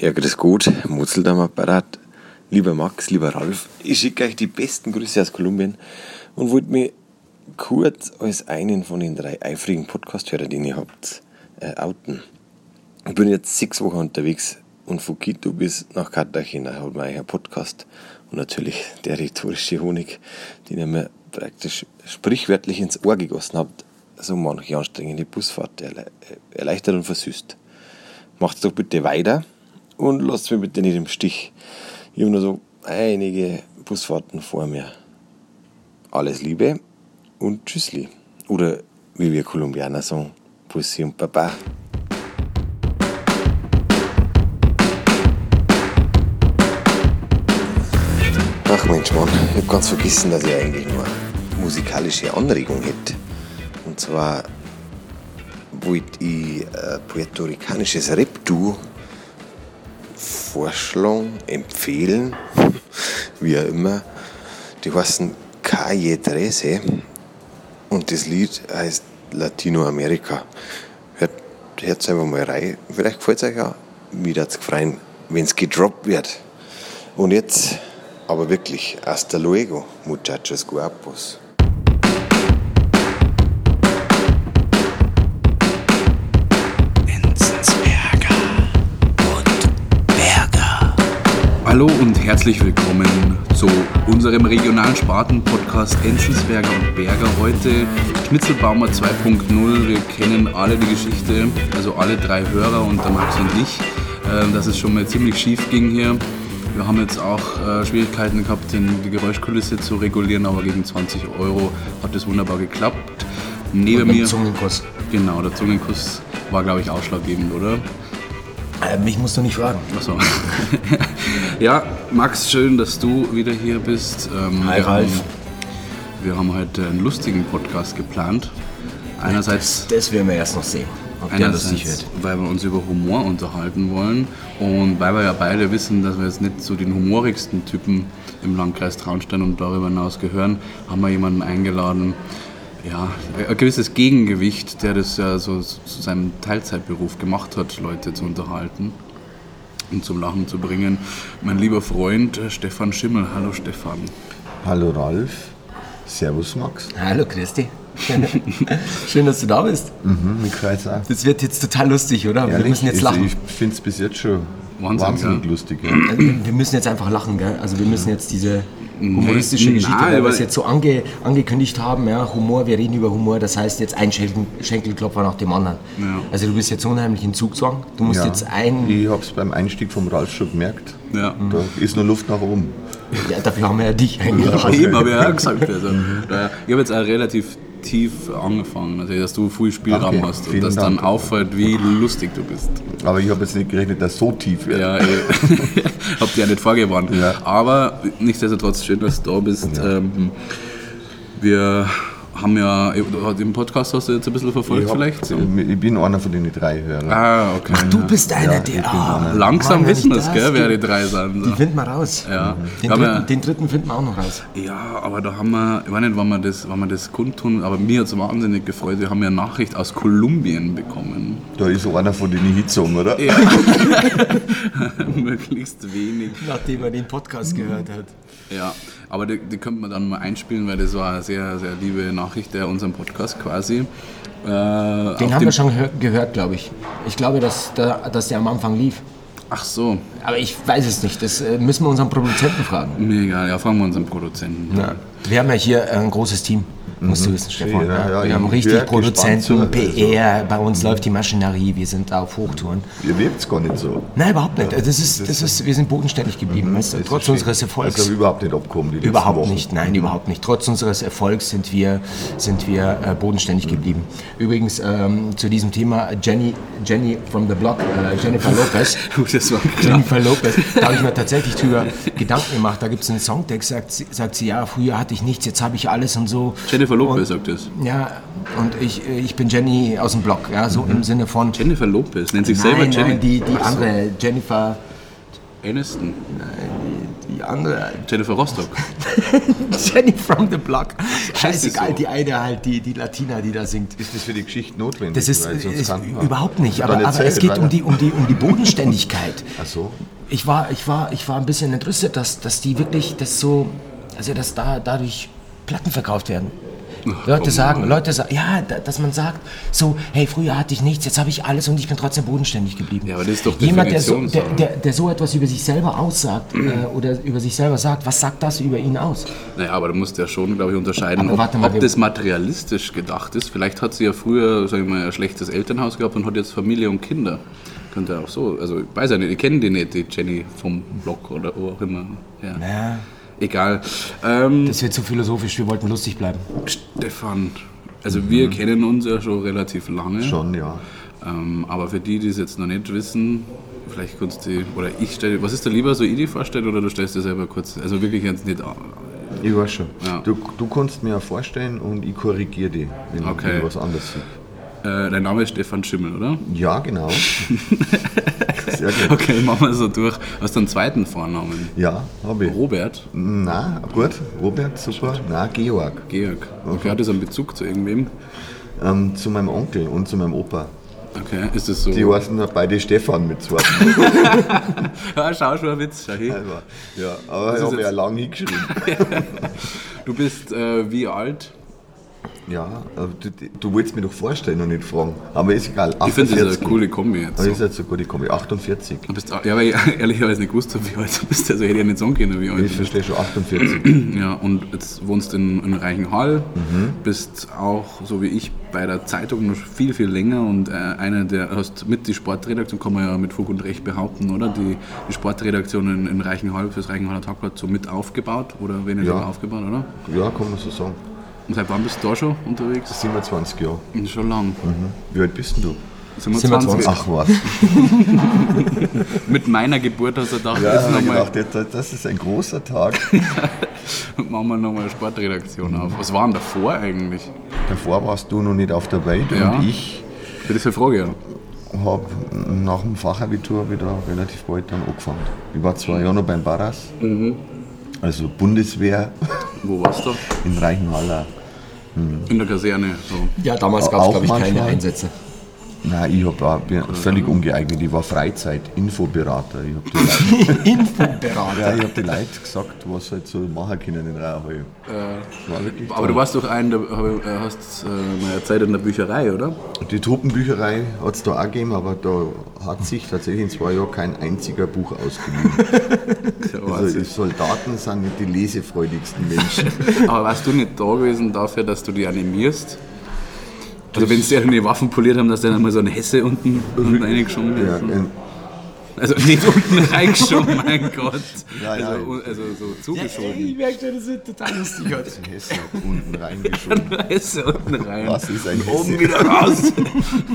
Ja, grüß Gott, Mutzel am Apparat. Lieber Max, lieber Ralf, ich schicke euch die besten Grüße aus Kolumbien und wollte mich kurz als einen von den drei eifrigen Podcast-Hörern, den ihr habt, äh, outen. Ich bin jetzt sechs Wochen unterwegs und von Quito bis nach Cartagena hat mein Podcast und natürlich der rhetorische Honig, den ihr mir praktisch sprichwörtlich ins Ohr gegossen habt, so manche anstrengende Busfahrt erleichtert und versüßt. Macht's doch bitte weiter und lasst mich bitte nicht im Stich. Ich habe nur so einige Busfahrten vor mir. Alles Liebe und Tschüssli. Oder wie wir Kolumbianer sagen, Pussy und Papa. Ach Mensch, Mann, ich habe ganz vergessen, dass ich eigentlich nur musikalische Anregung hätte. Und zwar wollte ich ein puerto-ricanisches Rap-Duo vorschlagen, empfehlen, wie auch immer. Die heißen Calle 13 und das Lied heißt Latinoamerika. Hört, hört einfach mal rein. Vielleicht gefällt es euch auch. Mir würde es gefreien, wenn es gedroppt wird. Und jetzt aber wirklich, hasta luego, muchachos guapos. Hallo und herzlich willkommen zu unserem regionalen Sparten-Podcast Enzensberger und Berger. Heute Schnitzelbaumer 2.0. Wir kennen alle die Geschichte, also alle drei Hörer und der Max und ich, äh, dass es schon mal ziemlich schief ging hier. Wir haben jetzt auch äh, Schwierigkeiten gehabt, die Geräuschkulisse zu regulieren, aber gegen 20 Euro hat es wunderbar geklappt. Neben mir. Zungenkuss. Genau, der Zungenkuss war, glaube ich, ausschlaggebend, oder? Äh, mich musst du nicht fragen. Achso. ja, Max, schön, dass du wieder hier bist. Ähm, Hi, Ralf. Haben, wir haben heute einen lustigen Podcast geplant. Einerseits. Das, das werden wir erst noch sehen. Ob wird. weil wir uns über Humor unterhalten wollen und weil wir ja beide wissen, dass wir jetzt nicht zu den humorigsten Typen im Landkreis Traunstein und darüber hinaus gehören, haben wir jemanden eingeladen, ja, ein gewisses Gegengewicht, der das ja so zu seinem Teilzeitberuf gemacht hat, Leute zu unterhalten und zum Lachen zu bringen. Mein lieber Freund äh, Stefan Schimmel. Hallo Stefan. Hallo Ralf. Servus Max. Hallo Christi. Schön, dass du da bist. Mhm, mich freut's auch. Das wird jetzt total lustig, oder? Ehrlich? Wir müssen jetzt lachen. Ich finde es bis jetzt schon Wahnsinn, wahnsinnig ja. lustig. Ja. Also, wir müssen jetzt einfach lachen, gell? Also wir müssen jetzt diese humoristische Geschichte, nein, weil wir es jetzt so ange, angekündigt haben, ja, Humor, wir reden über Humor, das heißt jetzt ein Schenkel, Schenkelklopfer nach dem anderen. Ja. Also du bist jetzt unheimlich in Zugzwang, du musst Ja. jetzt ein, Ich habe es beim Einstieg vom Ralf schon gemerkt. Ja. Da ist noch Luft nach oben. ja, dafür haben wir ja dich eingeladen. Eben, habe ich ja auch gesagt. Also, ich habe jetzt auch relativ tief angefangen, also dass du viel Spielraum Danke, hast und dass dann auffällt, wie lustig du bist. Aber ich habe jetzt nicht gerechnet, dass so tief wird. Ja, ich hab dir ja nicht vorgewarnt. Ja. Aber nichtsdestotrotz schön, dass du da bist. Ähm, wir haben ja, den Podcast hast du jetzt ein bisschen verfolgt Ich, vielleicht? So. ich bin einer von den drei Hörern. Ah, okay. Du bist einer, Ja, der... ah. Langsam Mann, wissen wir das- gell, wer die drei sind. Die finden wir raus. Ja. Den Wir haben dritten, ja, den dritten finden wir auch noch raus. ja, aber da haben wir, ich weiß nicht, wann wir das, wann wir das kundtun, aber mir hat es wahnsinnig gefreut. Wir haben ja eine Nachricht aus Kolumbien bekommen. Da ist so einer von den Hitzungen, oder? Ja. Möglichst wenig. Nachdem er den Podcast gehört hat. Ja, aber die, die könnte man dann mal einspielen, weil das war eine sehr, sehr liebe Nachricht, der unseren Podcast quasi. Äh, Den haben wir schon gehör- gehört, glaube ich. Ich glaube, dass der, dass der am Anfang lief. Ach so, Aber ich weiß es nicht. Das äh, müssen wir unseren Produzenten fragen. mir egal. Ja, fragen wir unseren Produzenten. Wir haben ja hier ein großes Team, musst du wissen, Stefan. Ja, ja, wir haben richtig Produzenten, zu, also. PR, bei uns läuft die Maschinerie, wir sind auf Hochtouren. Ihr wirkt gar nicht so. Nein, überhaupt nicht. Das ist, das ist, wir sind bodenständig geblieben, weißt du, trotz unseres Erfolgs. Also überhaupt nicht abgekommen die Überhaupt Wochen. nicht, nein, überhaupt nicht. Trotz unseres Erfolgs sind wir, sind wir äh, bodenständig geblieben. Übrigens ähm, zu diesem Thema Jenny, Jenny from the Block, äh, Jennifer Lopez. Das war klar. Jennifer Lopez, da habe ich mir tatsächlich drüber Gedanken gemacht. Da gibt es einen Songtext, sagt, sie- sagt sie, ja, früher hatte ich nichts, jetzt habe ich alles und so. Jennifer Lopez und, sagt das. Ja, und ich, ich bin Jenny aus dem Block, ja, so im Sinne von. Jennifer Lopez nennt sich nein, selber Jenny. nein, die, die Ach so. andere, Jennifer. Aniston. Die andere, Jennifer Rostock. Jenny from the Block. Scheißegal, so? die eine halt, die, die Latina, die da singt. Ist das für die Geschichte notwendig? Das ist, ist überhaupt nicht, aber, aber es geht weiter. um die, um, die, um die Bodenständigkeit. Ach so. Ich war, ich war, ich war ein bisschen entrüstet, dass, dass die wirklich das so, also dass da dadurch Platten verkauft werden. Leute sagen, Mann. Leute sagen, ja, da- dass man sagt, so, hey, früher hatte ich nichts, jetzt habe ich alles und ich bin trotzdem bodenständig geblieben. Ja, aber das ist doch Jemand, der so, der, der, der so etwas über sich selber aussagt äh, oder über sich selber sagt, was sagt das über ihn aus? Naja, aber du musst ja schon, glaube ich, unterscheiden, Aber ob, mal, ob das materialistisch gedacht ist. Vielleicht hat sie ja früher, sagen wir mal, ein schlechtes Elternhaus gehabt und hat jetzt Familie und Kinder. Könnte auch so. Also, ich weiß ja nicht, ich kenne die nicht, die Jenny vom Blog oder wo auch immer. Ja. Ja, Egal. Ähm, das wird zu philosophisch, wir wollten lustig bleiben. Stefan, also wir kennen uns ja schon relativ lange. Schon, ja. Ähm, aber für die, die es jetzt noch nicht wissen, vielleicht kannst du, oder ich stelle, was ist da lieber, so ich die vorstelle oder du stellst dir selber kurz, also wirklich jetzt nicht an. Ich weiß schon. Ja. Du, du kannst mir ja vorstellen und ich korrigiere dich, wenn Okay. ich was anderes sehe. Äh, dein Name ist Stefan Schimmel, oder? Ja, genau. Sehr gut. Okay, machen wir so durch. Hast du einen zweiten Vornamen? Ja, habe ich. Robert? Na, gut. Robert, super. Na, Georg. Georg. Okay, hat das einen Bezug zu irgendwem? Ähm, zu meinem Onkel und zu meinem Opa. Okay, ist das so? Die heißen beide Stefan mit zwei. ja, schau schon ein Witz, schau hin. Also, ja, aber ich ist habe ja jetzt- lang hingeschrieben. Du bist äh, wie alt? Ja, aber du, du wolltest mich doch vorstellen und nicht fragen. Aber ist egal. Ich finde das 48. eine coole Kombi jetzt. Aber So. ist jetzt so gut, ich komme. 48. Du bist, ja, weil ich ehrlicherweise nicht gewusst habe, wie alt du bist. Also hätte ich ja nicht sagen können, wie alt Ich verstehe schon 48. Ja, und jetzt wohnst in, in Reichenhall, Mhm. bist auch, so wie ich, bei der Zeitung noch viel, viel länger und äh, einer der, hast mit die Sportredaktion, kann man ja mit Fug und Recht behaupten, oder? Die, die Sportredaktion in, in Reichenhall, fürs Reichenhaller Tagblatt, so mit aufgebaut oder weniger Ja. aufgebaut, oder? ja, kann man so sagen. Und seit wann bist du da schon unterwegs? 27 Jahre. Schon lang. Wie alt bist denn du? 27. Ach was. Mit meiner Geburt hast du gedacht, Ja, hab nochmal, gedacht, das, das ist ein großer Tag. machen wir nochmal eine Sportredaktion auf. Was war denn davor eigentlich? Davor warst du noch nicht auf der Welt Ja. und ich Das ist eine Frage, ja. habe nach dem Fachabitur wieder relativ bald dann angefangen. Ich war zwei Jahre noch beim Barras, Mhm. also Bundeswehr Wo warst du? in Reichenhaller. In der Kaserne. So. Ja, damals gab es, glaube ich, keine. Einsätze. Nein, ich hab da, bin völlig ungeeignet. Ich war Freizeit, Infoberater. Ich habe die, Leute- Infoberater. ja, ich hab die Leute gesagt, was sie halt so machen können in war wirklich Aber du warst doch ein, der hab- äh, hast äh, mal erzählt in der Bücherei, oder? Die Truppenbücherei hat es da auch gegeben, aber da hat sich tatsächlich in zwei Jahren kein einziger Buch ausgeliehen. Also die Soldaten sind nicht die lesefreudigsten Menschen. Aber warst du nicht da gewesen dafür, dass du die animierst? Also wenn sie die Waffen poliert haben, dass dann mal so ein Hesse unten, unten reingeschoben Ja, wird. ähm, Also nicht unten reingeschoben, mein Gott. Ja, ja. Also, also so zugeschoben. Ich merke schon, das ist total lustig heute. Hesse hat unten reingeschoben. Hesse unten rein. Was ist ein Und oben Hesse? wieder raus.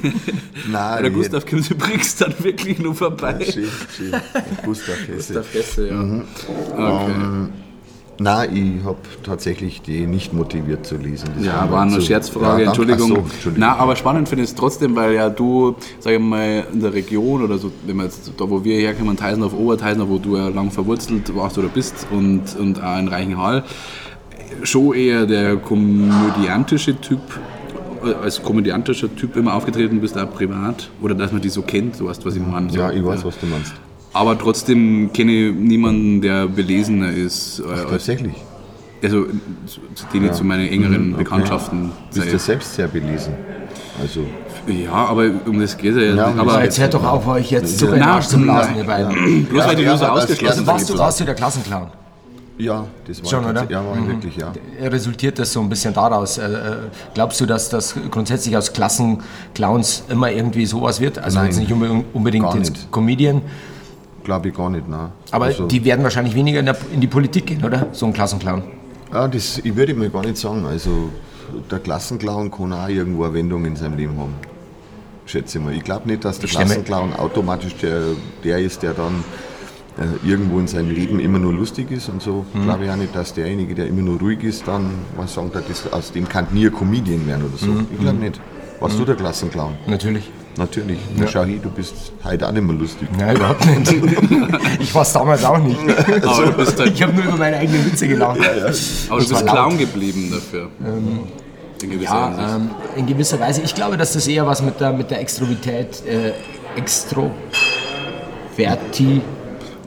Nein, Der Gustav kommt übrigens dann wirklich nur vorbei. Schön, schön. Gustav Hesse. Gustav Hesse, ja. Mhm. Okay. Nein, ich habe tatsächlich die nicht motiviert zu lesen. Das Ja, war eine zu- Scherzfrage, Ja. Entschuldigung. So, Entschuldigung. Na, aber spannend finde ich es trotzdem, weil ja du, sag ich mal, in der Region oder so, wenn man jetzt da, wo wir herkommen, Teisendorf, Oberteisendorf, wo du ja lang verwurzelt warst oder bist und, und auch in Reichenhall, schon eher der komödiantische Typ, äh, als komödiantischer Typ immer aufgetreten bist, auch privat, oder dass man die so kennt, du weißt, was ich meine. So, Ja, ich weiß, was du meinst. Aber trotzdem kenne ich niemanden, der belesener ist, äh, als, Tatsächlich. also zu zu denen ich zu meinen engeren Mhm, okay. Bekanntschaften Bist zähle. du selbst sehr belesen? Also, Ja, aber um das geht es ja. Ja, aber Jetzt hört doch auf, euch jetzt so Nein, einen Arsch zu blasen, ihr beiden. bloß weil die Ja, ja, als ausgeschlossen sind. Warst du, warst du der Klassenclown? ja, das war Schon, oder? Ja, war ich wirklich, ja. Resultiert das so ein bisschen daraus? Äh, äh, glaubst du, dass das grundsätzlich aus Klassenclowns immer irgendwie sowas wird? Also Nein, jetzt nicht unbe- unbedingt gar jetzt nicht. Comedian, Glaube ich gar nicht, nein. aber Also- die werden wahrscheinlich weniger in, der, in die Politik gehen, oder? So ein Klassenclown. Ja, das, ich würde mir gar nicht sagen. Also der Klassenclown kann auch irgendwo eine Wendung in seinem Leben haben. Schätze ich mal. Ich glaube nicht, dass der Ich Klassenclown automatisch der, der ist, der dann äh, irgendwo in seinem Leben immer nur lustig ist und so. Mhm. Glaube ich auch nicht, dass derjenige, der immer nur ruhig ist, dann mal sagen, das, aus dem kann nie ein Comedian werden oder so. Mhm. Ich glaube nicht. Warst du der Klassenclown? Natürlich. Natürlich. Ja. Schau hier, du bist heute auch nicht mehr lustig. Nein, überhaupt nicht. ich war es damals auch nicht. Aber du bist halt, Ich habe nur über meine eigenen Witze gelacht. aber du Das war bist laut. Clown geblieben dafür. In gewisser. Ja, ähm, in gewisser Weise. Ich glaube, dass das eher was mit der, mit der Extrovität, äh, Extroverti.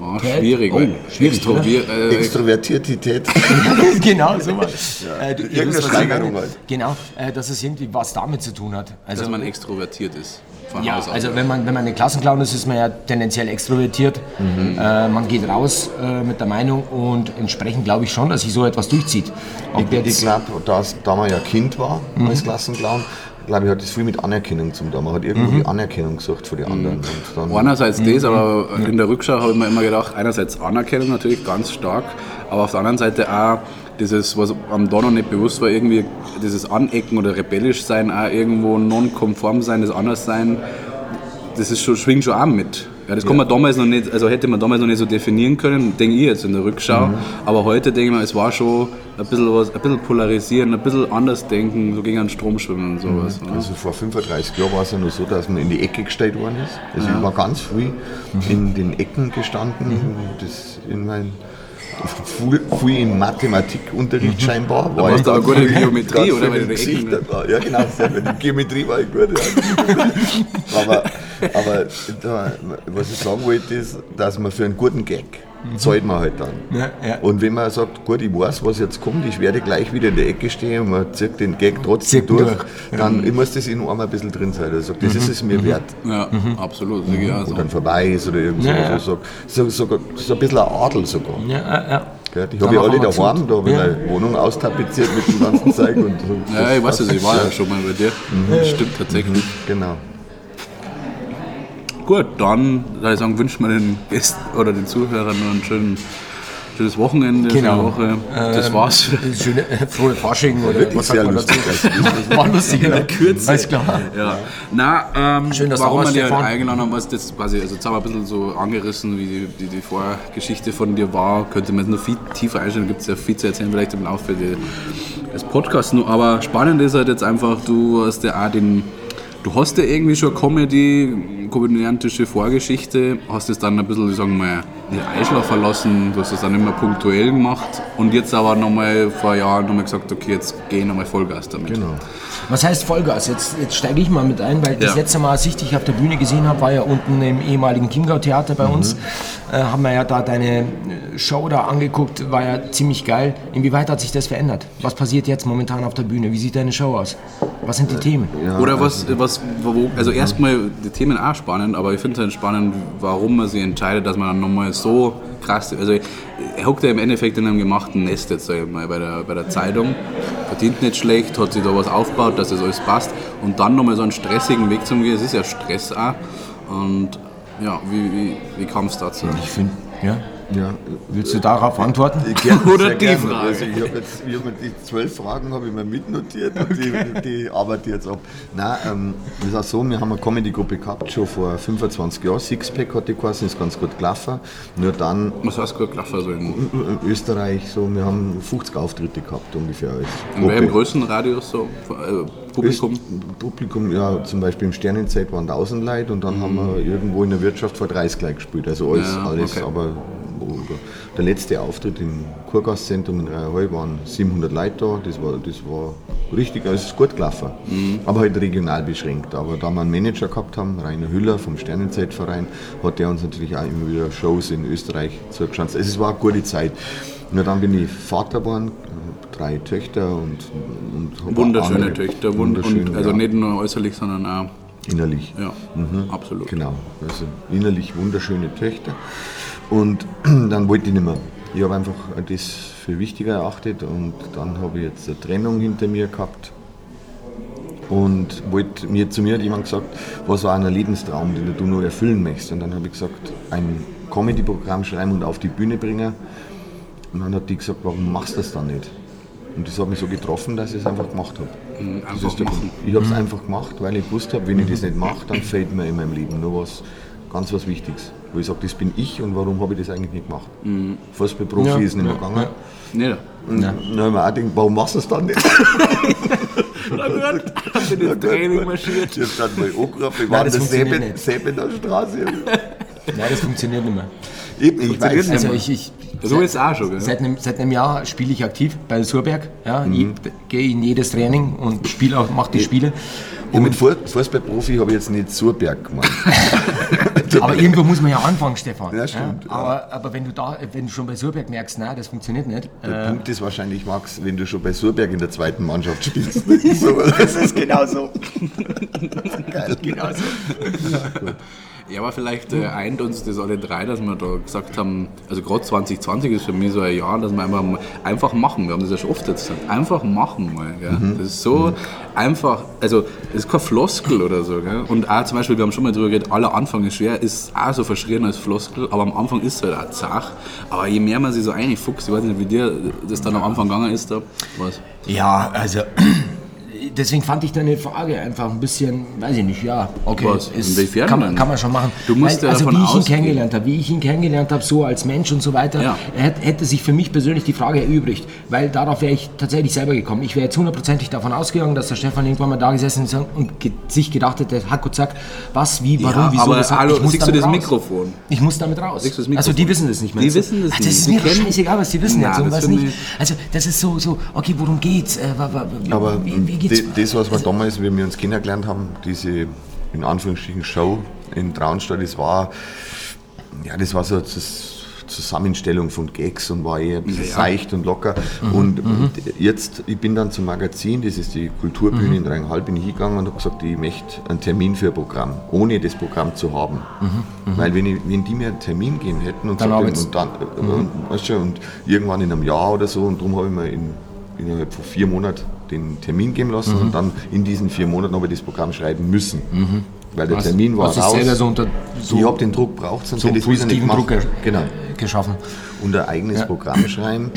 Oh, schwierig. Oh, weil schwierig, äh, Extrovertiertität. genau, so was. Äh, du- ihr Irgendeine ich Steigerung halt. Genau, äh, dass es irgendwie was damit zu tun hat. Also, dass man extrovertiert ist. Von ja, Haus aus. also wenn man, wenn man ein Klassenclown ist, ist man ja tendenziell extrovertiert. Äh, man geht raus äh, mit der Meinung und entsprechend glaube ich schon, dass sich so etwas durchzieht. Ob Ich jetzt, glaube, dass, da man ja Kind war Mhm. als Klassenclown, glaube ich, hat das viel mit Anerkennung zum tun. Man hat irgendwo Mhm. die Anerkennung gesucht von den anderen. Und dann, Einerseits das, aber in der Rückschau habe ich mir immer gedacht, einerseits Anerkennung natürlich ganz stark, aber auf der anderen Seite auch dieses, was am da noch nicht bewusst war, irgendwie dieses Anecken oder rebellisch sein, auch irgendwo non-konform sein, das anders sein, das ist schon, schwingt schon auch mit. Ja, das kann man damals noch nicht, also hätte man damals noch nicht so definieren können, denke ich jetzt in der Rückschau. Aber heute denke ich mir, es war schon ein bisschen was, ein bisschen polarisieren, ein bisschen anders denken, so gegen einen Strom schwimmen und sowas. ne? Also vor 35 Jahren war es ja noch so, dass man in die Ecke gestellt worden ist. Also ich war ganz früh in den Ecken gestanden. Das in mein viel, im Mathematikunterricht scheinbar. War warst ich du ganz gut in Geometrie, oder? Ecken- Gesichtern war. Ja genau, sehr gut. in Geometrie war ich gut. Ja. aber aber da, was ich sagen wollte ist, dass man für einen guten Gag zahlt man halt dann. Ja, ja. Und wenn man sagt, gut, ich weiß, was jetzt kommt, ich werde gleich wieder in der Ecke stehen und man zieht den Gag trotzdem Zieht durch, durch. dann muss das in einem ein bisschen drin sein. Also das ist es mir wert. Ja, absolut. sehe ich auch so. Dann vorbei ist oder irgend so, Ja, ja. so, so, so, so ein bisschen ein Adel sogar. ja, ja, ja. Gell? Die Da habe ich machen alle daheim, da habe ich Ja. meine Wohnung austapeziert mit dem ganzen Zeug. Und so. Ja, ich weiß es, ich war ja Ja, schon mal bei dir. Stimmt tatsächlich. Genau. Gut, dann würde ich sagen, wünschen wir den Gästen oder den Zuhörern noch ein schön, schönes Wochenende, Genau. schöne Woche. Das Ähm, war's. Schöne, äh, frohe Fasching oder Wirklich was sagt man dazu? lustig. Also, das War lustig in der Kürze. Alles klar. Ja. Na, ähm, Schön, dass du warum wir dich halt Stefan. eingeladen haben, was das quasi, also jetzt haben wir ein bisschen so angerissen, wie die, die, die Vorgeschichte von dir war. Könnte man jetzt noch viel tiefer einstellen, gibt es ja viel zu erzählen, vielleicht im Laufe des Podcasts. Nur, aber spannend ist halt jetzt einfach, du hast ja auch den, du hast ja irgendwie schon Comedy, komödiantische Vorgeschichte, hast es dann ein bisschen, sagen wir mal, den Eischler verlassen, du hast es dann immer punktuell gemacht und jetzt aber nochmal vor Jahren nochmal gesagt, okay, jetzt geh nochmal Vollgas damit. Genau. Was heißt Vollgas? Jetzt, jetzt steige ich mal mit ein, weil das Ja. letzte Mal, als ich dich auf der Bühne gesehen habe, war ja unten im ehemaligen Chiemgau-Theater bei uns. Äh, haben wir ja da deine äh, Show da angeguckt, war ja ziemlich geil. Inwieweit hat sich das verändert? Was passiert jetzt momentan auf der Bühne? Wie sieht deine Show aus? Was sind die Themen? Oder was, was, wo, also erstmal die Themen auch spannend, aber ich finde es halt spannend, warum man sich entscheidet, dass man dann nochmal so krass, also er hockt ja im Endeffekt in einem gemachten Nest jetzt, sag ich mal, bei der, bei der Zeitung, verdient nicht schlecht, hat sich da was aufgebaut, dass das alles passt und dann nochmal so einen stressigen Weg zu gehen, es ist ja Stress auch und ja, wie, wie, wie kam es dazu? Ich finde, ja. Ja, Willst du darauf antworten? Gerne, Oder die gerne. Frage. Also ich habe jetzt ich hab die zwölf Fragen habe ich mir mitnotiert und die, die arbeite ich jetzt ab. Nein, ähm, das ist auch so, wir haben eine Comedy-Gruppe gehabt, schon vor 25 Jahren. Sixpack hat die geheißen, ist ganz gut gelaufen. Nur dann Was hast du gut gelacht, also in, in Österreich so, wir haben 50 Auftritte gehabt ungefähr als in welchem. Größenradius so, äh, Publikum? Publikum, ja, zum Beispiel im Sternenzeit waren 1000 Leute und dann haben wir irgendwo in der Wirtschaft vor 30 Leute gespielt. Also alles, Ja, alles okay. aber der letzte Auftritt im Kurgastzentrum in Dreierhall waren 700 Leute da. Das war, das war richtig, also es ist gut gelaufen. Aber halt regional beschränkt. Aber da wir einen Manager gehabt haben, Rainer Hüller vom Sternenzeitverein, hat der uns natürlich auch immer wieder Shows in Österreich zugeschanzt. Also es war eine gute Zeit. Na, dann bin ich Vater geworden, drei Töchter und, und Wunderschöne andere- Töchter, wund, wunderschön, und, also ja, nicht nur äußerlich, sondern auch, innerlich. ja, absolut. Genau, also innerlich wunderschöne Töchter. Und dann wollte ich nicht mehr. Ich habe einfach das für wichtiger erachtet und dann habe ich jetzt eine Trennung hinter mir gehabt. Und wollte, mir, zu mir hat jemand gesagt, was war ein Lebenstraum, den du nur erfüllen möchtest. Und dann habe ich gesagt, ein Comedy-Programm schreiben und auf die Bühne bringen. Und dann hat die gesagt, warum machst du das dann nicht? Und das hat mich so getroffen, dass ich es einfach gemacht habe. Mhm, Einfach. Ich habe es einfach gemacht, weil ich gewusst habe, wenn ich das nicht mache, dann fehlt mir in meinem Leben nur was, ganz was Wichtiges. Wo ich sage, das bin ich und warum habe ich das eigentlich nicht gemacht? Fußballprofi ist nicht mehr gegangen. Nee, Und dann habe ich mir auch gedacht, warum machst du es dann nicht? Hast du das Training marschiert? Ich habe dann mal angerufen, ich war das in der. Sebener Straße. Nein, das funktioniert nicht mehr. Eben, ich Funktioniert weiß, nicht. Also ich, ich So ist es auch schon, gell? Seit einem, seit einem Jahr spiele ich aktiv bei Surberg. Ja, Mhm. Ich gehe in jedes Training und spiele auch, mache die Spiele. Und mit Fu- Fußballprofi habe ich jetzt nicht Surberg gemacht. Aber irgendwo muss man ja anfangen, Stefan. Ja, stimmt, ja. Aber, aber wenn du da, wenn du schon bei Surberg merkst, nein, das funktioniert nicht. Der Äh, Punkt ist wahrscheinlich, Max, wenn du schon bei Surberg in der zweiten Mannschaft spielst. so, das ist genau so. Geil. genau so. Ja, aber vielleicht äh, eint uns das alle drei, dass wir da gesagt haben, also gerade 2020 ist für mich so ein Jahr, dass wir einfach, einfach machen. Wir haben das ja schon oft jetzt gesagt. Einfach machen mal. Gell? Das ist so einfach, also das ist kein Floskel oder so. Gell? Und auch zum Beispiel, wir haben schon mal drüber geredet, aller Anfang ist schwer, ist auch so verschrien als Floskel, aber am Anfang ist es halt auch zach. Aber je mehr man sich so einfuchst, ich weiß nicht, wie dir das dann am Anfang gegangen ist, da, was? Ja, also deswegen fand ich deine Frage einfach ein bisschen, weiß ich nicht, ja, okay, Was? Inwiefern kann, man, denn? kann man schon machen. Du musst ja also davon wie ich ihn kennengelernt habe, wie ich ihn kennengelernt habe, so als Mensch und so weiter, Ja. hätte, hätte sich für mich persönlich die Frage erübrigt, weil darauf wäre ich tatsächlich selber gekommen. Ich wäre jetzt hundertprozentig davon ausgegangen, dass der Stefan irgendwann mal da gesessen ist und ge sich gedacht hätte, Hacko, zack, was, wie, warum, Ja, wieso, aber weshalb. hallo, ich muss siehst du damit das raus. Mikrofon? Ich muss damit raus. Das also die wissen das nicht mehr. Die wissen das das nicht. ist Die mir doch scheißegal, was die wissen Nein, jetzt und das was nicht. Also das ist so, so okay, worum geht's? Äh, wie, Aber wie, wie geht's? die- das, was wir damals, wie wir uns kennengelernt haben, diese in Anführungsstrichen Show in Traunstadt, das war, ja, das war so eine Zus- Zusammenstellung von Gags und war eher ein bisschen Ja, ja. seicht und locker. Und jetzt, ich bin dann zum Magazin, das ist die Kulturbühne in Rheinhall, bin ich hingegangen und habe gesagt, ich möchte einen Termin für ein Programm, ohne das Programm zu haben. Weil wenn, ich, wenn die mir einen Termin geben hätten und, Dann gesagt, und, dann, äh, und, weißt du, und irgendwann in einem Jahr oder so, und darum habe ich mir in, innerhalb von vier Monaten den Termin geben lassen Mhm. und dann in diesen vier Monaten habe ich das Programm schreiben müssen. Weil der Hast- Termin war dich raus. selber so unter so, ich habe den Druck braucht, sonst so hätte ich es nicht gemacht. Druck ge- Genau. geschaffen. Und ein eigenes Ja. Programm schreiben,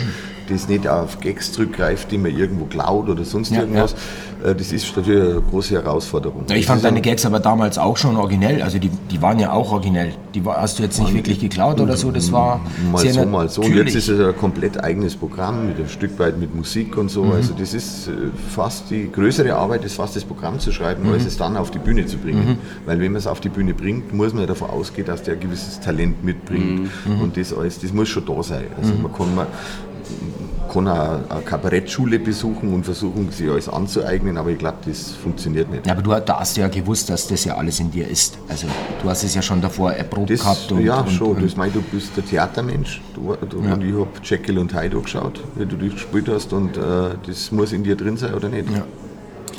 das nicht auf Gags zurückgreift, die man irgendwo klaut oder sonst Ja, irgendwas. Äh, Das ist natürlich eine große Herausforderung. Ja, ich fand deine ein- Gags aber damals auch schon originell. Also die, die waren ja auch originell. Die war, hast du jetzt nicht wirklich geklaut oder so. Das war Mal sehr so, mal so. Und jetzt ist es ein komplett eigenes Programm, mit ein Stück weit mit Musik und so. Also das ist äh, fast die größere Arbeit, ist fast das Programm zu schreiben, als es dann auf die Bühne zu bringen. Weil wenn man es auf die Bühne bringt, muss man ja davon ausgehen, dass der ein gewisses Talent mitbringt. Und das alles, das muss schon da sein. Also man kann man kann eine Kabarettschule besuchen und versuchen, sich alles anzueignen, aber ich glaube, das funktioniert nicht. Ja, aber du da hast ja gewusst, dass das ja alles in dir ist. Also du hast es ja schon davor erprobt Das, gehabt. Und, ja, und, schon. Und, das mein, du bist der Theatermensch. Du, du, Und ich habe Jekyll und Hyde angeschaut, wie du das gespielt hast. Und äh, das muss in dir drin sein oder nicht. Ja.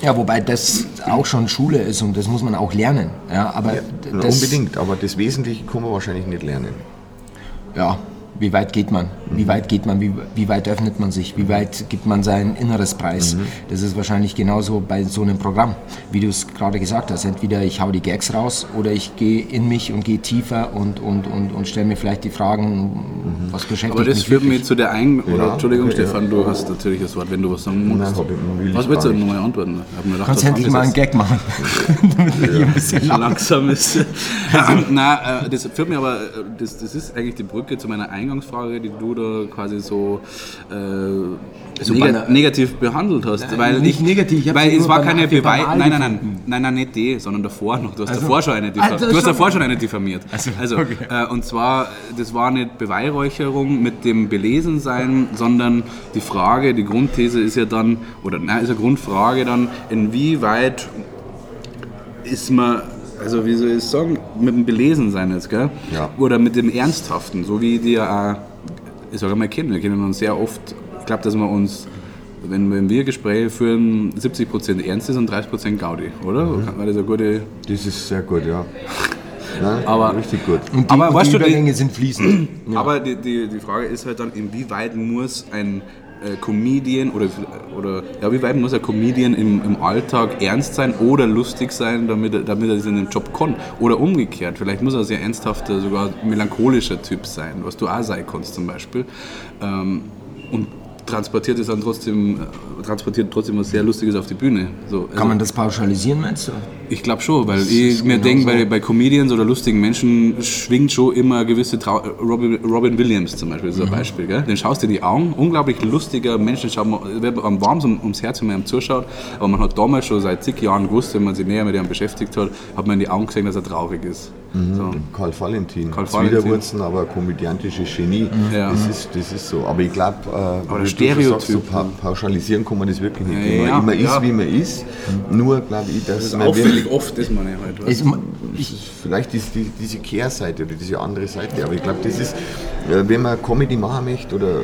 ja, wobei das auch schon Schule ist und das muss man auch lernen. Ja, aber das, Unbedingt, aber das Wesentliche kann man wahrscheinlich nicht lernen. Ja, wie weit geht man? Wie weit geht man? Wie, wie weit öffnet man sich? Wie weit gibt man sein inneres Preis? Das ist wahrscheinlich genauso bei so einem Programm, wie du es gerade gesagt hast. Entweder ich hau die Gags raus oder ich gehe in mich und gehe tiefer und, und, und, und stelle mir vielleicht die Fragen, was beschäftigt Aber das mich führt mich zu der einen, oder Ja, Entschuldigung okay, Stefan, du hast natürlich das Wort, wenn du was sagen musst. ich was willst du nochmal antworten? Gedacht, Kannst endlich mal einen. Gag machen, damit wir hier ein bisschen langsam ist. Nein, äh, das führt mir aber, äh, das, das ist eigentlich die Brücke zu meiner Eingangsfrage, die du da quasi so, äh, So neg negativ behandelt hast. Nein, weil nicht ich, negativ, ich weil es war keine Beweis. Nein, nein, nein, nein, nein, nicht die, sondern davor noch. Du hast Also- davor schon eine, Ah, diffa das du hast davor schon eine diffamiert. Also, Also, okay. äh, und zwar, das war nicht Beweihräucherung mit dem Belesensein, sondern die Frage, die Grundthese ist ja dann, oder nein, ist eine Grundfrage dann, inwieweit ist man, also wie soll ich sagen, mit dem Belesensein jetzt, gell? Ja. Oder mit dem Ernsthaften, so wie auch, ich sage mal, kennen. Wir kennen uns sehr oft, ich glaube, dass wir uns, wenn, wenn wir Gespräche führen, 70% ernst ist und 30% Gaudi, oder? War das eine gute... Das ist sehr gut, ja. Nein, Aber- richtig gut. Und die, Aber und die du, die- Übergänge sind fließend. Aber die, die, die Frage ist halt dann, inwieweit muss ein äh, Comedian oder, oder ja, wie weit muss ein Comedian im, im Alltag ernst sein oder lustig sein, damit, damit er das in den Job kann? Oder umgekehrt, vielleicht muss er sehr ernsthafter, sogar melancholischer Typ sein, was du auch sein kannst zum Beispiel. Ähm, und transportiert es dann trotzdem, äh, transportiert trotzdem was sehr Lustiges auf die Bühne. So, also Kann man das pauschalisieren, meinst du? ich glaube schon, weil ich mir denke, bei, bei Comedians oder lustigen Menschen schwingt schon immer gewisse Trau Robin, Robin Williams zum Beispiel, ist ein Beispiel. Gell? Den schaust du in die Augen, unglaublich lustiger Mensch, schaut man wird am warm ums Herz, wenn man ihm zuschaut. Aber man hat damals schon seit zig Jahren gewusst, wenn man sich näher mit ihm beschäftigt hat, hat man in die Augen gesehen, dass er traurig ist. So. Karl Valentin, Karl. Wiederwurzen, aber komödiantisches Genie. Ja. Das, ist, das ist so. Aber ich glaube, äh, Stereotyp. sagst, so pa pauschalisieren kann man das wirklich nicht. Ja, man ja, immer ja. ist, wie man ist. Nur glaube ich, dass Das ist man auffällig oft, ist man ja halt. du. ich, Vielleicht ist die, diese Kehrseite oder diese andere Seite. Aber ich glaube, das ist, äh, wenn man Comedy machen möchte, oder,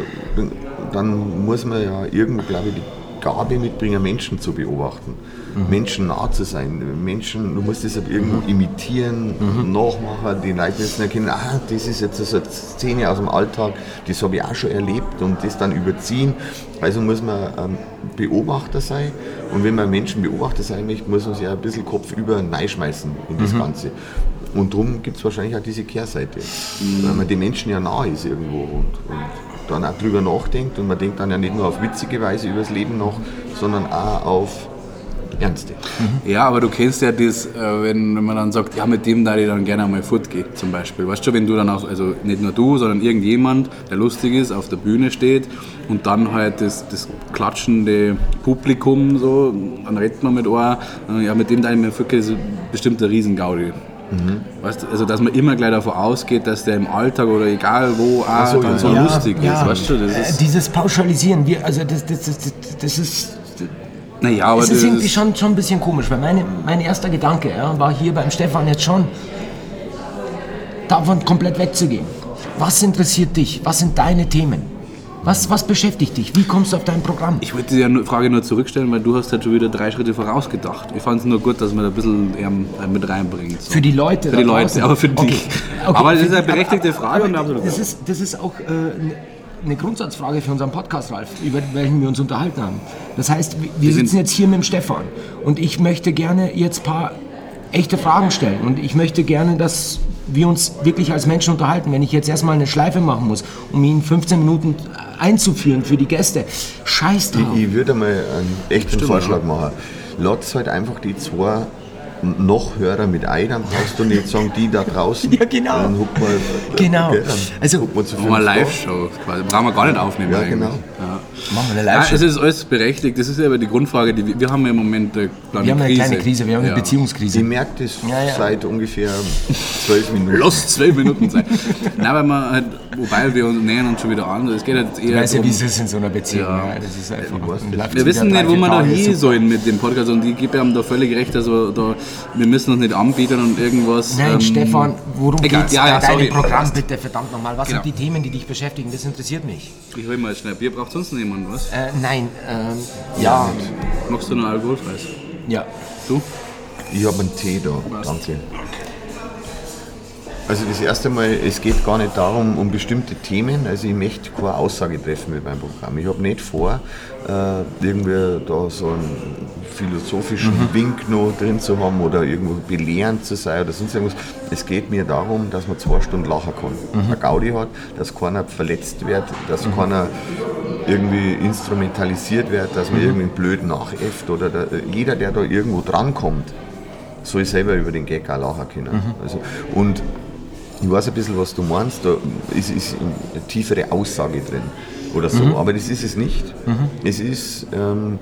dann muss man ja irgendwo, glaube ich, die Gabe mitbringen, Menschen zu beobachten. Menschen nah zu sein. Menschen, du musst das halt irgendwo imitieren, nachmachen, die Leute müssen erkennen, ah, das ist jetzt so eine Szene aus dem Alltag, das habe ich auch schon erlebt und das dann überziehen. Also muss man ähm, Beobachter sein und wenn man Menschen Beobachter sein möchte, muss man sich auch ein bisschen Kopf über schmeißen in das Ganze. Und darum gibt es wahrscheinlich auch diese Kehrseite, weil man den Menschen ja nah ist irgendwo und, und dann auch drüber nachdenkt und man denkt dann ja nicht nur auf witzige Weise über das Leben nach, sondern auch auf ernste. Ja, aber du kennst ja das, äh, wenn, man dann sagt, ja, mit dem da ich dann gerne einmal fortgehe, zum Beispiel. Weißt du, wenn du dann auch, also nicht nur du, sondern irgendjemand, der lustig ist, auf der Bühne steht und dann halt das, das klatschende Publikum so, dann redet man mit einem, ja, mit dem da ich mal fortgehe, ist bestimmt ein Riesengaudi. Weißt du, also dass man immer gleich davon ausgeht, dass der im Alltag oder egal wo auch so, dann ja. so Ja, lustig ist. Weißt du, das äh, ist, dieses Pauschalisieren, wir, also das, das, das, das, ist naja, aber es das ist irgendwie schon, schon ein bisschen komisch, weil meine, mein erster Gedanke ja, war hier beim Stefan jetzt schon, davon komplett wegzugehen. Was interessiert dich? Was sind deine Themen? Was, was beschäftigt dich? Wie kommst du auf dein Programm? Ich wollte die Frage nur zurückstellen, weil du hast halt schon wieder drei Schritte vorausgedacht. Ich fand es nur gut, dass man da ein bisschen ähm, mit reinbringt. So. Für die Leute. Für die Leute, draußen. aber für Okay. dich. Okay, Aber das für ist eine berechtigte Frage und aber absolut. das ist, das ist auch äh, ne- eine Grundsatzfrage für unseren Podcast, Ralf, über welchen wir uns unterhalten haben. Das heißt, wir- wir sitzen jetzt hier mit dem Stefan und ich möchte gerne jetzt ein paar echte Fragen stellen und ich möchte gerne, dass wir uns wirklich als Menschen unterhalten. Wenn ich jetzt erstmal eine Schleife machen muss, um ihn 15 Minuten einzuführen für die Gäste, scheiß drauf. Ich, ich würde mal einen echten Vorschlag machen. Lass halt einfach die zwei noch Hörer mit ein, dann brauchst du nicht sagen, die da draußen. Ja, genau. Dann huckt man, Genau. gell, dann Also- huckt man zu wir. Live-Show quasi. Brauchen wir gar nicht aufnehmen. Ja, eigentlich. genau. Ja. Machen wir eine Nein, Live-Show. es ist alles berechtigt. Das ist ja aber die Grundfrage. Die, wir- wir haben ja im Moment eine kleine Wir haben eine Krise. kleine Krise, wir haben eine Ja. Beziehungskrise. Ich merke das Ja, ja. seit ungefähr zwölf Minuten. Lass zwölf Minuten sein. Nein, weil man halt, wobei wir uns nähern uns schon wieder an. Es geht jetzt eher Ich weiß ja, wie es ist in so einer Beziehung. Ja. Ja. Das ist einfach. das. läuft Wir wissen nicht, wo wir da hin so. sollen mit dem Podcast und ich gebe ihm da völlig recht, also da, wir müssen uns nicht anbieten und irgendwas. Nein, ähm, Stefan, worum egal. geht's Ja, ja, bei deinem. Programm bitte, verdammt nochmal? Was Genau. sind die Themen, die dich beschäftigen? Das interessiert mich. Ich hol mal schnell Bier. Braucht sonst noch jemand was? Äh, nein, ähm, ja, Magst du noch alkoholfreies? ja. Du? Ich habe einen Tee da, danke. Also das erste Mal, es geht gar nicht darum, um bestimmte Themen, also ich möchte keine Aussage treffen mit meinem Programm. Ich habe nicht vor, äh, irgendwie da so einen philosophischen Wink noch drin zu haben oder irgendwo belehrend zu sein oder sonst irgendwas. Es geht mir darum, dass man zwei Stunden lachen kann. Eine Gaudi hat, dass keiner verletzt wird, dass keiner irgendwie instrumentalisiert wird, dass man irgendwie blöd nachäfft oder da, jeder, der da irgendwo drankommt, soll selber über den Gag auch lachen können. Also, und ich weiß ein bisschen, was du meinst, da ist, ist eine tiefere Aussage drin oder so, aber das ist es nicht. Es ist. Ähm,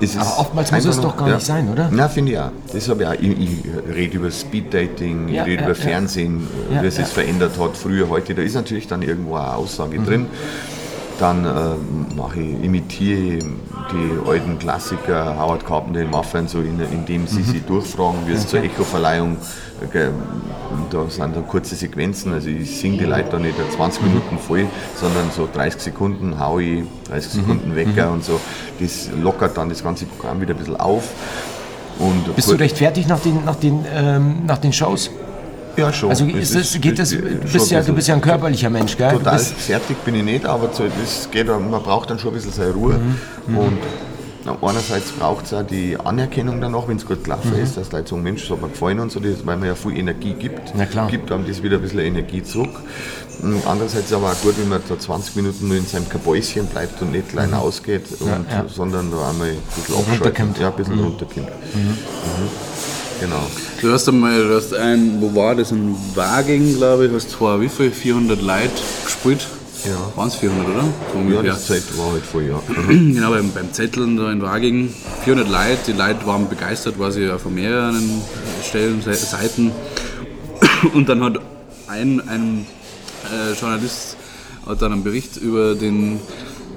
es ist Aber oftmals muss es nur- doch gar nicht sein, oder? Na, finde ich auch. Das habe ich auch. Ich, ich rede über Speeddating, ich Ja, rede ja, über ja. Fernsehen, Ja, wie es sich ja. verändert hat, früher, heute. Da ist natürlich dann irgendwo eine Aussage drin. Dann äh, mache ich, imitiere ich die alten Klassiker, Howard Carpenter in Waffen, so in, indem sie sie durchfragen, wie es zur Echo-Verleihung, äh, da sind dann kurze Sequenzen, also ich singe die Leute da nicht 20 Minuten voll, sondern so 30 Sekunden hau ich, 30 Sekunden Wecker und so. Das lockert dann das ganze Programm wieder ein bisschen auf. Und Bist du recht fertig nach den, nach den, ähm, nach den Shows? Ja, schon. Also Es ist das, geht das, bist, ja, ein du bist ja ein körperlicher Mensch, gell? Total fertig bin ich nicht, aber so, das geht, man braucht dann schon ein bisschen seine Ruhe. Und einerseits braucht es auch die Anerkennung danach, wenn es gut gelaufen Mhm. ist, dass Leute sagen, Mensch, das hat mir gefallen und so, das, weil man ja viel Energie gibt, gibt einem das wieder ein bisschen Energie zurück. Und andererseits aber auch gut, wenn man da 20 Minuten nur in seinem Kabäuschen bleibt und nicht klein ausgeht, und, Mhm. ja. sondern da einmal ein bisschen Runterkommt. abschaltet. Ja, ein bisschen runterkommt. Mhm. Genau. Du hast einmal, du hast ein, wo war das, in Waging, glaube ich, hast zwar wie viel, 400 Leute gespielt? Ja. Waren es 400, oder? So Ja, das Zeit war halt voll, ja. Genau, beim, beim Zetteln da in Waging. 400 Leute, die Leute waren begeistert, war sie ja von mehreren Stellen, Se- Seiten. Und dann hat ein, ein äh, Journalist hat dann einen Bericht über den,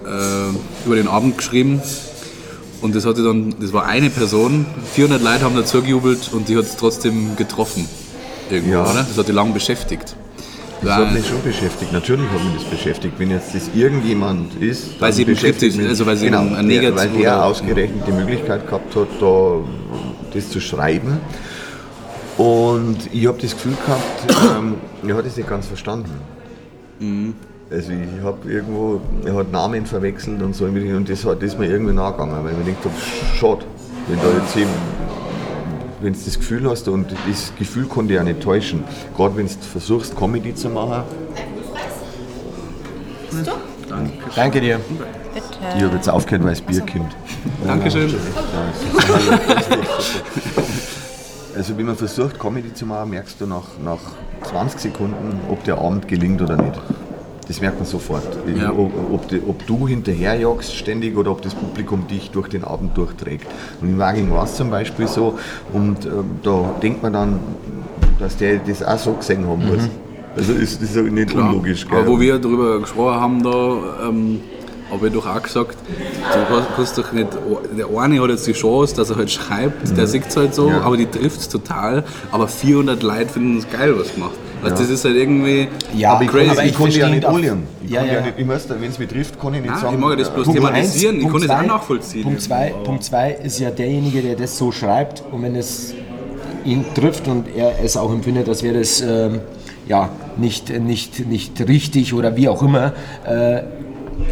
äh, über den Abend geschrieben. Und das hatte dann, das war eine Person, 400 Leute haben dazu gejubelt und die hat es trotzdem getroffen. Irgendwo, Ja. oder? Das hat die lang beschäftigt. Das hat mich schon beschäftigt. Natürlich hat mich das beschäftigt. Wenn jetzt das irgendjemand ist, Weil sie beschäftigt mich- also weil sie genau, ein Negativ- weil der ausgerechnet die Möglichkeit gehabt hat, da das zu schreiben. Und ich habe das Gefühl gehabt, ähm, er hat es nicht ganz verstanden. Mhm. Also ich habe irgendwo, er hat Namen verwechselt und so und das, hat, das ist mir irgendwie nachgegangen, weil ich mir gedacht habe, schade, wenn da jetzt eben wenn du das Gefühl hast, und das Gefühl konnte ja nicht täuschen, gerade wenn du versuchst, Comedy zu machen, Danke dir. ich habe jetzt aufgehört, weil das Bier kommt. Dankeschön. Also wenn man versucht, Comedy zu machen, merkst du nach, nach 20 Sekunden, ob der Abend gelingt oder nicht. Das merkt man sofort. Ja. Ob, ob, ob du hinterherjagst ständig oder ob das Publikum dich durch den Abend durchträgt. Und in Waging war es zum Beispiel so und ähm, da denkt man dann, dass der das auch so gesehen haben muss. Also ist das nicht Klar. unlogisch. Aber gell? wo wir darüber gesprochen haben, da ähm, habe ich doch auch gesagt, du kannst- kannst doch nicht, der eine hat jetzt die Chance, dass er halt schreibt, der sieht es halt so, Mhm. Ja. aber die trifft es total, aber 400 Leute finden es geil, was gemacht. Also das ist halt irgendwie Ja, aber crazy. aber ich ich konnte ja nicht. Ich Ja, ja, ja. nicht, wenn es mich trifft, kann ich nicht Nein, sagen. ich mag ja das bloß Punkt thematisieren, eins, ich Punkt kann das auch nachvollziehen. Punkt zwei, Punkt zwei ist ja derjenige, der das so schreibt und wenn es ihn trifft und er es auch empfindet, als wäre das ähm, ja, nicht, nicht, nicht richtig oder wie auch immer. Äh,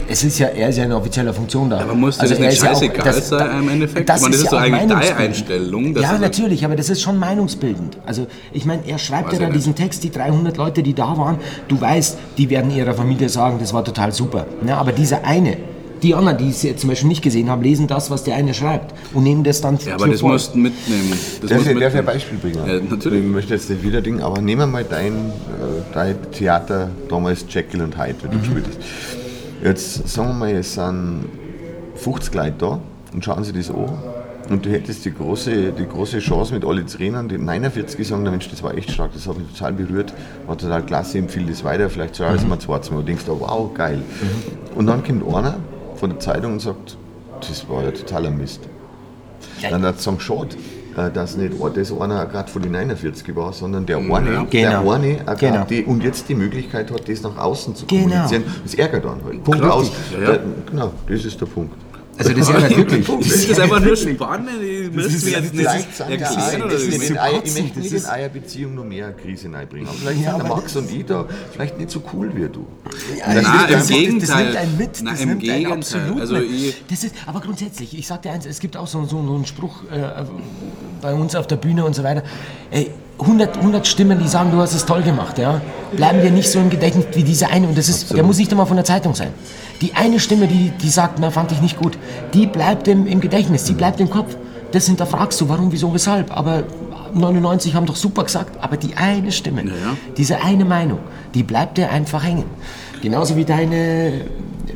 es ist ja, er ist ja in offizieller Funktion da. Aber muss dir das nicht ja auch- scheißegal das- sein im Endeffekt? Das das ist, ist ja doch eigentlich deine. Einstellung, Ja, natürlich, aber das ist schon meinungsbildend. Also ich meine, er schreibt Weiß ja da diesen Text, die 300 Leute, die da waren, du weißt, die werden ihrer Familie sagen, das war total super. Ja, aber dieser eine, die anderen, die es jetzt zum Beispiel nicht gesehen haben, lesen das, was der eine schreibt und nehmen das dann Ja, aber das voll. musst du mitnehmen. Das Darf musst ich, darf ich ein. Beispiel bringen? Ja, natürlich. Ich möchte jetzt nicht wieder Ding, aber nehmen wir mal dein, äh, dein Theater damals Jekyll und Hyde, Mhm. wie du gespielt hast. Jetzt sagen wir mal, es sind 50 Leute da und schauen sich das an. Und du hättest die große, die große Chance mit alle Trainern, die 49 sagen, der Mensch, das war echt stark, das hat mich total berührt, war total klasse, empfehle das weiter, vielleicht sogar mhm. mal zweites Mal. Du denkst, da, wow, geil. Und dann kommt einer von der Zeitung und sagt, das war ja totaler Mist. Dann hat es sagen, schade, dass nicht das einer gerade von den 49 war, sondern der eine, Genau. der eine äh, Genau. die, und jetzt die Möglichkeit hat, das nach außen zu Genau. kommunizieren. Das ärgert dann halt. Punkt Klar. aus. Ja, ja. Da- Genau, das ist der Punkt. Also das ist ja wirklich. Das ist einfach nur spannend. Müsste mir jetzt Vielleicht nicht erklären oder das ist Eier, ich möchte nicht das in ist- Eierbeziehung noch mehr Krise reinbringen. Aber vielleicht Ja, sind der Max und ich da vielleicht nicht so cool wie du. Ja, Nein, das- im das- Das Gegenteil. nimmt einen mit. Das nimmt einen Gegenteil. absolut Also das ist, aber grundsätzlich, ich sag dir eins, es gibt auch so, so, so einen Spruch äh, bei uns auf der Bühne und so weiter. Ey, 100, 100 Stimmen, die sagen, du hast es toll gemacht, ja, bleiben dir nicht so im Gedächtnis wie diese eine. Und das ist, der muss nicht einmal von der Zeitung sein. Die eine Stimme, die, die sagt, na, fand ich nicht gut, die bleibt im, im Gedächtnis, die bleibt im Kopf. Das hinterfragst du, warum, wieso, weshalb. Aber 99 haben doch super gesagt, aber die eine Stimme, ja. diese eine Meinung, die bleibt dir einfach hängen. Genauso wie deine,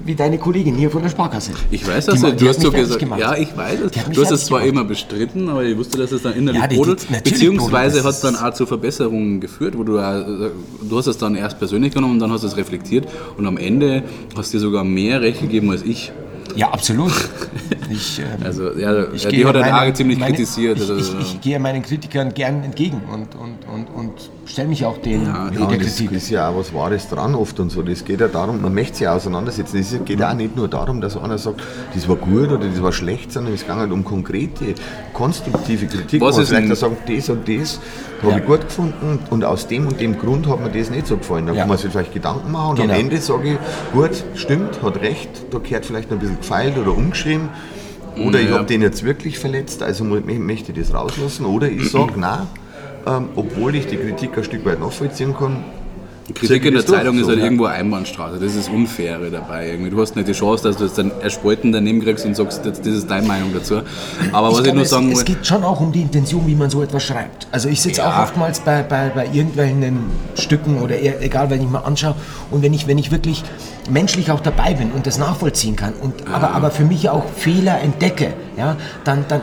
wie deine Kollegin hier von der Sparkasse. Ich weiß Die das, die du hat hast so gesagt, gemacht. ja, ich weiß es. Die Du hast es zwar gemacht. immer bestritten, aber ich wusste, dass es dann innerlich Ja, die- die- brodelt. Beziehungsweise hat es. dann auch zu Verbesserungen geführt, wo du, äh, du hast es dann erst persönlich genommen und dann hast du es reflektiert und am Ende hast du dir sogar mehr Recht gegeben als ich. Ja, absolut. Ich, ähm, Also, ja, ich die hat meine- auch ziemlich meine- kritisiert. Ich, Also, ich, ich gehe meinen Kritikern gern entgegen und, und, und, und stelle mich auch den, Ja, der Ja, das Kritik. ist ja auch was Wahres dran oft und so. Das geht ja darum, man möchte sich auseinandersetzen. Es geht auch nicht nur darum, dass einer sagt, das war gut oder das war schlecht, sondern es geht halt um konkrete, konstruktive Kritik. Was man ist vielleicht sagt, das und das habe Ja. ich gut gefunden und aus dem und dem Grund hat mir das nicht so gefallen. Da Ja. kann man sich vielleicht Gedanken machen und Genau. am Ende sage ich, gut, stimmt, hat recht, da gehört vielleicht noch ein bisschen gefeilt oder umgeschrieben. Oder ich Ja. habe den jetzt wirklich verletzt, also möchte ich das rauslassen. Oder ich sage, nein, ähm, obwohl ich die Kritik ein Stück weit nachvollziehen kann. Kritik sag ich in der Zeitung ist so, halt ja. irgendwo eine Einbahnstraße. Das ist Unfaire dabei. Irgendwie. Du hast nicht die Chance, dass du jetzt dann Erspalten daneben kriegst und sagst, das, das ist deine Meinung dazu. Aber was ich, nur es, sagen es wollte, geht schon auch um die Intention, wie man so etwas schreibt. Also ich sitze auch oftmals bei, bei, bei irgendwelchen Stücken oder eher, egal, wenn ich mal anschaue und wenn ich, wenn ich wirklich menschlich auch dabei bin und das nachvollziehen kann und aber, aber für mich auch Fehler entdecke, ja, dann, dann,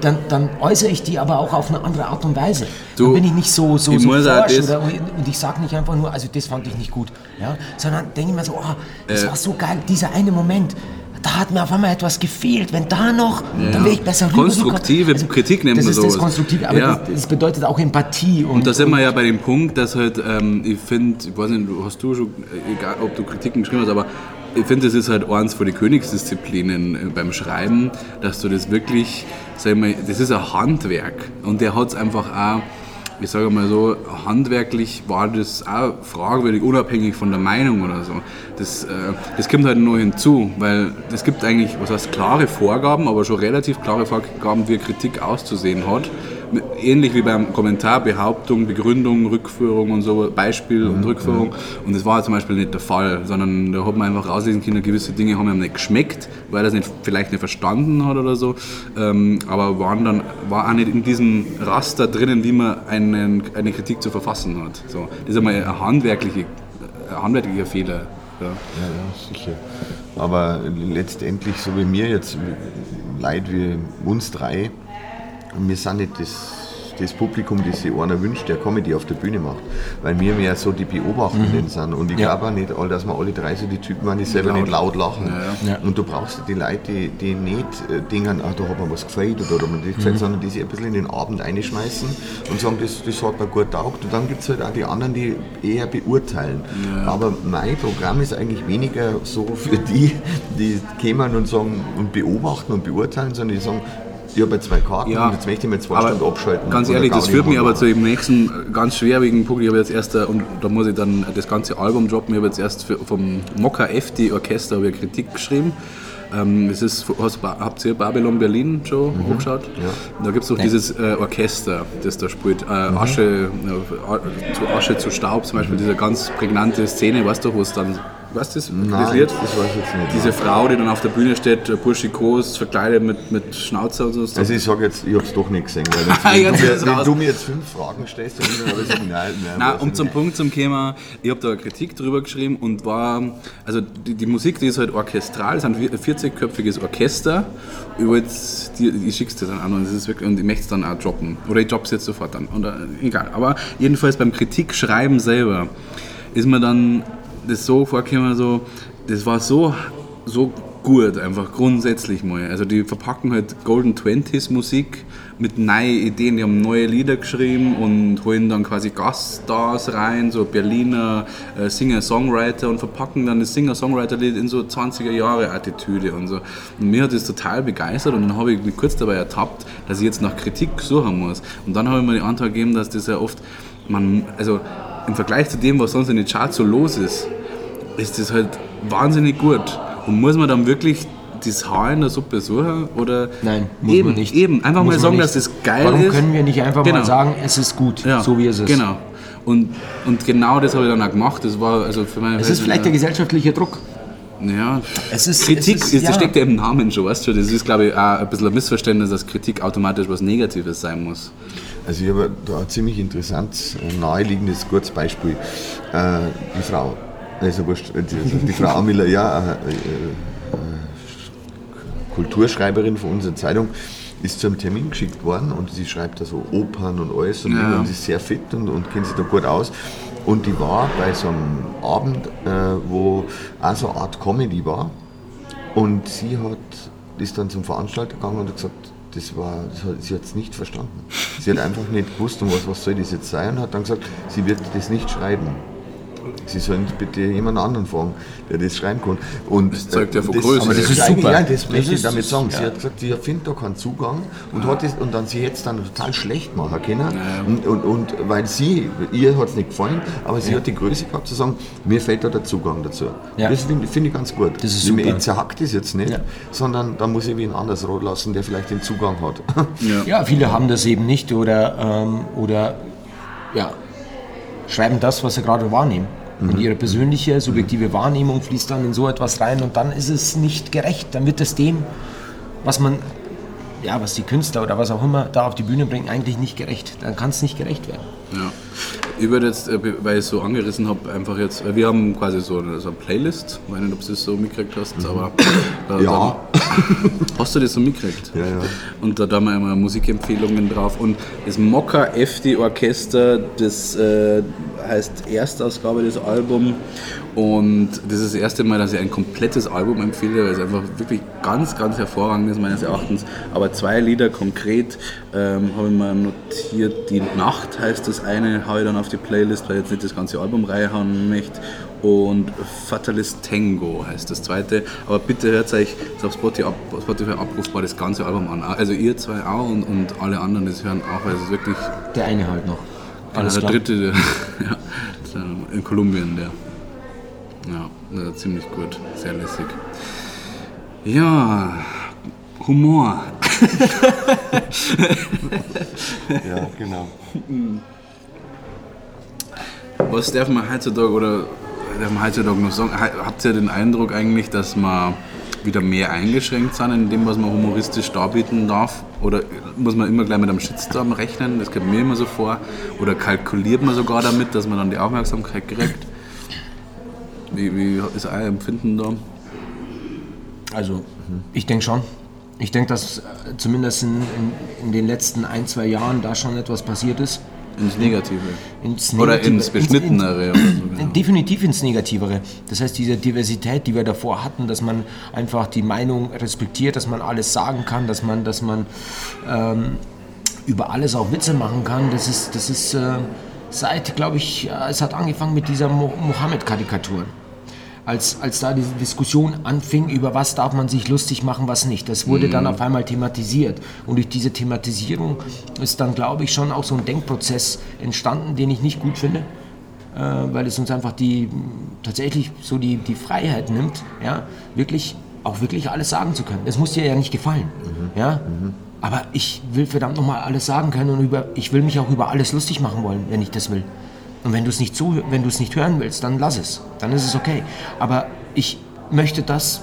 dann, dann äußere ich die aber auch auf eine andere Art und Weise. Du, dann bin ich nicht so, so, so forsch das- oder, und ich sage nicht einfach nur, also das fand ich nicht gut, ja, sondern denke ich mir so, oh, das Äh. war so geil, dieser eine Moment, da hat mir auf einmal etwas gefehlt, wenn da noch, dann wäre ich besser rübergekommen. Konstruktive Kritik nennt das man ist das. Konstruktive, aber Ja. das, das bedeutet auch Empathie. Und, Und da sind wir ja bei dem Punkt, dass halt, ähm, ich finde, ich weiß nicht, hast du schon, egal ob du Kritiken geschrieben hast, aber ich finde, das ist halt eins von den Königsdisziplinen äh, beim Schreiben, dass du das wirklich, sag ich mal, das ist ein Handwerk. Und der hat es einfach auch, ich sage mal so, handwerklich war das auch fragwürdig, unabhängig von der Meinung oder so. Das, äh, das kommt halt nur hinzu, weil es gibt eigentlich, was heißt, klare Vorgaben, aber schon relativ klare Vorgaben, wie Kritik auszusehen hat. Ähnlich wie beim Kommentar, Behauptung, Begründung, Rückführung und so, Beispiel und Rückführung. Und das war zum Beispiel nicht der Fall, sondern da hat man einfach rauslesen können, gewisse Dinge haben ihm nicht geschmeckt, weil er es nicht, vielleicht nicht verstanden hat oder so. Ähm, aber waren dann, war auch nicht in diesem Raster drinnen, wie man einen, eine Kritik zu verfassen hat. So, das ist einmal ein, handwerkliche, ein handwerklicher Fehler. Ja. Ja, ja, sicher. Aber letztendlich, so wie mir jetzt, Leid wie uns drei, wir sind nicht das, das Publikum, das sich einer wünscht, der Comedy auf der Bühne macht. Weil wir mehr so die Beobachtenden sind. Und ich Ja. glaube auch nicht, all- dass wir alle drei so die Typen waren, die selber nicht laut lachen. Ja. Und du brauchst die Leute, die, die nicht äh, denken, ah, da hat mir was gefällt oder, oder mir das gefällt, sondern die sich ein bisschen in den Abend einschmeißen und sagen, das, das hat mir gut taugt. Und dann gibt es halt auch die anderen, die eher beurteilen. Aber mein Programm ist eigentlich weniger so für die, die kommen und sagen und beobachten und beurteilen, sondern die sagen, ich habe jetzt zwei Karten und jetzt möchte ich mir zwei aber Stunden abschalten. Ganz ehrlich, das führt mich aber zu dem nächsten äh, ganz schwerwiegenden Punkt. Ich habe jetzt erst, äh, und da muss ich dann das ganze Album droppen, ich habe jetzt erst für, vom Mokka FD Orchester habe ich Kritik geschrieben. Ähm, das ist, hast, habt ihr Babylon Berlin schon Mhm. hochgeschaut? Da gibt es doch dieses äh, Orchester, das da spielt. Äh, Mhm. Asche, äh, zu Asche zu Staub zum Beispiel, diese ganz prägnante Szene, weißt du, wo es dann, weißt du das, das Nein, Lied? das weiß ich jetzt nicht. Diese Frau, die dann auf der Bühne steht, äh, burschikos, verkleidet mit, mit Schnauzer und so. Also ich sage jetzt, ich habe es doch nicht gesehen. Ah, Weil wenn, jetzt du, es mir, wenn du mir jetzt fünf Fragen stellst, dann würde ich sagen, nein, nein. Na, weiß um zum nicht. Punkt zum Thema, ich habe da eine Kritik drüber geschrieben und war, also die, die Musik, die ist halt orchestral, es ist ein 40-köpfiges Orchester. Ich, ich schick's dir dann an und, das ist wirklich, und ich möchte es dann auch droppen. Oder ich dropp's jetzt sofort an. Oder, egal. Aber jedenfalls beim Kritikschreiben selber ist mir dann das so vorgekommen, so, das war so, so gut, einfach grundsätzlich mal. Also die verpacken halt Golden Twenties Musik mit neuen Ideen, die haben neue Lieder geschrieben und holen dann quasi Gaststars rein, so Berliner äh, Singer-Songwriter und verpacken dann das Singer-Songwriter-Lied in so 20er Jahre Attitüde und so. Und mir hat das total begeistert und dann habe ich mich kurz dabei ertappt, dass ich jetzt nach Kritik suchen muss. Und dann habe ich mir die Antwort gegeben, dass das ja oft, man, also im Vergleich zu dem, was sonst in den Charts so los ist, ist das halt wahnsinnig gut. Und muss man dann wirklich das Haar in der Suppe suchen? Oder Nein, muss eben, man nicht. Eben, einfach Muss mal sagen, dass das geil Warum ist. können wir nicht einfach Genau. mal sagen, es ist gut, Ja, so wie es ist? Genau. Und, und genau das habe ich dann auch gemacht. Das war also für meine Es ist vielleicht der gesellschaftliche Druck. ja, Es ist- Kritik, es ist- ist, ja. steckt ja im Namen schon, weißt du? Das ist, glaube ich, auch ein bisschen ein Missverständnis, dass Kritik automatisch was Negatives sein muss. Also ich habe da ein ziemlich interessant, äh, naheliegendes, kurzes Beispiel. Äh, die Frau, also wurscht, äh, die, die Frau Amila, ja, äh, äh, Kulturschreiberin von unserer Zeitung, ist zu einem Termin geschickt worden und sie schreibt da so Opern und alles und, Ja. und ist sehr fit und, und kennt sich da gut aus. Und die war bei so einem Abend, äh, wo auch so eine Art Comedy war. Und sie hat, ist dann zum Veranstalter gegangen und hat gesagt, das war, das hat, sie hat es nicht verstanden. Sie hat einfach nicht gewusst, um was, was soll das jetzt sein und hat dann gesagt, sie wird das nicht schreiben. Sie sollen bitte jemand anderen fragen, der das schreiben kann. Und Das zeugt ja von das, Größe. aber das Das ist super. Ja, das, möchte ich ist- damit sagen. Sie ja. hat gesagt, sie findet da keinen Zugang und, hat das, und dann sie jetzt dann total schlecht machen können. Und, und, und weil sie, ihr hat es nicht gefallen, aber sie hat die Größe gehabt zu sagen, mir fehlt da der Zugang dazu. Ja. Das finde finde ich ganz gut. Das ist super. ich zerhack das jetzt nicht, Ja. sondern da muss ich wen anders rot lassen, der vielleicht den Zugang hat. Ja, viele haben das eben nicht oder, ähm, oder ja, schreiben das, was sie gerade wahrnehmen. Und ihre persönliche, subjektive Wahrnehmung fließt dann in so etwas rein und dann ist es nicht gerecht. Dann wird es dem, was man, ja, was die Künstler oder was auch immer da auf die Bühne bringen, eigentlich nicht gerecht. Dann kann es nicht gerecht werden. Ja. Ich würde jetzt, äh, weil ich es so angerissen habe, einfach jetzt, äh, wir haben quasi so eine, so eine Playlist, ich weiß nicht, ob du das so mitgekriegt hast, aber da, Ja. da, hast du das so mitgekriegt? Ja, ja. Und da haben wir immer Musikempfehlungen drauf und das Mokka FD Orchester, das äh, heißt Erstausgabe des Albums und das ist das erste Mal, dass ich ein komplettes Album empfehle, weil es einfach wirklich ganz, ganz hervorragend ist meines Erachtens. Aber zwei Lieder konkret ähm, habe ich mal notiert. Die Nacht heißt das eine, habe ich dann auf die Playlist, weil ich jetzt nicht das ganze Album reinhauen möchte. Und Fatalist Tango heißt das zweite. Aber bitte hört euch das auf Spotify, ab, Spotify abrufbar das ganze Album an. Also ihr zwei auch und, und alle anderen das hören auch, weil es ist wirklich Der eine halt noch. Alles der klar. dritte der, ja, der in Kolumbien, der. Ja, der ziemlich gut, sehr lässig. Ja, Humor. ja, genau. Was darf man heutzutage oder darf man heutzutage noch sagen? Ha- Habt ihr den Eindruck eigentlich, dass man wieder mehr eingeschränkt sind in dem, was man humoristisch darbieten darf? Oder muss man immer gleich mit einem Shitstorm rechnen? Das kommt mir immer so vor. Oder kalkuliert man sogar damit, dass man dann die Aufmerksamkeit kriegt? Wie, wie ist euer Empfinden da? Also, ich denke schon. Ich denke, dass zumindest in, in, in den letzten ein, zwei Jahren da schon etwas passiert ist. Ins Negative. Ins Oder Negative- ins Beschnittenere. oder so, genau. Definitiv ins Negativere. Das heißt, diese Diversität, die wir davor hatten, dass man einfach die Meinung respektiert, dass man alles sagen kann, dass man, dass man ähm, über alles auch Witze machen kann, das ist, das ist äh, seit, glaube ich, ja, es hat angefangen mit dieser Mo Mohammed-Karikatur. Als, als da diese Diskussion anfing, über was darf man sich lustig machen, was nicht. Das wurde dann auf einmal thematisiert. Und durch diese Thematisierung ist dann, glaube ich, schon auch so ein Denkprozess entstanden, den ich nicht gut finde äh, weil es uns einfach die tatsächlich so die, die Freiheit nimmt, ja, wirklich auch wirklich alles sagen zu können. Es muss dir ja nicht gefallen, ja, aber ich will verdammt nochmal alles sagen können und über, ich will mich auch über alles lustig machen wollen, wenn ich das will. Und wenn du es nicht zuhör- wenn du es nicht hören willst, dann lass es, dann ist es okay. Aber ich möchte das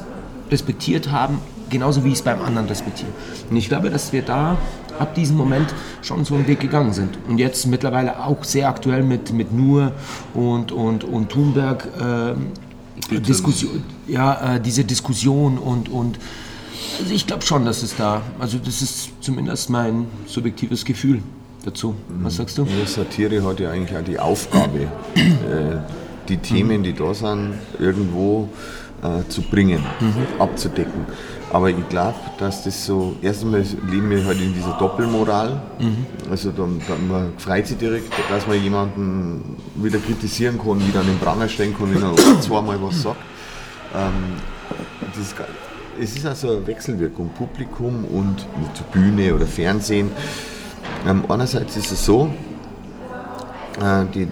respektiert haben, genauso wie ich es beim anderen respektiere. Und ich glaube, dass wir da ab diesem Moment schon so einen Weg gegangen sind. Und jetzt mittlerweile auch sehr aktuell mit, mit Nur und, und, und Thunberg ähm, Diskussion, ja, äh, diese Diskussion und, und also ich glaube schon, dass es da, also das ist zumindest mein subjektives Gefühl dazu. Was sagst du? Ja, Satire hat ja eigentlich auch die Aufgabe, äh, die Themen, die da sind, irgendwo äh, zu bringen, abzudecken. Aber ich glaube, dass das so, erstmal leben wir halt in dieser Doppelmoral. Also da, da, man freut sich direkt, dass man jemanden wieder kritisieren kann, wieder an den Pranger stellen kann, wenn er zweimal was sagt. Ähm, das es ist also eine Wechselwirkung, Publikum und Bühne oder Fernsehen. Ähm, einerseits ist es so, äh, die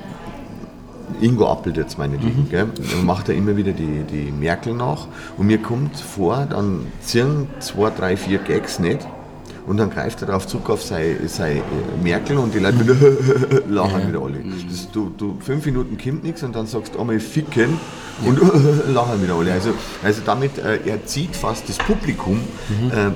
Ingo Appelt jetzt meinetwegen, gell? Dann macht er immer wieder die, die Merkel nach. Und mir kommt vor, dann ziehen zwei, drei, vier Gags nicht und dann greift er darauf zurück auf seine, seine äh, Merkel und die Leute wieder lachen wieder alle. Das, du, du, fünf Minuten kommt nichts und dann sagst du einmal ficken und lachen wieder alle. Also, also damit äh, er zieht fast das Publikum, äh,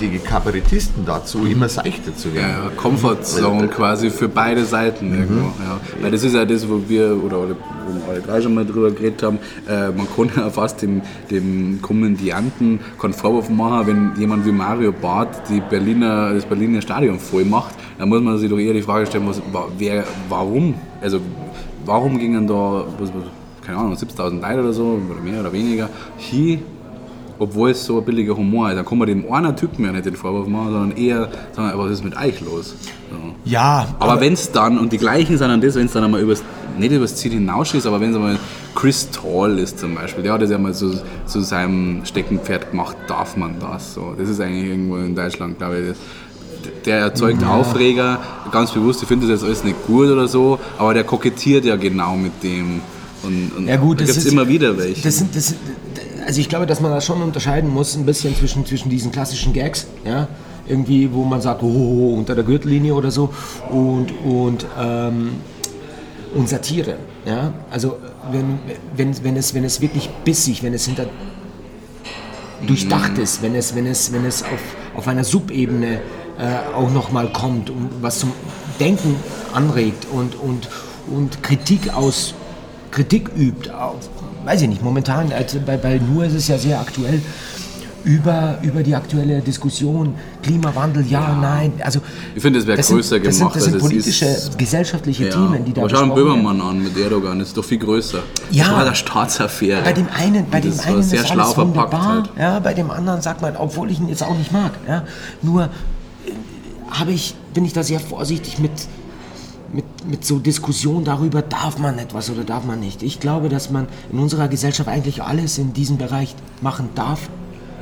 die, die Kabarettisten dazu, immer seichter zu werden. Ja, Comfort Zone quasi für beide Seiten irgendwo. Ja. Weil das ist ja das, wo wir oder alle, wo wir alle drei schon mal drüber geredet haben. Äh, man kann ja fast dem, dem Kommandianten keinen Vorwurf machen, wenn jemand wie Mario Barth die Berliner, das Berliner Stadion voll macht. Dann muss man sich doch eher die Frage stellen, was, wa- wer, warum? Also warum gingen da was, was, keine Ahnung, 70.000 Leute oder so, oder mehr oder weniger, hier obwohl es so ein billiger Humor ist. Dann kann man dem einen Typen ja nicht den Vorwurf machen, sondern eher sagen, was ist mit euch los? So. Ja, Aber wenn es dann, und die gleichen sind dann das, wenn es dann einmal übers, nicht übers Ziel hinaus ist, aber wenn es einmal Chris Tall ist zum Beispiel, der hat das ja mal zu, zu seinem Steckenpferd gemacht, darf man das? So, das ist eigentlich irgendwo in Deutschland, glaube ich, das, der erzeugt Aufreger, ganz bewusst, ich finde das jetzt alles nicht gut oder so, aber der kokettiert ja genau mit dem. Und, und Ja gut, da das gibt es ist immer wieder welche. Das sind, das also ich glaube, dass man da schon unterscheiden muss, ein bisschen zwischen, zwischen diesen klassischen Gags, ja, irgendwie, wo man sagt, oh, oh, oh, unter der Gürtellinie oder so, und, und, ähm, und Satire, ja. Also wenn, wenn, wenn, es, wenn es wirklich bissig, wenn es hinter durchdacht ist, wenn es, wenn es, wenn es auf, auf einer Subebene äh, auch nochmal kommt und was zum Denken anregt und, und, und Kritik aus Kritik übt, auf, weiß ich nicht, momentan, also bei, bei Nur ist es ja sehr aktuell, über, über die aktuelle Diskussion, Klimawandel, ja, nein, also Ich finde, es wäre das sind- größer das gemacht, Sind, das sind politische, ist. gesellschaftliche Ja. Themen, die da besprochen werden. Böhmermann an mit Erdogan, das ist doch viel größer. Ja. Das war der Staatsaffäre. Bei dem einen, bei dem einen war sehr ist schlau alles verpackt wunderbar, halt. ja, bei dem anderen sagt man, obwohl ich ihn jetzt auch nicht mag, ja, nur äh, habe ich, bin ich da sehr vorsichtig mit, mit, so Diskussionen darüber, darf man etwas oder darf man nicht. Ich glaube, dass man in unserer Gesellschaft eigentlich alles in diesem Bereich machen darf.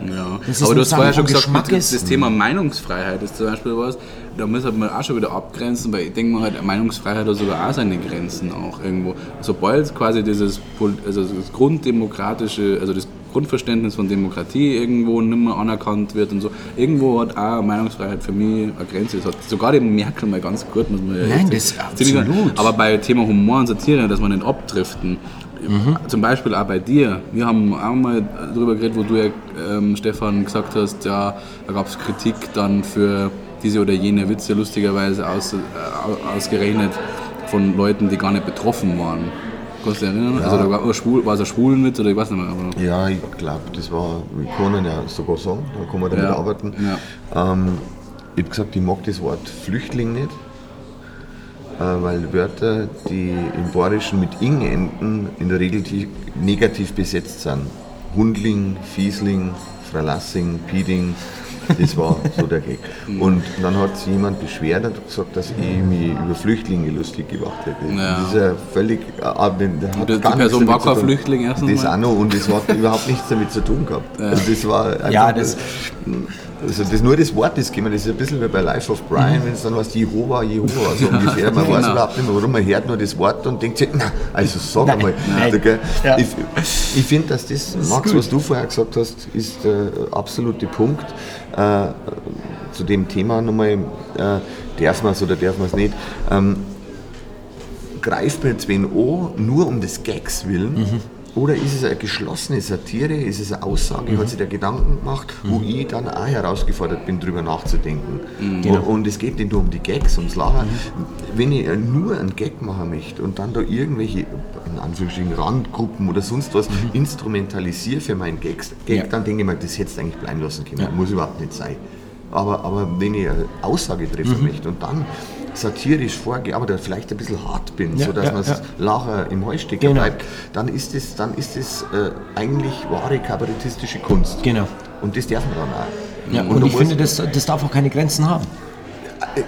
Ja. Aber du hast vorher schon gesagt, mit- das Thema Meinungsfreiheit ist zum Beispiel was, da müssen wir auch schon wieder abgrenzen, weil ich denke mal halt, Meinungsfreiheit hat sogar auch seine Grenzen auch irgendwo. Sobald quasi dieses also das grunddemokratische, also das Grundverständnis von Demokratie irgendwo nicht mehr anerkannt wird und so, irgendwo hat auch Meinungsfreiheit für mich eine Grenze. Das hat sogar die Merkel mal ganz gut, muss man ja Nein, das- ziemlich- absolut. Aber bei Thema Humor und Satire, dass man nicht abdriften, zum Beispiel auch bei dir. Wir haben auch mal darüber geredet, wo du ja, ähm, Stefan, gesagt hast, ja, da gab es Kritik dann für diese oder jene Witze lustigerweise aus, äh, au- ausgerechnet von Leuten, die gar nicht betroffen waren. Kannst du dich erinnern? Also da war, schwul, war es ein Schwulenwitz oder ich weiß nicht mehr. Aber Ja, ich glaube, das war, wir können ja sogar sagen, da kann man damit Ja, arbeiten. ja. Ähm, ich habe gesagt, ich mag das Wort Flüchtling nicht, äh, weil Wörter, die im Bayerischen mit ing enden, in der Regel negativ besetzt sind. Hundling, Fiesling, Fralassing, Pieding, das war so der Gag. Und dann hat sich jemand beschwert und gesagt, dass ich mich über Flüchtlinge lustig gemacht hätte. Ja. Das ist ja völlig. äh, äh, der hat die Person war kein. Flüchtling erstens Das mal. auch noch und das hat überhaupt nichts damit zu tun gehabt. Also das war einfach, Ja, das- also das nur das Wort ist gekommen, das ist ein bisschen wie bei Life of Brian, wenn es dann heißt Jehova, Jehova, so ungefähr. Man weiß genau. überhaupt nicht mehr, warum, man hört nur das Wort und denkt sich, na, also sag Nein, einmal. nein. Gell? Ja. Ich, ich finde, dass das, Max, was du vorher gesagt hast, ist der absolute Punkt. Äh, zu dem Thema nochmal, äh, darf man es oder darf man es nicht. Ähm, greift man jetzt wen an, nur um des Gags willen? Oder ist es eine geschlossene Satire? Ist es eine Aussage? Hat sich der Gedanken gemacht, wo ich dann auch herausgefordert bin, drüber nachzudenken? Und, und es geht nicht nur um die Gags, ums Lachen. Wenn ich nur einen Gag machen möchte und dann da irgendwelche, in Anführungsstrichen, Randgruppen oder sonst was instrumentalisiere für meinen Gags, Gag, Ja. dann denke ich mir, das hättest du eigentlich bleiben lassen können. Muss überhaupt nicht sein. Aber, aber wenn ich eine Aussage treffen Mhm. möchte und dann satirisch vorgehe, aber da vielleicht ein bisschen hart bin, Ja, sodass ja, man ja. Lacher im Heustecker Genau. bleibt, dann ist es dann ist es äh, eigentlich wahre kabarettistische Kunst. Genau. Und das darf man dann auch. Ja, und, da ich finde, das, das darf auch keine Grenzen haben.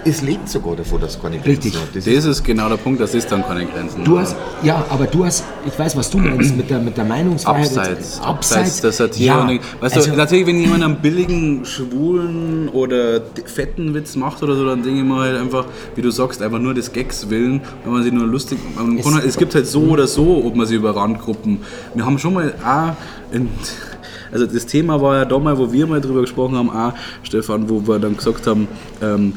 Es lebt sogar davon, dass es keine Grenzen Richtig. hat. Das Das ist, genau der Punkt, das ist dann keine Grenzen. Du hast, ja, aber du hast, ich weiß, was du meinst mit der, mit der Meinungsfreiheit. Abseits, abseits der Satire. Ja, und weißt also, du, natürlich, wenn jemand einen billigen, schwulen oder fetten Witz macht oder so, dann denke ich mir halt einfach, wie du sagst, einfach nur des Gags willen, wenn man sich nur lustig. Es- es gibt halt so oder so, ob man sich über Randgruppen. Wir haben schon mal auch in, also das Thema war ja da mal, wo wir mal drüber gesprochen haben, auch, Stefan, wo wir dann gesagt haben, ähm,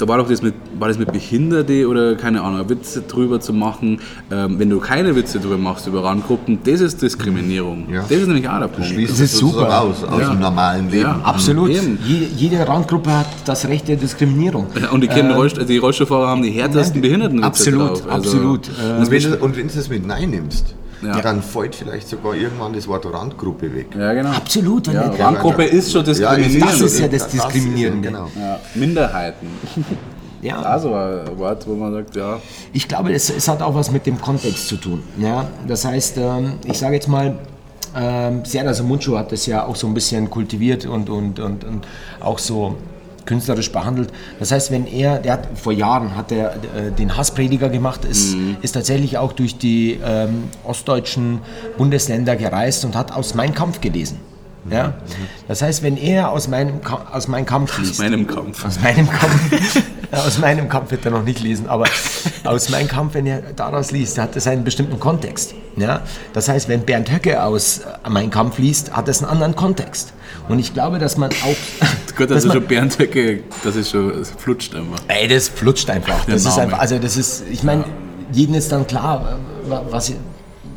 da war doch das mit, war das mit Behinderte oder keine Ahnung, Witze drüber zu machen. Ähm, wenn du keine Witze drüber machst über Randgruppen, das ist Diskriminierung. Ja. Das ist nämlich auch der Punkt. schließt Das ist super. aus, aus Ja. dem normalen Leben. Ja. Absolut. Eben. Jede, Randgruppe hat das Recht der Diskriminierung. Und die, kennen Rollst die Rollstuhlfahrer haben die härtesten Behindertenwitze Absolut, drauf. Also, absolut. Äh, Und wenn, du, und wenn du das mit Nein nimmst, Ja. dann fällt vielleicht sogar irgendwann das Wort Randgruppe weg. Ja, genau. Absolut. Wenn Ja, der- Randgruppe ist schon Ja, diskriminierend. Das ist ja das Diskriminierende. genau. Ja, Minderheiten. ja. Also ein Wort, wo man sagt, ja, Ich glaube, es, es hat auch was mit dem Kontext zu tun. Ja? Das heißt, ähm, ich sage jetzt mal, Ähm, Serdar Mundschuh hat das ja auch so ein bisschen kultiviert und, und, und, und auch so künstlerisch behandelt. Das heißt, wenn er, der hat vor Jahren hat er äh, den Hassprediger gemacht, ist, Mhm. ist tatsächlich auch durch die ähm, ostdeutschen Bundesländer gereist und hat aus Mein Kampf gelesen. Ja? Das heißt, wenn er aus meinem, aus meinem Kampf liest, Aus meinem Kampf. aus meinem Kampf, aus meinem Kampf wird er noch nicht lesen, aber aus meinem Kampf, wenn er daraus liest, hat es einen bestimmten Kontext. Ja? Das heißt, wenn Bernd Höcke aus äh, Mein Kampf liest, hat es einen anderen Kontext. Und ich glaube, dass man auch... Gut, dass das ist man- schon Bernd Höcke, das ist schon, es flutscht einfach. Ey, das flutscht einfach. Das ist einfach, also das ist, ich meine, jedem ist dann klar, was,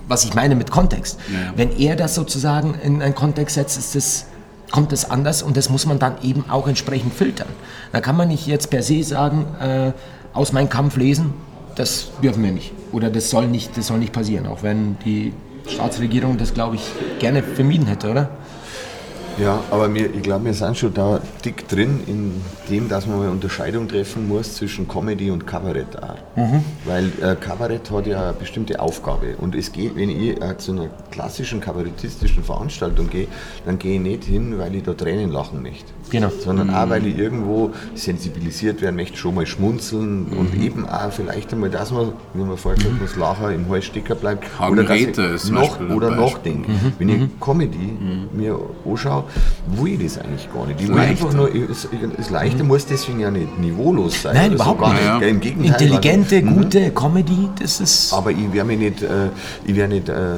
was ich meine mit Kontext. Ja. Wenn er das sozusagen in einen Kontext setzt, ist das, kommt das anders und das muss man dann eben auch entsprechend filtern. Da kann man nicht jetzt per se sagen, äh, aus meinem Kampf lesen, das dürfen wir nicht. Oder das soll nicht, das soll nicht passieren, auch wenn die Staatsregierung das, glaube ich, gerne vermieden hätte, oder? Ja, aber wir, ich glaube, wir sind schon da dick drin in dem, dass man eine Unterscheidung treffen muss zwischen Comedy und Kabarett auch. Weil äh, Kabarett hat ja eine bestimmte Aufgabe. Und es geht, wenn ich äh, zu einer klassischen kabarettistischen Veranstaltung gehe, dann gehe ich nicht hin, weil ich da Tränen lachen möchte. Genau. Sondern auch, weil ich irgendwo sensibilisiert werden möchte, schon mal schmunzeln und eben auch vielleicht einmal, dass man, wie man vorher gesagt hat, das Lachen im Hals stecken bleibt. Hagen ich Räther ist noch, oder nachdenke. Wenn ich Comedy mir anschaue, will ich das eigentlich gar nicht. Ich will Leichter. einfach nur, es, es leichter muss deswegen ja nicht niveaulos sein. Nein, überhaupt gar nicht. Ja, ja. Im Gegenteil. Intelligente, mhm. gute Comedy, das ist... Aber ich werde mich nicht, äh, ich werd nicht äh,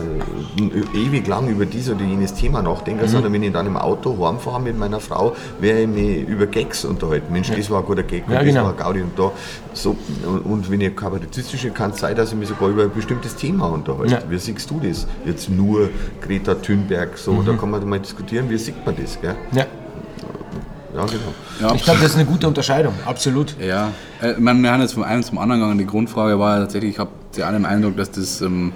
ewig lang über dies oder jenes Thema nachdenken, Mhm. sondern wenn ich dann im Auto heimfahre mit meiner Frau, werde ich mich über Gags unterhalten. Mensch, das war ein guter Gag und Ja, das genau. war ein Gaudi und da. So, und, wenn ich kabarettistische kann es sein, dass ich mich sogar über ein bestimmtes Thema unterhalte. Ja. Wie siehst du das? Jetzt nur Greta Thunberg, so, Mhm. da kann man mal diskutieren, wie sieht man das? Gell? Ja. Ja, genau. Ja, Ich glaube, das ist eine gute Unterscheidung, absolut. Ja, äh, ich meine, wir haben jetzt vom einen zum anderen gegangen. Die Grundfrage war ja tatsächlich, ich habe ja den Eindruck, dass das ähm,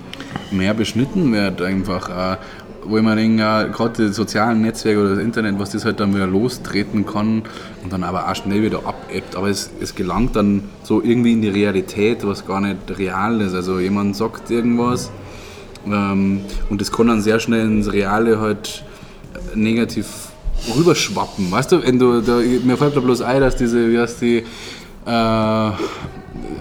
mehr beschnitten wird, einfach. Äh, wo ich mir denke, ja, gerade die sozialen Netzwerke oder das Internet, was das halt dann wieder lostreten kann und dann aber auch schnell wieder abebbt. Aber es, es gelangt dann so irgendwie in die Realität, was gar nicht real ist. Also jemand sagt irgendwas ähm, und das kann dann sehr schnell ins Reale halt negativ rüberschwappen. Weißt du, wenn du, da, mir fällt da bloß ein, dass diese, wie heißt die, äh,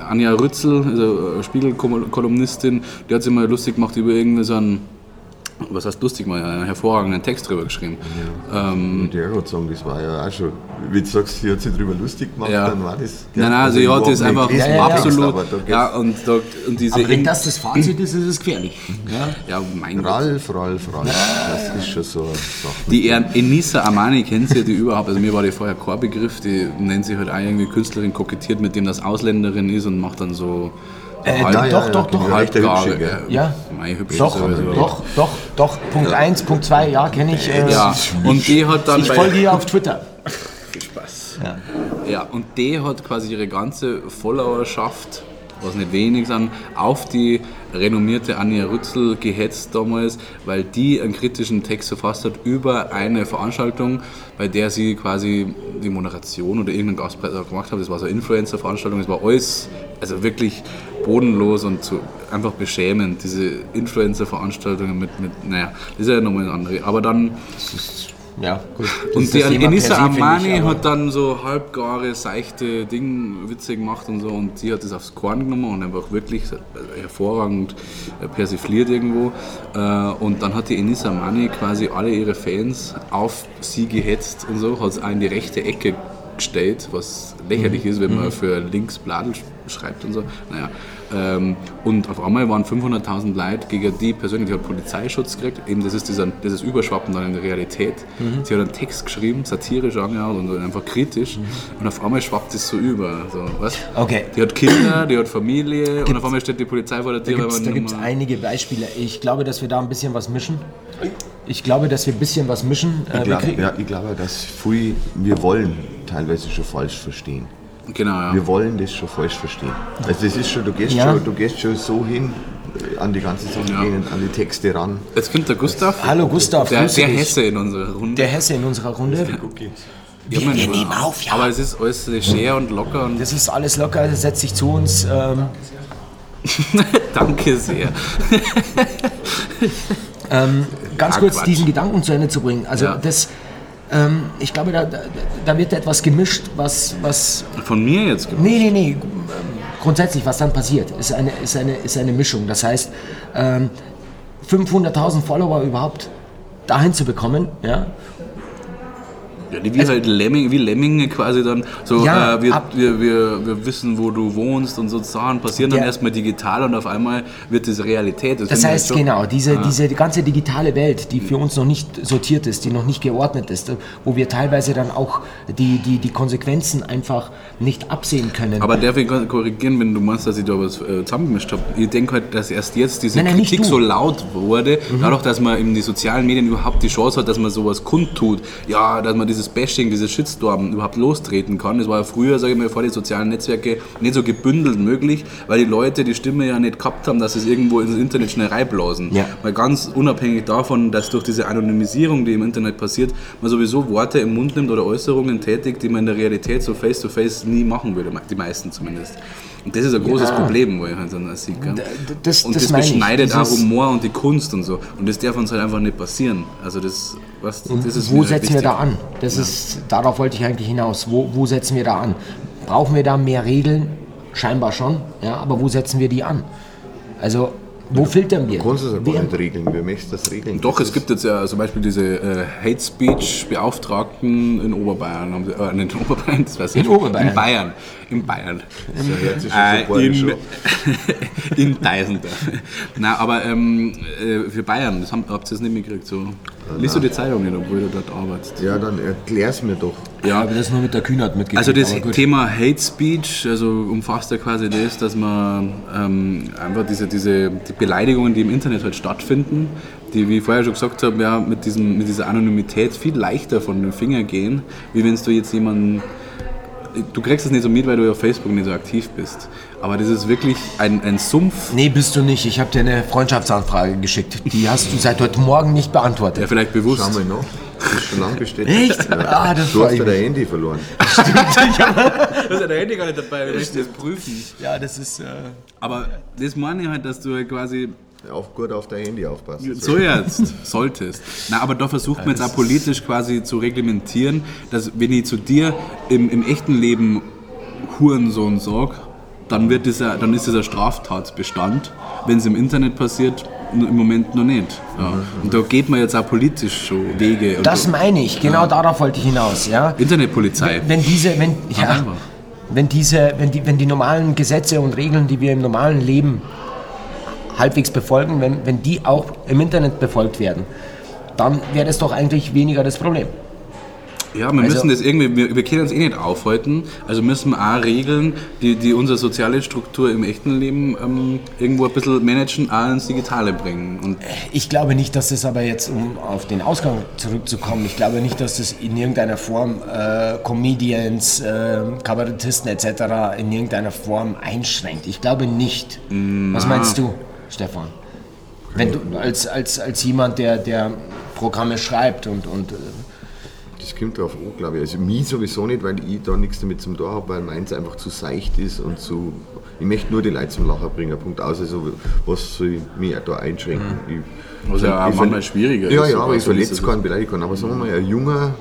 Anja Rützel, also äh, Spiegelkolumnistin, die hat sich mal lustig gemacht über irgendwie so einen, was heißt lustig mal, einen hervorragenden Text drüber geschrieben. Ähm, Und der hat sagen, das war ja auch schon, wie du sagst, sie hat sich darüber lustig gemacht, Ja. dann war das. nein, nein, also ich ja, das ist einfach Ja, ja, ja. absolut. Ja, und, da, und diese. Aber wenn das das Fazit ist, ist es gefährlich. Ja? ja, mein Gott. Ralf, Ralf, Ralf. Das ist schon so eine Sache. Die Enisa Amani kennt sie ja die überhaupt. Also mir war die vorher kein Begriff. Die nennt sich halt auch irgendwie Künstlerin, kokettiert mit dem, das Ausländerin ist und macht dann so. Äh, doch, doch, doch, doch. Recht der Hübsche, gell? Ja. Mei, hübsch Doch, doch, doch, doch. Punkt 1, Punkt 2, ja, kenne ich. Äh, Ja, und die hat dann Ich folge ihr auf Twitter. Viel Spaß. Ja. Ja, und die hat quasi ihre ganze Followerschaft, was nicht wenig sind, auf die renommierte Anja Rützel gehetzt damals, weil die einen kritischen Text verfasst hat über eine Veranstaltung, bei der sie quasi die Moderation oder irgendeinen Gastpreis gemacht hat. Das war so eine Influencer-Veranstaltung, das war alles, also wirklich bodenlos und so einfach beschämend, diese Influencer-Veranstaltungen mit, mit, naja, das ist ja nochmal eine andere. Aber dann Ja, gut. Das und die Enissa Armani ich, hat dann so halbgare, seichte Ding Witze gemacht und so und die hat das aufs Korn genommen und einfach wirklich hervorragend äh, persifliert irgendwo. Äh, Und dann hat die Enissa Armani quasi alle ihre Fans auf sie gehetzt und so, hat es auch in die rechte Ecke gestellt, was lächerlich ist, wenn man für links Bladel sch- schreibt und so. Naja. Ähm, und auf einmal waren 500.000 Leute gegen die persönlich, die hat Polizeischutz gekriegt. Eben das ist dieser, dieses Überschwappen dann in der Realität. Sie hat einen Text geschrieben, satirisch angehört und einfach kritisch. Und auf einmal schwappt es so über. So, weißt? Okay. Die hat Kinder, die hat Familie und auf einmal steht die Polizei vor der Da Tür. gibt es da gibt's nur mal- einige Beispiele. Ich glaube, dass wir da ein bisschen was mischen. Ich glaube, dass wir ein bisschen was mischen. Äh, Ich glaube, kriegen- ja, ich glaube, dass viel, wir wollen teilweise schon falsch verstehen. Genau, ja. Wir wollen das schon falsch verstehen. Also das ist schon, du gehst, Ja. schon, du gehst schon so hin äh, an die ganze Sache, Ja. gehen, an die Texte ran. Jetzt kommt der Gustav. Hallo Gustav, Der, der. Hesse in unserer Runde. Der Hesse in unserer Runde. Ja, man- Aber es ist alles leger und locker und Das ist alles locker, das setzt sich zu uns. Ähm, danke sehr. ganz Ah, kurz Quatsch. diesen Gedanken zu Ende zu bringen. Also Ja. das, ähm, ich glaube, da, da, da wird etwas gemischt, was, was Von mir jetzt gibt Nee, nee, nee. Grundsätzlich, was dann passiert, ist eine, ist eine, ist eine Mischung. Das heißt, ähm, 500.000 Follower überhaupt dahin zu bekommen, ja, Ja, wie halt Lemming, wie Lemminge quasi dann so, Ja, äh, wir, wir, wir, wir wissen, wo du wohnst und so Sachen passieren dann Ja. erstmal digital und auf einmal wird das Realität. Das ich heißt schon- genau, diese, diese ganze digitale Welt, die für uns noch nicht sortiert ist, die noch nicht geordnet ist, wo wir teilweise dann auch die, die, die Konsequenzen einfach nicht absehen können. Aber darf ich korrigieren, wenn du meinst, dass ich da was äh, zusammengemischt habe? Ich denke halt, dass erst jetzt diese Nein, nein, Kritik so laut wurde, dadurch, dass man in die sozialen Medien überhaupt die Chance hat, dass man sowas kundtut. Ja, dass man dieses Bashing, dieses Shitstorm überhaupt lostreten kann. Das war ja früher, sage ich mal, vor die sozialen Netzwerke nicht so gebündelt möglich, weil die Leute die Stimme ja nicht gehabt haben, dass sie es irgendwo ins Internet schnell reinblasen. Ja. Weil ganz unabhängig davon, dass durch diese Anonymisierung, die im Internet passiert, man sowieso Worte im Mund nimmt oder Äußerungen tätigt, die man in der Realität so face-to-face nie machen würde, die meisten zumindest. Und das ist ein großes Ja. Problem, wo ich halt dann sehe. gell? D- das- und das das, beschneidet auch Humor und die Kunst und so. Und das darf uns halt einfach nicht passieren. Also das, was, das ist wo setzen wir wichtig. da an? Das ist, darauf wollte ich eigentlich hinaus. Wo, wo setzen wir da an? Brauchen wir da mehr Regeln? Scheinbar schon, ja, aber wo setzen wir die an? Also, wo filtern wir? Kannst du es ja gar nicht regeln. Wir möchten das regeln. Doch, es gibt jetzt ja zum Beispiel diese äh, Hate Speech Beauftragten in Oberbayern. Haben sie, äh, nicht in Oberbayern, das weiß ich. In Oberbayern. In Bayern. In Bayern. schon Äh, so in, in Deisendorf. Nein, aber ähm, äh, für Bayern, das haben, habt ihr das nicht mitgekriegt. So. Liest du die Zeitung nicht, obwohl du dort arbeitest? Ja, dann erklär's mir doch. Ich habe das nur mit der Kühnheit mitgekriegt. Also das aber. Thema Hate Speech, also umfasst ja quasi das, dass man ähm, einfach diese, diese die Beleidigungen, die im Internet halt stattfinden, die, wie ich vorher schon gesagt habe, ja, mit, diesem, mit dieser Anonymität viel leichter von den Fingern gehen, wie wenn du jetzt jemanden Du kriegst es nicht so mit, weil du ja auf Facebook nicht so aktiv bist. Aber das ist wirklich ein, ein Sumpf, Nee, bist du nicht. Ich habe dir eine Freundschaftsanfrage geschickt. Die hast du seit heute Morgen nicht beantwortet. vielleicht bewusst. Schau mal nach. Das ist schon lange bestätigt. Echt? Ja. Ah, das du hast ich ja dein Handy verloren. Das ist ja der Handy gar nicht dabei, wir möchten das prüfen. Ja, das ist. Äh Aber das meine ich halt, dass du halt quasi Auch gut auf dein Handy aufpassen. So jetzt, solltest. Na, aber da versucht man jetzt auch politisch quasi zu reglementieren, dass wenn ich zu dir im, im echten Leben Hurensohn sage, dann, wird dieser, dann ist dieser Straftatbestand. Wenn es im Internet passiert, im Moment noch nicht. Ja. Und da geht man jetzt auch politisch schon Wege. Und das so. meine ich. Genau darauf wollte ich hinaus. Ja. Internetpolizei. Wenn diese, wenn, ja, einfach. wenn diese, wenn die, wenn die normalen Gesetze und Regeln, die wir im normalen Leben halbwegs befolgen, wenn, wenn die auch im Internet befolgt werden, dann wäre das doch eigentlich weniger das Problem. Ja, wir Also- müssen das irgendwie, wir, wir können uns eh nicht aufhalten, also müssen wir auch Regeln, die, die unsere soziale Struktur im echten Leben ähm, irgendwo ein bisschen managen, auch ins Digitale bringen. Und Ich glaube nicht, dass das aber jetzt, um auf den Ausgang zurückzukommen, ich glaube nicht, dass das in irgendeiner Form äh, Comedians, äh, Kabarettisten etc. in irgendeiner Form einschränkt. Ich glaube nicht. Was meinst du, Stefan? Wenn du als, als, als jemand, der, der Programme schreibt und, und äh, Das kommt drauf an, glaube ich. Also mich sowieso nicht, weil ich da nichts damit zum tun habe, weil meins einfach zu seicht ist und zu. Ich möchte nur die Leute zum Lachen bringen. Punkt aus. Also was soll ich mich da einschränken? Ich, Was ja auch manchmal schwieriger ja, ist, Ja, aber ich verletze keinen, beleidige keinen. Aber sagen wir mal, ein junger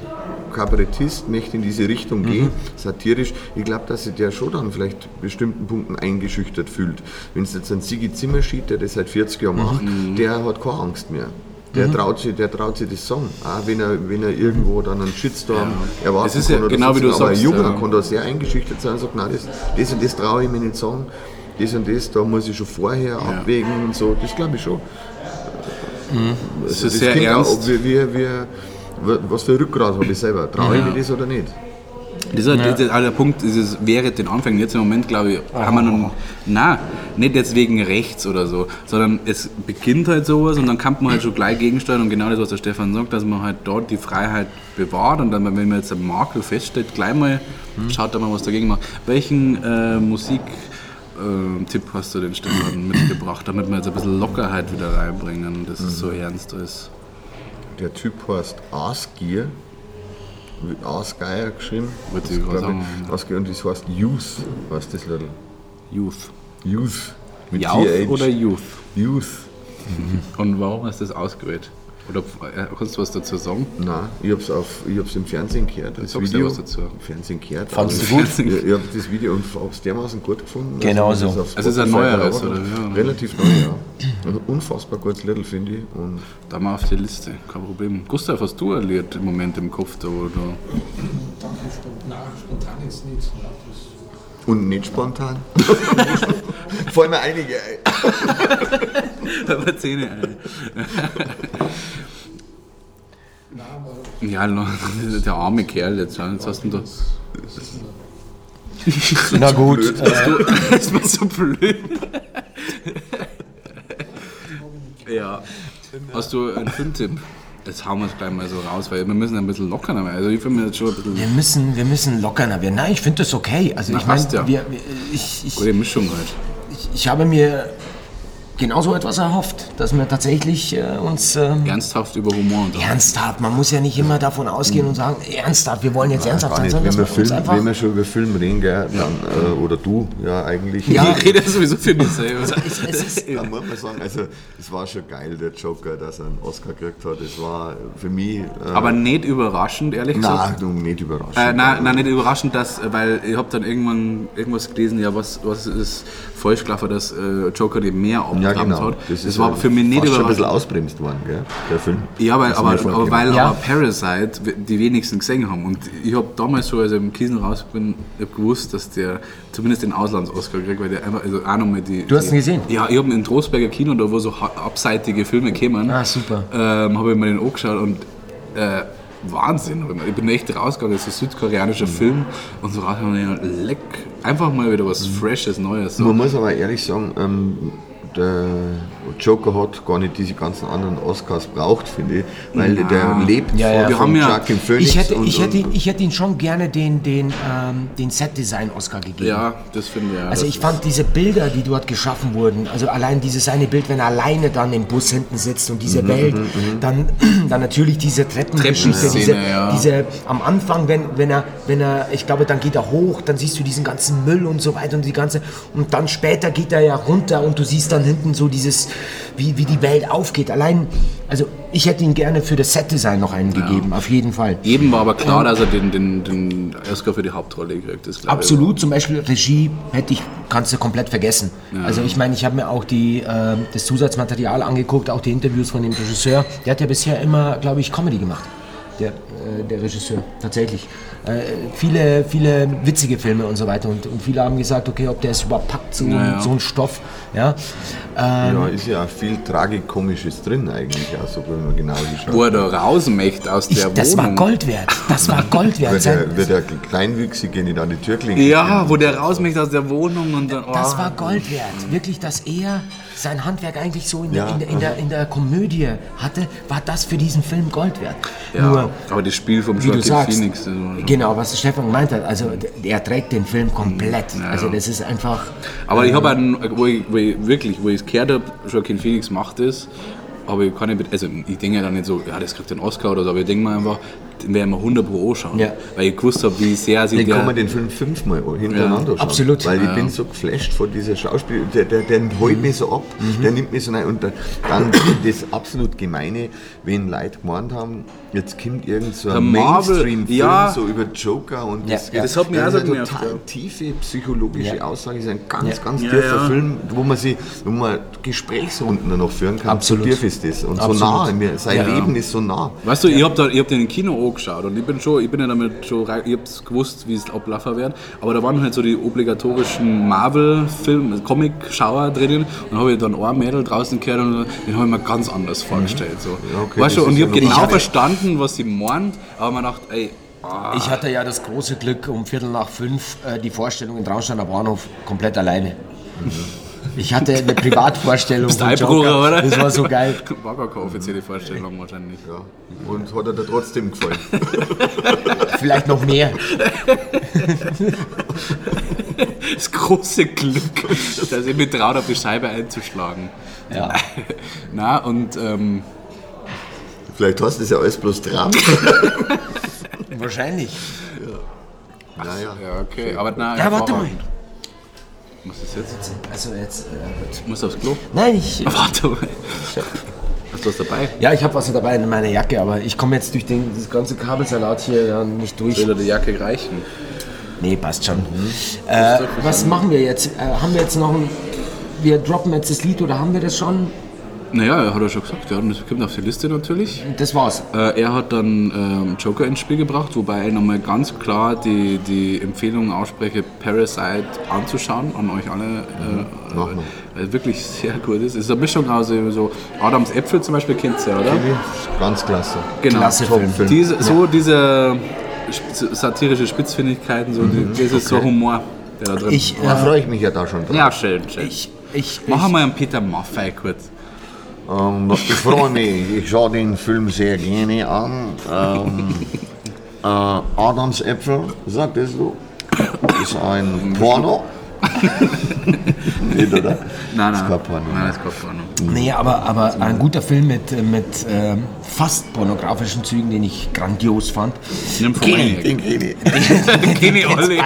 Kabarettist möchte in diese Richtung gehen, satirisch. Ich glaube, dass sich der schon dann vielleicht bestimmten Punkten eingeschüchtert fühlt. Wenn es jetzt ein Sigi Zimmer schiebt, der das seit 40 Jahren macht, der hat keine Angst mehr. Der, traut sich, der traut sich das sagen, auch wenn er, wenn er irgendwo dann einen Shitstorm erwarten Es ist ja genau wie du aber sagst, ein Junger ja. kann da sehr eingeschüchtert sein und sagt, nein, das, das und das traue ich mir nicht sagen, das und das, da muss ich schon vorher abwägen und so, das glaube ich schon. das Also ist sehr kommt auch, ernst. ob wir, wir, wir, was für ein Rückgrat habe ich selber, traue ich mir das oder nicht? Das ist halt das ist halt der Punkt, dieses wäre den Anfängen. Jetzt im Moment, glaube ich, haben wir noch. Nein, nicht jetzt wegen rechts oder so, sondern es beginnt halt sowas und dann kann man halt schon gleich gegensteuern und genau das, was der Stefan sagt, dass man halt dort die Freiheit bewahrt und dann, wenn man jetzt ein Makel feststellt, gleich mal schaut da mal, was dagegen macht. Welchen äh, Musik. äh, Tipp hast du den Stefan mitgebracht, damit wir jetzt ein bisschen Lockerheit wieder reinbringen, dass es so ernst ist. Der Typ heißt Asgier, mit Asgeier geschrieben. Sagen, ja. Asgier und das heißt Youth, heißt das Little. Youth. Youth. Mit Youth TH. oder Youth? Youth. Und warum hast du das ausgewählt? Oder äh, kannst du was dazu sagen? Nein, ich habe es ich hab's im Fernsehen gehört. Das sagst du Video. was dazu. Im Fernsehen gehört. Fandst Also, du gut? Ich, ich habe das Video und habe es dermaßen gut gefunden. Genau ich so. Also es ist ein neueres, oder? Ja. Relativ neu, ja. Also unfassbar gutes Little, finde ich. Und Da mal auf die Liste, kein Problem. Gustav, hast du ein Lied im Moment im Kopf da, wo du Und nicht spontan. Fallen mir einige ein. Aber Zähne ein. Ja, der arme Kerl jetzt. Jetzt hast du ihn da. Na gut, äh, Das war so blöd. ja. Hast du einen Filmtipp? Jetzt hauen wir es gleich mal so raus, weil wir müssen ein bisschen lockern. Also ich finde mir jetzt schon ein bisschen wir müssen, wir müssen lockerner werden. Nein, ich finde das okay. Also Na, ich meine, ja. wir, wir, ich, ich, gute Mischung halt. ich, ich habe mir genauso etwas erhofft, dass wir tatsächlich äh, uns ähm, Ernsthaft über Humor und ernsthaft, man muss ja nicht immer davon ausgehen und sagen, ernsthaft, wir wollen jetzt ernsthaft Gar sein, sondern Wenn wir, Film, einfach... wenn wir schon über Film reden, gell, dann, äh, oder du ja eigentlich. Ja. Ich rede sowieso für mich selber. Dann muss man sagen, also es war schon geil, der Joker, dass er einen Oscar gekriegt hat. Es war für mich. Äh, Aber nicht überraschend, ehrlich gesagt. nein, du, nicht überraschend. Äh, nein, nein, nicht überraschend, dass, weil ich habe dann irgendwann irgendwas gelesen, ja, was, was ist falsch gelaufen, dass äh, Joker die mehr abgerammt ja, genau. hat. Das, ist war ja für mich nicht fast schon ein bisschen ausbremst worden, gell, der Film. Ja, weil, Das aber, aber weil. Ja. aber Parasite die wenigsten gesehen haben. Und ich habe damals schon, als ich im Kiesen raus bin, gewusst, dass der zumindest den Auslands-Oscar kriegt, weil der einfach, also auch nochmal die. Du hast ihn gesehen? Ja, ich habe ihn in Trostberger Kino, da wo so abseitige Filme kämen. Ah, super. Ähm, habe ich mir den angeschaut und äh, Wahnsinn. ich bin echt rausgegangen, das ist ein südkoreanischer Film und so raus habe ich gedacht, leck, einfach mal wieder was Freshes, Neues. So. Man muss aber ehrlich sagen, ähm, der Joker hat gar nicht diese ganzen anderen Oscars braucht, finde ich, weil Na. der lebt Ja, ja. von, ja- Joaquin Phoenix. ich, hätte, und, ich, hätte, ich hätte ihn schon gerne den, den, ähm, den Set-Design-Oscar gegeben. Ja, das finde ich. Ja, Also ich fand diese Bilder, die dort geschaffen wurden, also allein dieses eine Bild, wenn er alleine dann im Bus hinten sitzt und diese Welt, dann, dann natürlich diese Treppengeschichte, diese, ja. diese am Anfang, wenn, wenn er, wenn er, ich glaube, dann geht er hoch, dann siehst du diesen ganzen Müll und so weiter und die ganze, und dann später geht er ja runter und du siehst dann hinten so dieses, wie, wie die Welt aufgeht. Allein, also ich hätte ihn gerne für das Set-Design noch einen gegeben, auf jeden Fall. Eben war aber klar, dass er den, den, den Oscar für die Hauptrolle kriegt. Das glaube ich. Absolut, zum Beispiel Regie hätte ich, kannst du komplett vergessen. Also ich meine, ich habe mir auch die, äh, das Zusatzmaterial angeguckt, auch die Interviews von dem Regisseur. Der hat ja bisher immer, glaube ich, Comedy gemacht. Der, äh, der Regisseur, tatsächlich. Äh, viele, viele witzige Filme und so weiter. Und, und viele haben gesagt, okay, ob der es überhaupt packt, so, Ja, ja. so ein Stoff. Ja. Ähm, ja, ist ja auch viel Tragikomisches drin eigentlich, also wenn man genau geschaut Wo er da raus möchte aus ich, der das Wohnung. war Gold wert. Das war Gold wert. Wird der, wird der Kleinwüchsige nicht an die Tür klingeln? Ja, wo der raus möchte aus der Wohnung und dann. Oh. Das war Gold wert. Wirklich, dass er sein Handwerk eigentlich so in, der, Ja, in, der, in, der, in der Komödie hatte, war das für diesen Film Gold wert. ja, Nur, aber das Spiel vom wie du Joaquin sagst, Phoenix. das war genau, was Stefan gemeint hat, also er trägt den Film komplett. Also das ist einfach... Aber ich habe einen, wo ich, wo ich wirklich, wo ich es gehört habe, Joaquin Phoenix macht das, aber ich kann nicht, also ich denke dann nicht so, ja, das kriegt den Oscar oder so, aber ich denke mir einfach, werden wir 100 Pro anschauen. Ja. Weil ich gewusst habe, wie sehr sich Den kann man den Film fünfmal hintereinander Ja, schauen. absolut. Weil ich bin so geflasht von dieser Schauspiel, der, der, der holt mich so ab, Mhm. der nimmt mich so rein. Und dann, dann das absolut Gemeine, wenn Leute gemeint haben, jetzt kommt irgend so ein Marvel, Mainstream-Film ja. so über Joker und Ja, das, ja. Das hat mich auch ist so eine genervt, total tiefe psychologische Ja. Aussage, ist ein ganz, Ja. ganz tiefer ja. Film, wo man sich, wo man Gesprächsrunden noch führen kann. Absolut. So tief ist das und Absolut. so nah, mir, sein Ja. Leben ist so nah. Weißt du, ich habe da, ich hab den im Kino angeschaut und ich bin schon, ich bin ja damit schon, rein- ich hab's gewusst, wie es ablaufen wird, aber da waren halt so die obligatorischen Marvel-Film, Comic-Schauer drinnen und dann habe ich dann ein Mädel draußen gehört und den habe ich mir ganz anders vorgestellt. So. okay, weißt du, und ich habe genau was. verstanden, was sie meint, aber man dachte, ey, Ich hatte ja das große Glück, um Viertel nach fünf äh, die Vorstellung in Traunsteiner Bahnhof komplett alleine. Ich hatte eine Privatvorstellung bist Joker. oder? Das war so geil. War gar keine offizielle Vorstellung wahrscheinlich. Ja. Und hat er dir trotzdem gefallen? Vielleicht noch mehr. Das große Glück, dass ich mich traut, auf die Scheibe einzuschlagen. Ja. Na, und ähm, Vielleicht hast du das ja alles bloß Traum. Wahrscheinlich. naja. ja, okay, aber na, Ja, warte mal. Was ist jetzt? Also jetzt. Äh, Ich muss aufs Klo. nein, ich. Warte mal. Hast was dabei? Ja, ich habe was dabei in meiner Jacke, aber ich komme jetzt durch den, das ganze Kabelsalat hier ja nicht durch. Dir die Jacke reichen? Nee, passt schon. Äh, was machen wir jetzt? Äh, haben wir jetzt noch ein. Wir droppen jetzt das Lied oder haben wir das schon? Naja, hat er schon gesagt, ja, das kommt auf die Liste natürlich. Das war's. Äh, er hat dann ähm, Joker ins Spiel gebracht, wobei ich nochmal ganz klar die, die Empfehlung ausspreche, Parasite anzuschauen an euch alle. Äh, Machen weil es wirklich sehr gut ist. Es ist eine Mischung aus so Adams Äpfel zum Beispiel, kennt ihr, oder? Ganz klasse. Genau. Klasse Film. Film. Diese, so diese satirische Spitzfindigkeiten, so die, das ist so Humor, der da drin Ich, Da äh, freue ich mich ja da schon drauf. Ja, schön, schön. ich, ich, Mach ich, einmal einen Peter Maffei kurz. Ähm, ich freue mich, ich schaue den Film sehr gerne an. Ähm, äh, Adams Äpfel, sagtest du, ist ein Porno. Nicht, oder? Nein, nein. ist kein Porno. Nein, das ist kein Porno. nee, aber, aber ein guter Film mit, mit ähm, fast pornografischen Zügen, den ich grandios fand. Nimm von mir. Den. Kenn ich alle.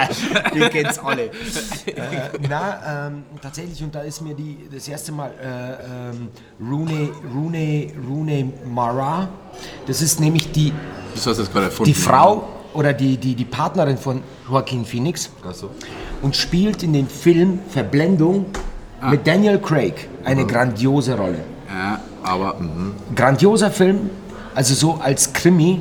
Den kennt's alle. äh, na, ähm, tatsächlich, und da ist mir die, das erste Mal äh, ähm, Rooney, Rooney, Rooney Mara, das ist nämlich die, Das hast du gerade erfunden. die Frau oder die, die, die Partnerin von Joaquin Phoenix Ach so. und spielt in dem Film Verblendung mit Daniel Craig eine grandiose Rolle. Ja, aber Grandioser Film, also so als Krimi,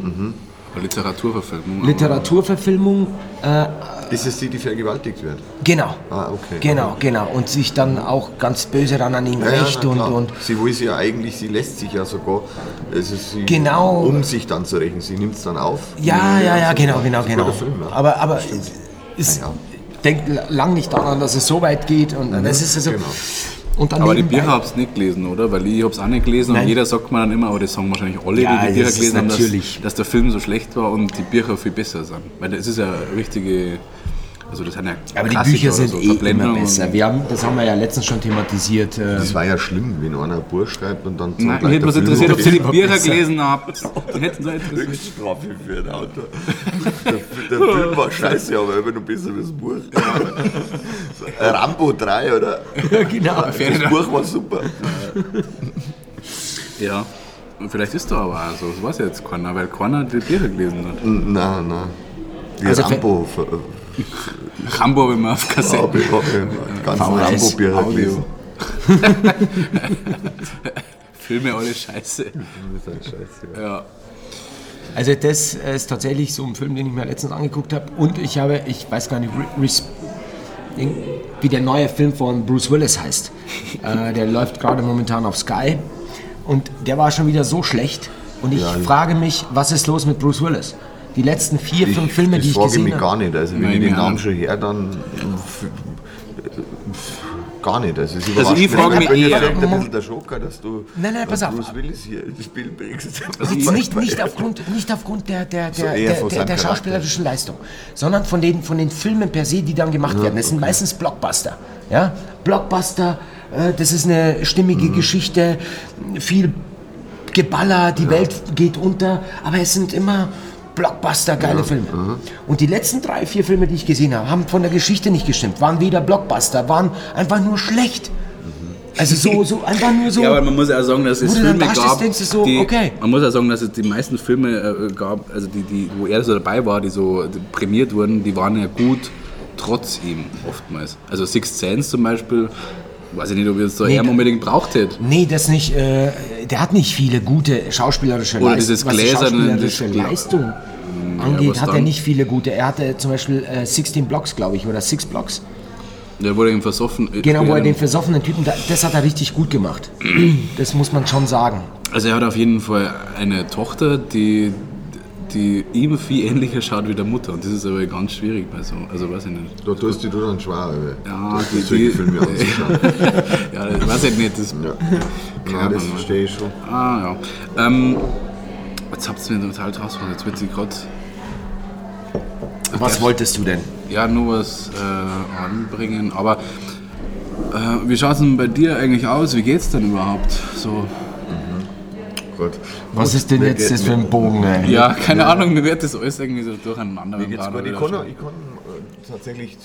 Literaturverfilmung. Literaturverfilmung, äh, Ist es die, die vergewaltigt wird? genau. Ah, okay. Genau, genau. Und sich dann auch ganz böse dann an ihn Ja, ja, rächt na und, und sie will sie ja eigentlich, sie lässt sich ja sogar, also sie, Genau. um sich dann zu rächen. Sie nimmt es dann auf. ja, ja, ja, so genau, genau, genau. Film, ja. Aber, aber ist, Ja, ja. denkt lang nicht daran, dass es so weit geht und das ist also. genau. Und dann Aber die Bücher hab's nicht gelesen, oder? Weil ich hab's auch nicht gelesen Nein. und jeder sagt mir dann immer, aber das sagen wahrscheinlich alle, Ja, die die Bücher gelesen haben, dass, natürlich. dass der Film so schlecht war und die Bücher viel besser sind. Weil das ist ja eine richtige, also das sind ja Aber die Bücher sind so, eh immer besser. Wir haben, das haben wir ja letztens schon thematisiert. äh, Das war ja schlimm, wenn einer ein Buch schreibt und dann Nein, gleich mich hätte was interessiert, ob ihr die Bücher gelesen habt. Hätten so interessiert. Höchststrafe für ein Auto. Der, der Film war scheiße, aber immer noch besser als das Buch. Rambo 3, oder? genau. Das Buch war super. Ja. Und vielleicht ist da aber auch so, das weiß ja jetzt keiner, weil keiner die Bücher gelesen hat. Nein, nein. Die Also Rambo, ver- Rambo habe ich mal auf Kassette. habe ich hab ich ganz gelesen. Filme alle scheiße. Scheiße. Ja. Also das ist tatsächlich so ein Film, den ich mir letztens angeguckt habe. Und ich habe, ich weiß gar nicht, wie der neue Film von Bruce Willis heißt. äh, der läuft gerade momentan auf Sky. Und der war schon wieder so schlecht. Und ich ja. frage mich, was ist los mit Bruce Willis? Die letzten vier, Ich, fünf Filme, die ich frage gesehen mich habe. gar nicht. Also, wenn Nein, ich den Namen schon her, dann. f- Gar nicht. Also, es überrascht ich mich. frage mich ich bin eher- jetzt vielleicht ein bisschen der Schocker, dass du Nein, nein, pass auf. Bruce Willis hier ins Spiel bringst. Jetzt nicht, nicht, aufgrund, nicht aufgrund der, der, der, So der, der, der schauspielerischen Leistung, sondern von den, von den Filmen per se, die dann gemacht werden. Das sind meistens Blockbuster. Ja? Blockbuster, äh, das ist eine stimmige Mhm. Geschichte, viel Geballer, die Welt geht unter, aber es sind immer Blockbuster, geile Filme. mhm. Und die letzten drei, vier Filme, die ich gesehen habe, haben von der Geschichte nicht gestimmt, waren weder Blockbuster, waren einfach nur schlecht. Also so, so einfach nur so. Ja, aber man muss ja sagen, dass es Filme gab, denkst du so, die, okay. man muss ja sagen, dass es die meisten Filme äh, gab, also die, die, wo er so dabei war, die so prämiert wurden, die waren ja gut trotz ihm oftmals. Also Sixth Sense zum Beispiel, weiß ich nicht, ob ihr es so Nee, eher unbedingt braucht hätte. Nee, das nicht. Äh, der hat nicht viele gute schauspielerische Oder Leist- dieses gläserne- Leistung angeht, was hat er dann? nicht viele gute. Er hatte zum Beispiel äh, 16 Blocks, glaube ich, oder 6 Blocks. Der wurde ihm versoffen. Genau, wo er Ja, den versoffenen Typen, da- das hat er richtig gut gemacht. Das muss man schon sagen. Also er hat auf jeden Fall eine Tochter, die, die ihm viel ähnlicher schaut wie der Mutter. Und das ist aber ganz schwierig bei so, also weiß ich nicht. Da tust du dir dann schwer, weil Ja, das die- die- Filme anzuschauen. Ja, das weiß ich nicht. Das, Ja, ja das verstehe ich schon. Ah ja. Ähm, jetzt habt ihr mir total draus Jetzt wird sie gerade. Was wolltest du denn? Ja, nur was äh, anbringen. Aber äh, wie schaut es denn bei dir eigentlich aus? Wie geht's denn überhaupt? So. Gut. Was ist denn Mir jetzt das für ein Bogen? Ey? Ja, keine Ahnung, mir wird das alles irgendwie so durcheinander. Mir geht's gut. Ich kann, ich kann äh, tatsächlich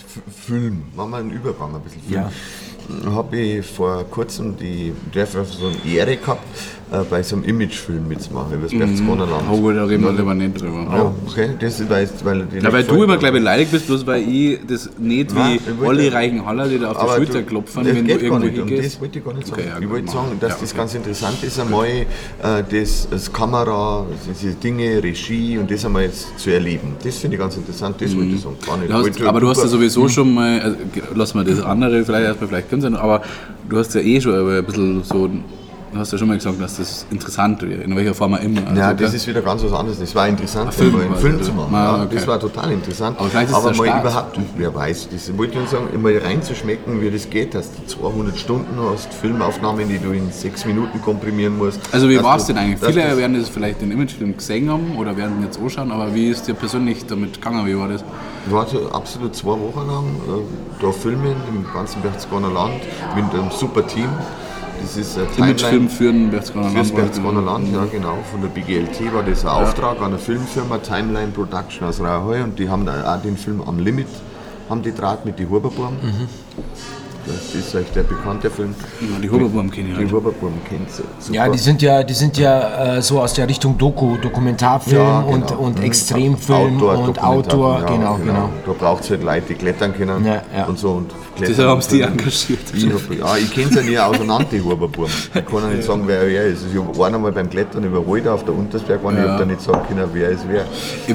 filmen. Machen wir einen Übergang ein bisschen Ja. filmen. Habe ich vor kurzem die Jefferson Ehre gehabt, äh, bei so einem Imagefilm mitzumachen, über das Berchtesgadenerland. Oh gut, da reden wir lieber nicht drüber. Ja, okay, das ist, weil, Ja, weil du immer gleich beleidigt bist, bloß weil ich das nicht Nein, wie alle reichen Haller, die da auf die Schulter klopfen, das wenn du irgendwo nicht. Und hingehst. das wollte ich gar nicht sagen. Okay, ja, ich wollte gut, sagen, dass ja, das okay. ganz interessant ist, einmal äh, das, das Kamera, diese Dinge, Regie und das einmal jetzt zu erleben. Das finde ich ganz interessant, das wollte ich sagen. Gar nicht. Du hast, aber du hast ja sowieso Hm. schon mal, also, lass mal das andere vielleicht erstmal vielleicht können, aber du hast ja eh schon ein bisschen so, du hast ja schon mal gesagt, dass das interessant wäre, in welcher Form auch immer. Also, Ja, das ist wieder ganz was anderes. Das war interessant, Film einen Film oder? zu machen. Ah, okay. Das war total interessant. Aber vielleicht ist es der mal Start. überhaupt, wer weiß, das wollte ich nur sagen, immer reinzuschmecken, wie das geht, dass du 200 Stunden hast, Filmaufnahmen, die du in sechs Minuten komprimieren musst. Also wie war es denn eigentlich? Viele werden das vielleicht den Imagefilm gesehen haben oder werden jetzt anschauen, aber wie ist dir persönlich damit gegangen? Wie war das? Ich war so absolut zwei Wochen lang äh, da filmen im ganzen Berchtesgadener Land mit einem super Team. Das ist ein Imagefilm für den Berchtesgadener Fürs Land. Berchtesgadener Land, ja genau. Von der BGLT war das ein Auftrag an eine Filmfirma, Timeline Production aus Rauheu und die haben da auch den Film am Limit, haben die Draht mit die Huberburm. Mhm. Das ist euch der bekannte Film. Ja, die Huberburm kenne ich Die. Huberburm kennt. Ja, die sind ja, die sind ja äh, so aus der Richtung Doku, Dokumentarfilm Ja, genau. und, und Mhm. Extremfilm und Dokumentar- Outdoor, ja, genau, genau. Da braucht es halt Leute, die klettern können Ja, ja. und so. Und Deshalb klettern haben sie die und- engagiert. Ich hab, ja, ich kenne sie ja nie auseinander, die Huberburm. Ich kann ja nicht sagen, wer wer ist. Ich habe einmal beim Klettern überholt auf der Untersberg, und ich habe da nicht sagen können, wer ist wer.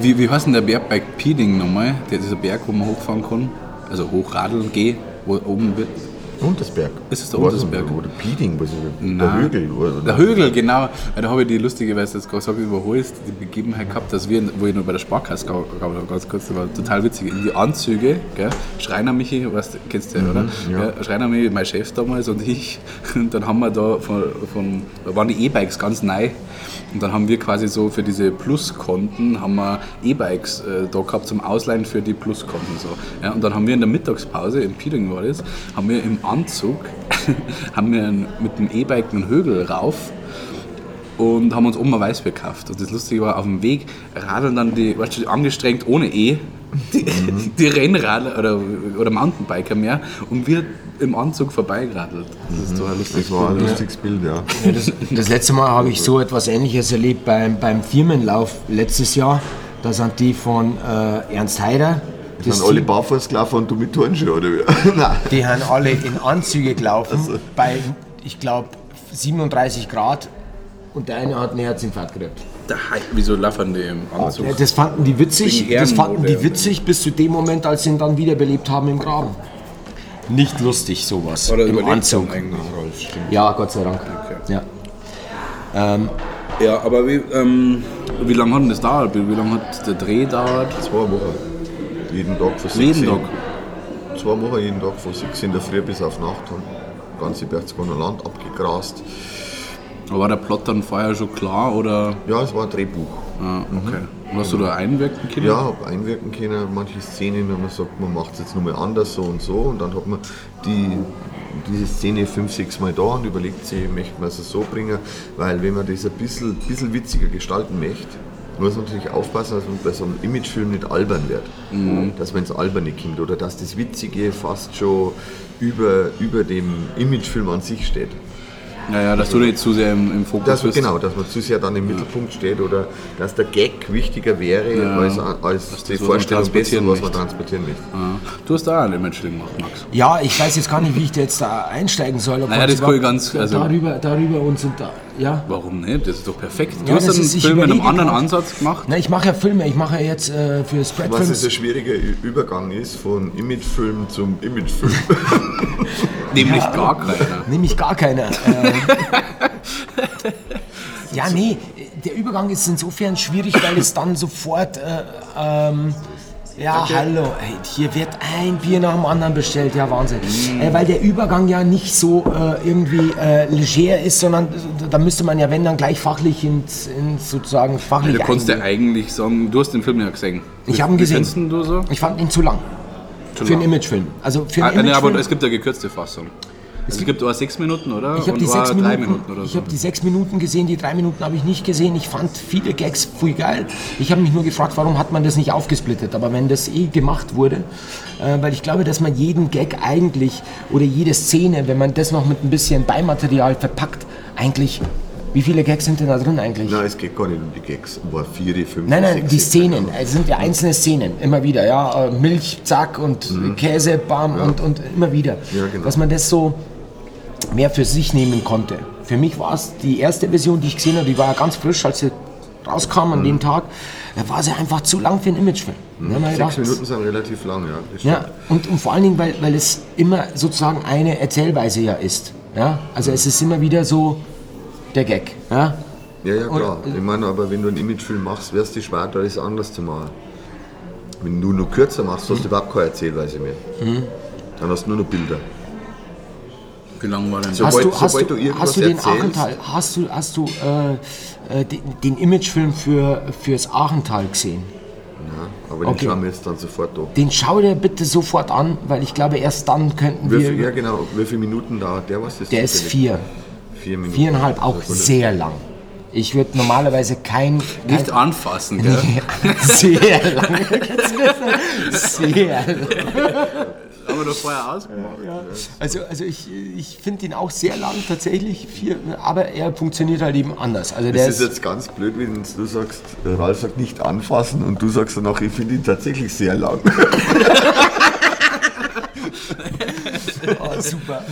Wie, wie heißt denn der Berg bei Pieding nochmal? Der, dieser Berg, wo man hochfahren kann? Also hochradeln, geh, wo oben wird. Untersberg. Ist es der Untersberg? Oder Pieding, was der. Hügel. Oder? Der Högel, genau. Da habe ich die lustige, weil du jetzt gerade überholst, die Begebenheit gehabt, dass wir, wo ich noch bei der Sparkasse war, ganz kurz, das war total witzig, in die Anzüge, gell? Schreiner Michi, weißt, kennst du den, oder? Ja. Schreiner Michi, mein Chef damals und ich, und dann haben wir da von, von da waren die E-Bikes ganz neu und dann haben wir quasi so für diese Pluskonten haben wir E-Bikes äh, da gehabt zum Ausleihen für die Pluskonten so. Ja, und dann haben wir in der Mittagspause, in Pieding war das, haben wir im Anzug haben wir mit dem E-Bike einen Hügel rauf und haben uns oben ein Weißbier gekauft. Und das Lustige war, auf dem Weg radeln dann die, weißt du, angestrengt ohne E, die, die Rennradler oder, oder Mountainbiker mehr und wir im Anzug vorbeigeradelt. Das ist so ein lustiges Das war ein Bild. lustiges Bild, ja. Ja, das, das letzte Mal habe ich so etwas Ähnliches erlebt beim, beim Firmenlauf letztes Jahr. Da sind die von äh, Ernst Heider. Das Sind alle barfuß gelaufen und du mit Turnschuhe, oder wie? Nein. Die haben alle in Anzüge gelaufen, bei, ich glaube, 37 Grad. Und der eine hat einen Herzinfarkt gekriegt. Wieso laufen die im Anzug? Ja, Das fanden die witzig, das fanden die witzig bis zu dem Moment, als sie ihn dann wiederbelebt haben im Graben. Nicht lustig, sowas. Oder im Anzug. Rolf. Ja, Gott sei Dank. Ja. Ja, aber wie, ähm, wie lange hat denn das dauert? Wie, wie lange hat der Dreh dauert? Zwei Wochen. Jeden Tag von 6 Jeden Tag? Zwei Wochen jeden Tag von 6 in der Früh bis auf Nacht haben ganze Berchtesgadener Land abgegrast. War der Plot dann vorher schon klar oder? Ja, es war ein Drehbuch. Ah, okay. Und hast du da einwirken können? Ja, habe einwirken können, manche Szenen, wenn man sagt, man macht es jetzt nochmal anders, so und so. Und dann hat man die, diese Szene fünf, sechs Mal da und überlegt sich, möchte man es so bringen. Weil wenn man das ein bisschen, bisschen witziger gestalten möchte, muss man natürlich aufpassen, dass man bei so einem Imagefilm nicht albern wird. Dass man ins Alberne kommt oder dass das Witzige fast schon über, über dem Imagefilm an sich steht. Ja, ja, dass du nicht zu sehr im, im Fokus Dass bist. genau, dass man zu sehr dann im Mittelpunkt steht oder dass der Gag wichtiger wäre als, als die was Vorstellung dessen, was man transportieren möchte. Ja. Du hast da auch ein Imagefilm gemacht, Max. ja, ich weiß jetzt gar nicht, wie ich da jetzt da einsteigen soll. ob Naja, das ich ganz- also- darüber, darüber und sind da. Ja. Warum nicht? Das ist doch perfekt. Du Ja, hast das einen ist- Film mit einem anderen. Ansatz gemacht. Na, ich mache ja Filme, ich mache ja jetzt äh, für Was Spreadfilms. jetzt ein schwieriger Ü- Übergang ist von Imagefilm zum Imagefilm. Nämlich gar keiner. Nämlich gar keiner. Ähm, ja, nee, der Übergang ist insofern schwierig, weil es dann sofort, äh, ähm, ja, hallo, ey, hier wird ein Bier nach dem anderen bestellt, ja, Wahnsinn. Äh, weil der Übergang ja nicht so äh, irgendwie äh, leger ist, sondern da müsste man ja, wenn dann gleich fachlich ins, ins sozusagen fachlich Du kannst ja eigentlich sagen, du hast den Film ja gesehen. Ich habe ihn gesehen. du so? Ich fand ihn zu lang. Zu für lang. einen Imagefilm. Also für Ah, einen nee, aber Imagefilm. es gibt eine gekürzte Fassung. Es gibt auch sechs Minuten, oder? Ich habe die, drei Minuten, oder ich so. hab die sechs Minuten gesehen, die drei Minuten habe ich nicht gesehen. Ich fand viele Gags voll geil. Ich habe mich nur gefragt, warum hat man das nicht aufgesplittet. Aber wenn das eh gemacht wurde, äh, weil ich glaube, dass man jeden Gag eigentlich oder jede Szene, wenn man das noch mit ein bisschen Beimaterial verpackt, eigentlich Wie viele Gags sind denn da drin eigentlich? Nein, es geht gar nicht um die Gags. War vier, fünf, Nein, nein, sechs, die. Szenen. Es sind ja einzelne Szenen, immer wieder. Ja, Äh, Milch, zack und Käse, bam und, und immer wieder. Mhm. Ja, genau. Dass man das so mehr für sich nehmen konnte. Für mich war es die erste Version, die ich gesehen habe, die war ja ganz frisch, als sie rauskam an dem Tag. Da war sie einfach zu lang für einen Imagefilm. Wir Mhm. Sechs gedacht, Minuten sind relativ lang, ja. Ja, und, und vor allen Dingen, weil, weil es immer sozusagen eine Erzählweise ja ist. Ja? Also es ist immer wieder so der Gag. Ja? Ja, ja, klar. Und- ich meine, aber wenn du einen Imagefilm machst, wärst du schwer, da ist anders zu machen. Wenn du nur kürzer machst, hast du überhaupt keine Erzählweise mehr. Mhm. Dann hast du nur noch Bilder. Das? Hast, Sobald- du, hast, sobald du, du hast du den Achental, hast du, hast du äh, äh, den, den Imagefilm für, fürs Achental gesehen? Ja, aber Okay. den schauen wir jetzt dann sofort an. Den schau dir bitte sofort an, weil ich glaube, erst dann könnten wir. viel, ja, genau. Wie viele Minuten dauert der? Was ist der ist vier. Vier Minuten. Viereinhalb, auch Also, sehr lang. Ich würde normalerweise kein. Nicht kein anfassen, gell? sehr lang. sehr lang. Haben wir doch vorher ausgemacht. Also, also ich, ich finde ihn auch sehr lang tatsächlich, vier, aber er funktioniert halt eben anders. Also der Das ist jetzt ganz blöd, wenn du sagst, Ralf sagt nicht anfassen und du sagst danach, ich finde ihn tatsächlich sehr lang. oh, super.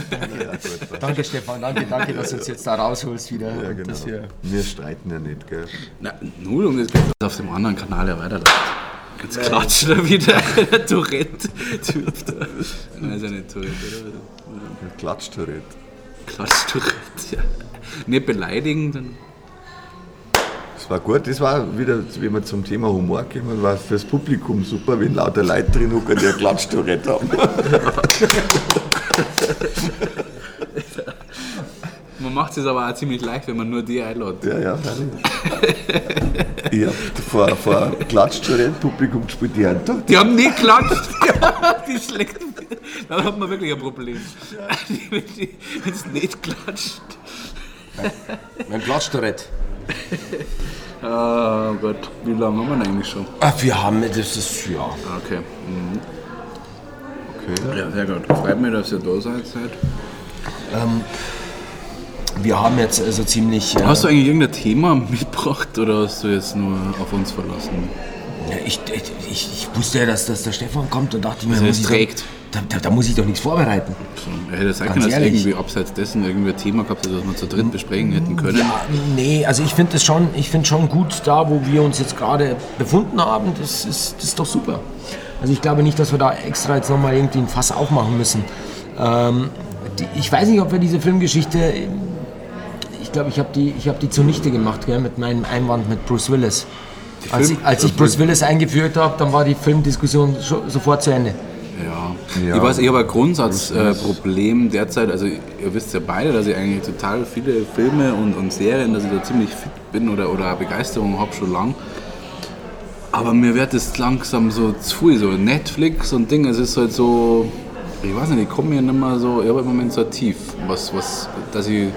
Danke Stefan, danke, danke, dass du uns jetzt da rausholst wieder. Ja, genau. dass wir, Wir streiten ja nicht, gell? Na, null um das geht auf dem anderen Kanal ja weiterläuft. Jetzt klatscht er wieder der Tourette-Typ da. Nein, ist ja nicht Tourette, oder? Klatscht er nicht. Klatscht Tourette, ja. Nicht beleidigen, dann. Das war gut, das war wieder, wie wir zum Thema Humor kommen, war fürs Publikum super, wenn lauter Leute drin hocken, die ein Klatschtourette haben. Man macht es aber auch ziemlich leicht, wenn man nur die einlädt. Ja, ja, Ich hab vor, vor Klatschtourette-Publikum gespielt, die haben da. Die haben nie geklatscht. die schlägt. Dann hat man wirklich ein Problem. Wenn es nicht klatscht. mein Klatschtorett. Oh Gott, wie lange haben wir denn eigentlich schon? Ach, wir haben, das ist, ja. Okay. Mhm. Okay. Ja, sehr gut. Freut mich, dass ihr da seid. seid. Wir haben jetzt also ziemlich. Äh, Hast du eigentlich irgendein Thema mitgebracht oder hast du jetzt nur auf uns verlassen? Ja, ich, ich, ich, wusste ja, dass, dass der Stefan kommt und dachte ich mir, er muss trägt. Da, da, da muss ich doch nichts vorbereiten. So, er hätte Ganz können, dass irgendwie abseits dessen irgendwie ein Thema gehabt hätte, das wir zu dritt besprechen hätten können. Ja, nee, also ich finde es schon, ich finde schon gut da, wo wir uns jetzt gerade befunden haben. Das ist, das ist doch super. Also ich glaube nicht, dass wir da extra jetzt nochmal irgendwie ein Fass aufmachen müssen. Ähm, die, ich weiß nicht, ob wir diese Filmgeschichte, ich glaube, ich habe die, ich hab die zunichte gemacht gell, mit meinem Einwand mit Bruce Willis. Als ich, Film- als ich Bruce Willis eingeführt habe, dann war die Filmdiskussion sofort zu Ende. Ja. Ja. Ich weiß, ich habe ein Grundsatzproblem derzeit. Also, ihr wisst ja beide, dass ich eigentlich total viele Filme und, und Serien, dass ich da ziemlich fit bin oder, oder Begeisterung habe schon lang. Aber mir wird es langsam so zu viel, so Netflix und Ding, es ist halt so, ich weiß nicht, ich komme mir nicht mehr so, ich habe im Moment so tief, was, was, dass ich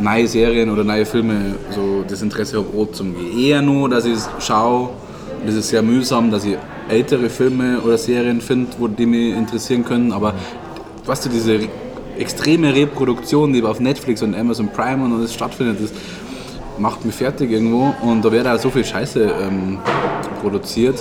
neue Serien oder neue Filme so das Interesse habe, auch zum Gehen. Eher nur, dass ich es schaue, und das ist sehr mühsam, dass ich ältere Filme oder Serien finde, wo die mich interessieren können, aber weißt du, diese re- extreme Reproduktion, die auf Netflix und Amazon Prime und alles stattfindet, das macht mich fertig irgendwo und da wird auch so viel Scheiße ähm, produziert,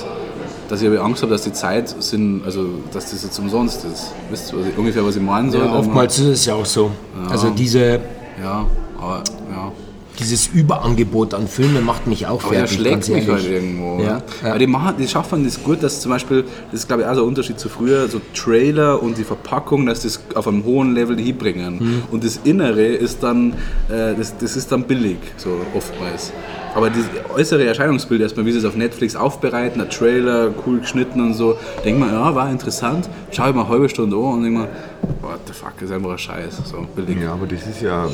dass ich aber Angst habe, dass die Zeit sind, also dass das jetzt umsonst ist. Wisst ihr was ich, ungefähr, was ich meinen soll? Ja, oftmals ist es ja auch so. Also diese, Ja, aber ja. dieses Überangebot an Filmen macht mich auch Aber er fertig. schlägt ganz mich halt irgendwo. Ja, Ja. Aber die, machen, die schaffen das gut, dass zum Beispiel, das ist glaube ich auch so ein Unterschied zu früher, so Trailer und die Verpackung, dass das auf einem hohen Level hinbringen. Mhm. Und das Innere ist dann, äh, das, das ist dann billig, so oftmals. Aber das äußere Erscheinungsbild erstmal, wie sie es auf Netflix aufbereiten, der Trailer, cool geschnitten und so, denkt man, ja, war interessant, schaue ich mal eine halbe Stunde an und denke mir, what the fuck, ist einfach ein Scheiß, so billig. Ja, aber das ist ja,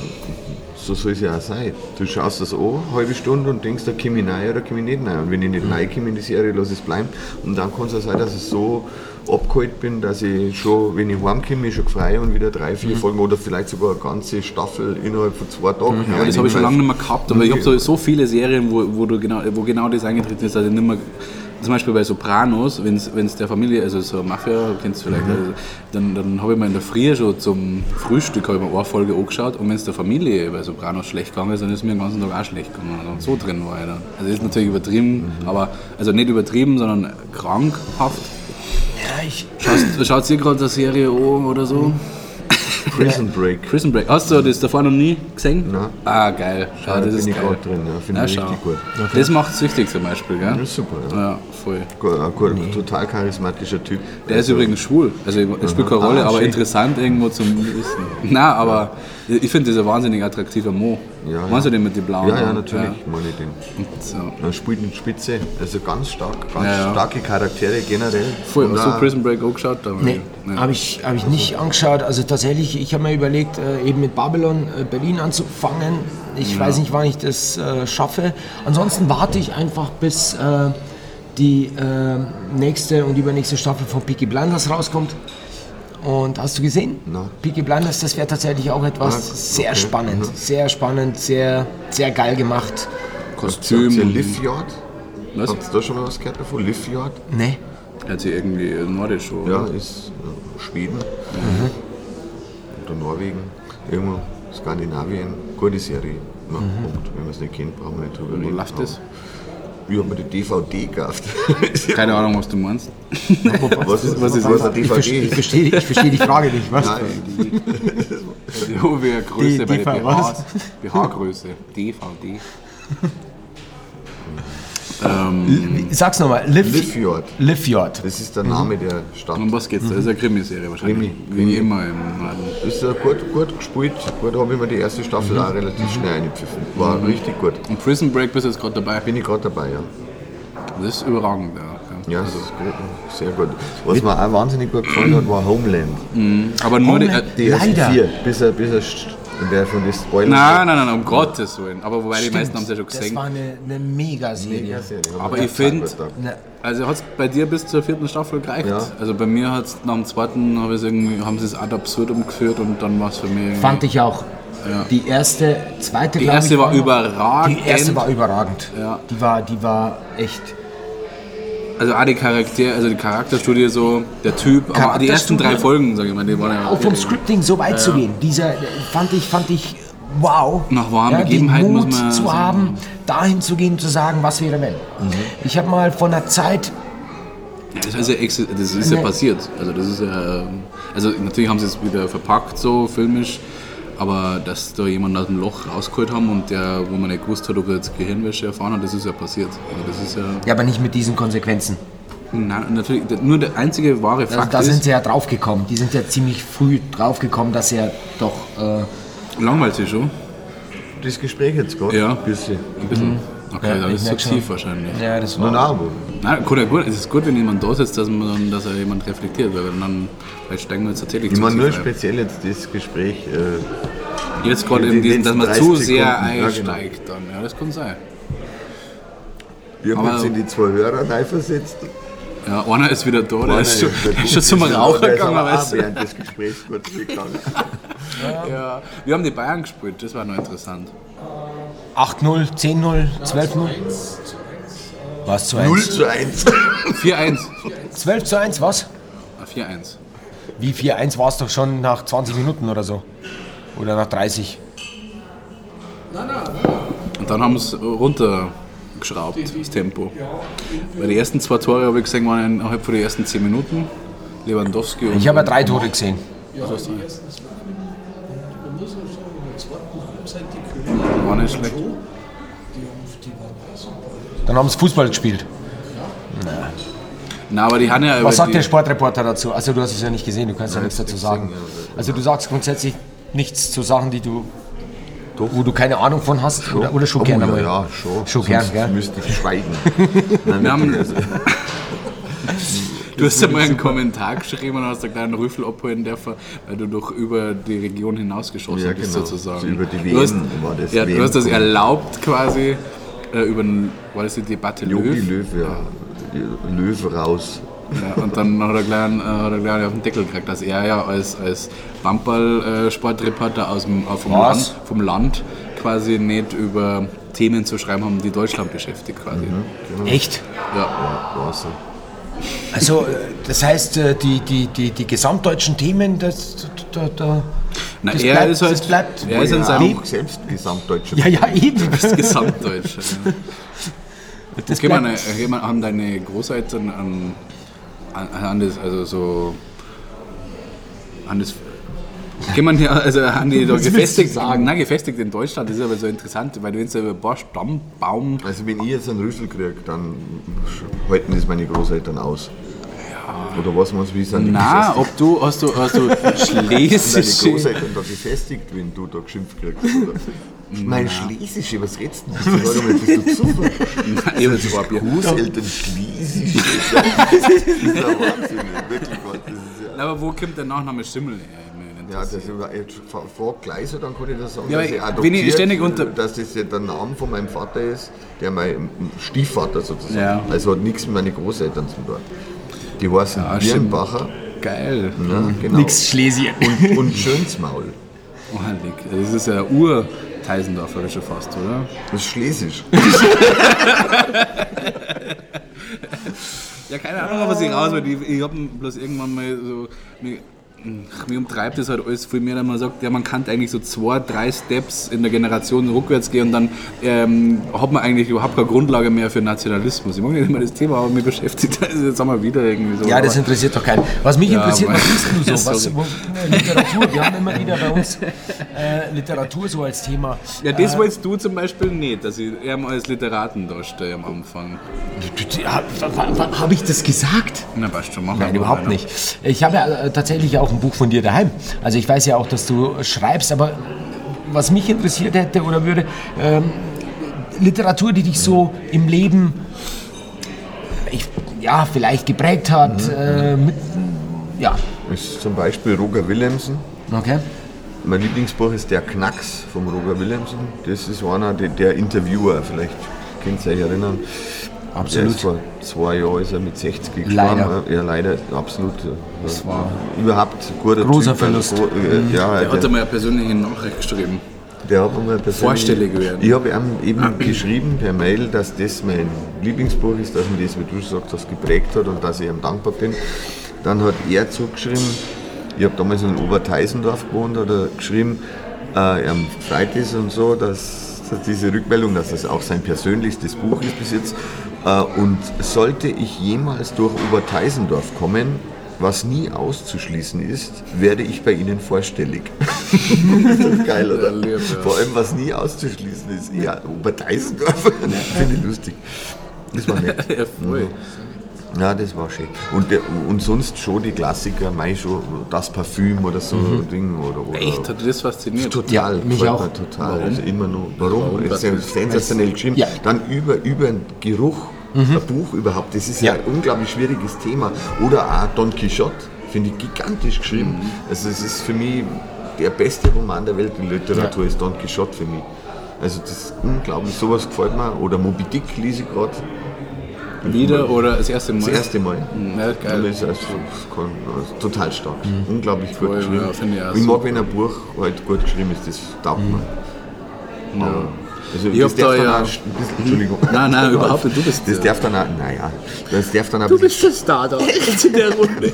so soll es ja auch sein. Du schaust das an, eine halbe Stunde und denkst, da komme ich rein oder komme ich nicht rein. Und wenn ich nicht reinkomme in die Serie, lass es bleiben. Und dann kann es auch sein, dass ich so abgeholt bin, dass ich schon, wenn ich heimkomme, mich schon frei und wieder drei, vier Folgen oder vielleicht sogar eine ganze Staffel innerhalb von zwei Tagen. Ja, das habe ich schon lange nicht mehr gehabt, aber ich habe so, so viele Serien, wo, wo, du genau, wo genau das eingetreten ist, dass ich nicht mehr zum Beispiel bei Sopranos, wenn es der Familie, also so Mafia, kennst du vielleicht, also, dann, dann habe ich mir in der Früh schon zum Frühstück ich mir eine Folge angeschaut und wenn es der Familie bei Sopranos schlecht gegangen ist, dann ist mir den ganzen Tag auch schlecht gegangen. Und so drin war ich dann. Also ist natürlich übertrieben, aber also nicht übertrieben, sondern krankhaft. Ja, ich, Schaust, schaut ihr gerade eine Serie an oder so? Prison Break. Prison Break. Hast du das davor noch nie gesehen? Nein. Ah, geil. Ja, da das bin ist ich gerade drin, ja, finde Ja, ich schau. richtig gut. Das macht süchtig zum Beispiel, gell? Das ist super, ja. Ja, voll. Gut, gut, total charismatischer Typ. Der ist übrigens schwul. Also er spielt keine Rolle, Ah, aber schön. interessant irgendwo zum Wissen. Nein, aber ich finde das ein wahnsinnig attraktiver Mo. Ja, Meinst du den mit den blauen Ja, ja, natürlich, Ja. meine ich den. So. Er spielt in Spitze, also ganz stark, ganz Ja, ja. starke Charaktere generell. Voll, Und hast du auch- Prison Break auch geschaut? Da nee, habe ich, hab ich nicht angeschaut. Also tatsächlich, ich habe mir überlegt, äh, eben mit Babylon äh, Berlin anzufangen. Ich weiß nicht, wann ich das äh, schaffe. Ansonsten warte ich einfach, bis äh, die äh, nächste und übernächste Staffel von Peaky Blinders rauskommt. Und hast du gesehen? Nein. Peaky Blinders, das wäre tatsächlich auch etwas Ah, sehr okay. spannend. Sehr spannend, sehr, sehr geil gemacht. Kostüm. Ihr Liv Yard? Was? Habt ihr da schon mal was gehört davon? Liv Yard? Ne? Hat sie irgendwie nordisch oder? Ja, ist Schweden oder Norwegen, irgendwo Skandinavien. Gute Serie. Na, Punkt. Wenn man es nicht kennt, brauchen wir nicht drüber Wo reden. läuft das? Habe mir die DVD gekauft. Keine Ahnung, was du meinst. was ist, was ist was das? eine Ich verstehe, DVD? ich verstehe, ich verstehe die Frage nicht. Was? Nein, die, Die Größe Die- bei die der Ver- BHs. BH-Größe. DVD. Sag's nochmal. Yard. Liv Yard. Das ist der Name der Stadt. Um was geht's da? Das ist eine Krimiserie wahrscheinlich. Mhm. Krimi. Wie immer im Norden. Ist äh, gut, gut gespielt. Gut habe ich mir die erste Staffel auch relativ schnell eingepfiffen. War richtig gut. Und Prison Break bist du jetzt gerade dabei. Bin ich gerade dabei, ja. Das ist überragend. Ja. Ja, das ist gut, sehr gut. Was mir auch wahnsinnig gut gefallen hat, war Homeland. Aber nur die, äh, Homeland. Die ersten vier, bis er, bis er st- wer von den Spoilern. Nein, nein, nein, um Gottes Willen. Aber wobei die meisten haben es ja schon Das gesehen. war eine, eine Mega-Serie. Aber ich finde, also hat es bei dir bis zur vierten Staffel gereicht? Ja. Also bei mir hat es nach dem zweiten, hab irgendwie, haben sie es ad absurdum geführt und dann war es für mich. Fand ich auch. Die erste, zweite, Die erste ich, war überragend. Die erste war überragend. Ja. Die war, die war echt. Also auch die Charaktere, also die Charakterstudie so, der Typ, aber die ersten drei. Folgen, sag ich mal, die waren ja... Auch vom Scripting so weit zu gehen. Dieser fand ich, fand ich wow. Nach wahren den Begebenheiten Mut muss man zu sagen. haben, dahin zu gehen, zu sagen, was wäre wenn. Ich habe mal von der Zeit Ja, das ist ja, das ist ja Nee. passiert. Also das ist ja, ähm, also natürlich haben sie es wieder verpackt so filmisch, aber dass da jemand aus dem Loch rausgeholt haben und der, wo man nicht gewusst hat, ob er jetzt Gehirnwäsche erfahren hat, das ist ja passiert. Also das ist ja, Ja, aber nicht mit diesen Konsequenzen. nein, natürlich, nur der einzige wahre Also Fakt da sind ist, sie ja draufgekommen. Die sind ja ziemlich früh draufgekommen, dass er doch. Äh, langweilt sich schon, Das Gespräch jetzt gerade? Ja. Ein bisschen. ein bisschen. Okay, Ja, dann ich ist sukzessiv schon. wahrscheinlich. ja, das Nein, nein, aber Nein, gut, ja, gut, es ist gut, wenn jemand da sitzt, dass, man, dass er jemand reflektiert, weil dann vielleicht steigen wir jetzt tatsächlich ich meine nur ein. speziell jetzt das Gespräch. Äh, Jetzt gerade in diesen, dass man 30 zu sehr Sekunden, ja, genau. einsteigt dann, ja, das kann sein. wir haben uns in die zwei Hörer reinversetzt. Ja, einer ist wieder da, der ist schon, der ist schon zum Raucher gegangen, weißt du. während des Gesprächs kurz gegangen. Ja. Wir haben die Bayern gespielt, das war noch interessant. 8-0, 10-0, 12-0. Was zu 0 1? zu 1. 4-1. 12 zu 1, was? Ah, 4-1. Wie 4-1 war es doch schon nach 20 Minuten oder so. Oder nach 30. Und dann haben sie es runtergeschraubt, das Tempo. Weil die ersten zwei Tore, habe ich gesehen, waren innerhalb von den ersten 10 Minuten. Lewandowski und. Ich habe ja drei Tore gesehen. War nicht schlecht. Dann haben sie Fußball gespielt. Na, aber die haben ja. Was sagt der Sportreporter dazu? Also du hast es ja nicht gesehen, du kannst ja nichts dazu sagen. Also du sagst grundsätzlich nichts zu Sachen, die du, wo du keine Ahnung von hast oder, oder schon Oh, gerne ja, mal. ja, schon. Schon gern, gell? müsste ich schweigen. Nein, Wir haben, du hast ja mal einen Kommentar geschrieben und hast einen kleinen Rüffel abholen dürfen, weil du doch über die Region hinausgeschossen Ja, bist, genau. sozusagen. So über die du hast, war das, Ja, du hast das erlaubt quasi äh, über war das die Debatte Jogi Löw? Löw, ja. Löw raus. Ja, und dann hat er gleich, äh, hat er gleich auf den Deckel gekriegt, dass er ja als, als Bamball-Sportreporter aus dem, äh, vom? Land, vom Land quasi nicht über Themen zu schreiben haben, die Deutschland beschäftigt quasi. Echt? Ja. Ja, war so. Also, äh, das heißt, äh, die, die, die, die gesamtdeutschen Themen, das, da, da, Na, das er bleibt, ist halt, das bleibt. er ist ja, seinem auch selbst gesamtdeutscher. Ja, ja, eben. das Gesamtdeutsche. Ja. Das Gehen wir, bleibt- gehen wir, haben deine Großeltern an, an, an das, also so, an das, gehen wir ja, also an die du gefestigt, sagen? nein, gefestigt in Deutschland, das ist aber so interessant, weil du jetzt über ein paar Stammbaum, Also wenn ich jetzt einen Rüssel kriege, dann halten das meine Großeltern aus. Oder was man wie sind die na, ob du, hast du, hast du Sind deine schlesische, Großeltern da befestigt, wenn du da geschimpft kriegst? Oder? Mein Schlesische, was redest du? denn? Sag mal, bist du zu? ich hab zwei Bier. Großeltern Schlesische. Das ist der Wahnsinn, wirklich. Gott, ja aber wo kommt der Nachname Schimmel her? Ja, das ist jetzt frag gleich so, dann kann ich das sagen. Ja, dass ich wenn ich adoptiert, ständig unter- Dass das ja der Name von meinem Vater ist, der mein Stiefvater sozusagen. Ja. Also hat nichts mit meinen Großeltern zu tun. Die heißen Ja. Birnbacher. Geil. Ja, genau. Nix Schlesien. Und, und Schönsmaul. Oh, heilig. Das ist ja Ur-Teisendorferische fast, oder? Das ist Schlesisch. Ja, keine Ahnung, was ich raus will. Ich, ich habe bloß irgendwann mal so. Mich, umtreibt das halt alles viel mehr, dass man sagt, ja, man kann eigentlich so zwei, drei Steps in der Generation rückwärts gehen und dann ähm, hat man eigentlich überhaupt keine Grundlage mehr für Nationalismus. Ich mag nicht immer das Thema, aber mich beschäftigt das jetzt wir wieder irgendwie so. Ja, das interessiert doch keinen. Was mich Ja, interessiert, was du Ja, so? Was, wo, äh, Literatur, wir haben immer wieder bei uns äh, Literatur so als Thema. ja, das wolltest du zum Beispiel nicht, dass ich eher mal als Literaten darstelle am Anfang. Habe ich das gesagt? Na, passt schon, machen Nein, überhaupt weiter. nicht. Ich habe ja äh, tatsächlich auch ein Buch von dir daheim. Also ich weiß ja auch, dass du schreibst, aber was mich interessiert hätte oder würde, ähm, Literatur, die dich so im Leben ich, ja, vielleicht geprägt hat. Äh, mit, ja, ist zum Beispiel Roger Willemsen. okay. Mein Lieblingsbuch ist Der Knacks von Roger Willemsen. Das ist einer, der, der Interviewer, vielleicht könnt ihr euch erinnern. Absolut. Der ist vor zwei Jahren ist er mit 60 gestorben. Leider. Ja, leider, absolut. Das war überhaupt ein guter großer typ, also, Verlust. äh, ja, Der hat einmal eine persönliche Nachricht geschrieben. der hat mir mal persönlich- Vorstellig werden. Ich habe ihm eben geschrieben per Mail, dass das mein Lieblingsbuch ist, dass mir das, wie du schon gesagt hast, geprägt hat und dass ich ihm dankbar bin. Dann hat er zugeschrieben, ich habe damals in Oberteisendorf gewohnt, hat er geschrieben, äh, ihm freut es und so, dass, dass diese Rückmeldung, dass das auch sein persönlichstes Buch ist bis jetzt. Äh, und sollte ich jemals durch Oberteisendorf kommen, was nie auszuschließen ist, werde ich bei Ihnen vorstellig. das ist geil, oder? lieb, ja. Vor allem, was nie auszuschließen ist. Ja, Oberteisendorf, finde ich lustig. Das war nett. Ja, voll. Ja, das war schön. Und, der, und sonst schon die Klassiker, mei schon das Parfüm oder so Ding. Oder, oder Echt? Hat das fasziniert? Total, Ja, mich auch. mir total. Warum? Also immer nur. Warum? Es ist ja sensationell geschrieben. Ja. Dann über, über den Geruch, ein Buch überhaupt, das ist ja. Ja. ein unglaublich schwieriges Thema. Oder auch Don Quixote, finde ich gigantisch geschrieben. Also es ist für mich der beste Roman der Welt in Literatur, ist Don Quixote für mich. Also das ist unglaublich, sowas gefällt mir. Oder Moby Dick lese ich gerade. Wieder oder das erste Mal? Das erste Mal. Ja, Das geil. ist also, also total stark. Unglaublich gut Voll, geschrieben. ja, ich ich mag, wenn ein Buch halt gut geschrieben ist, das taugt mir. Aber, also, Ich das hab da darf dann ja- auch, ein bisschen, Entschuldigung. Nein, nein, überhaupt nicht. Du bist Das der- darf dann auch, naja, das darf dann auch Du bist der Star da in der Runde.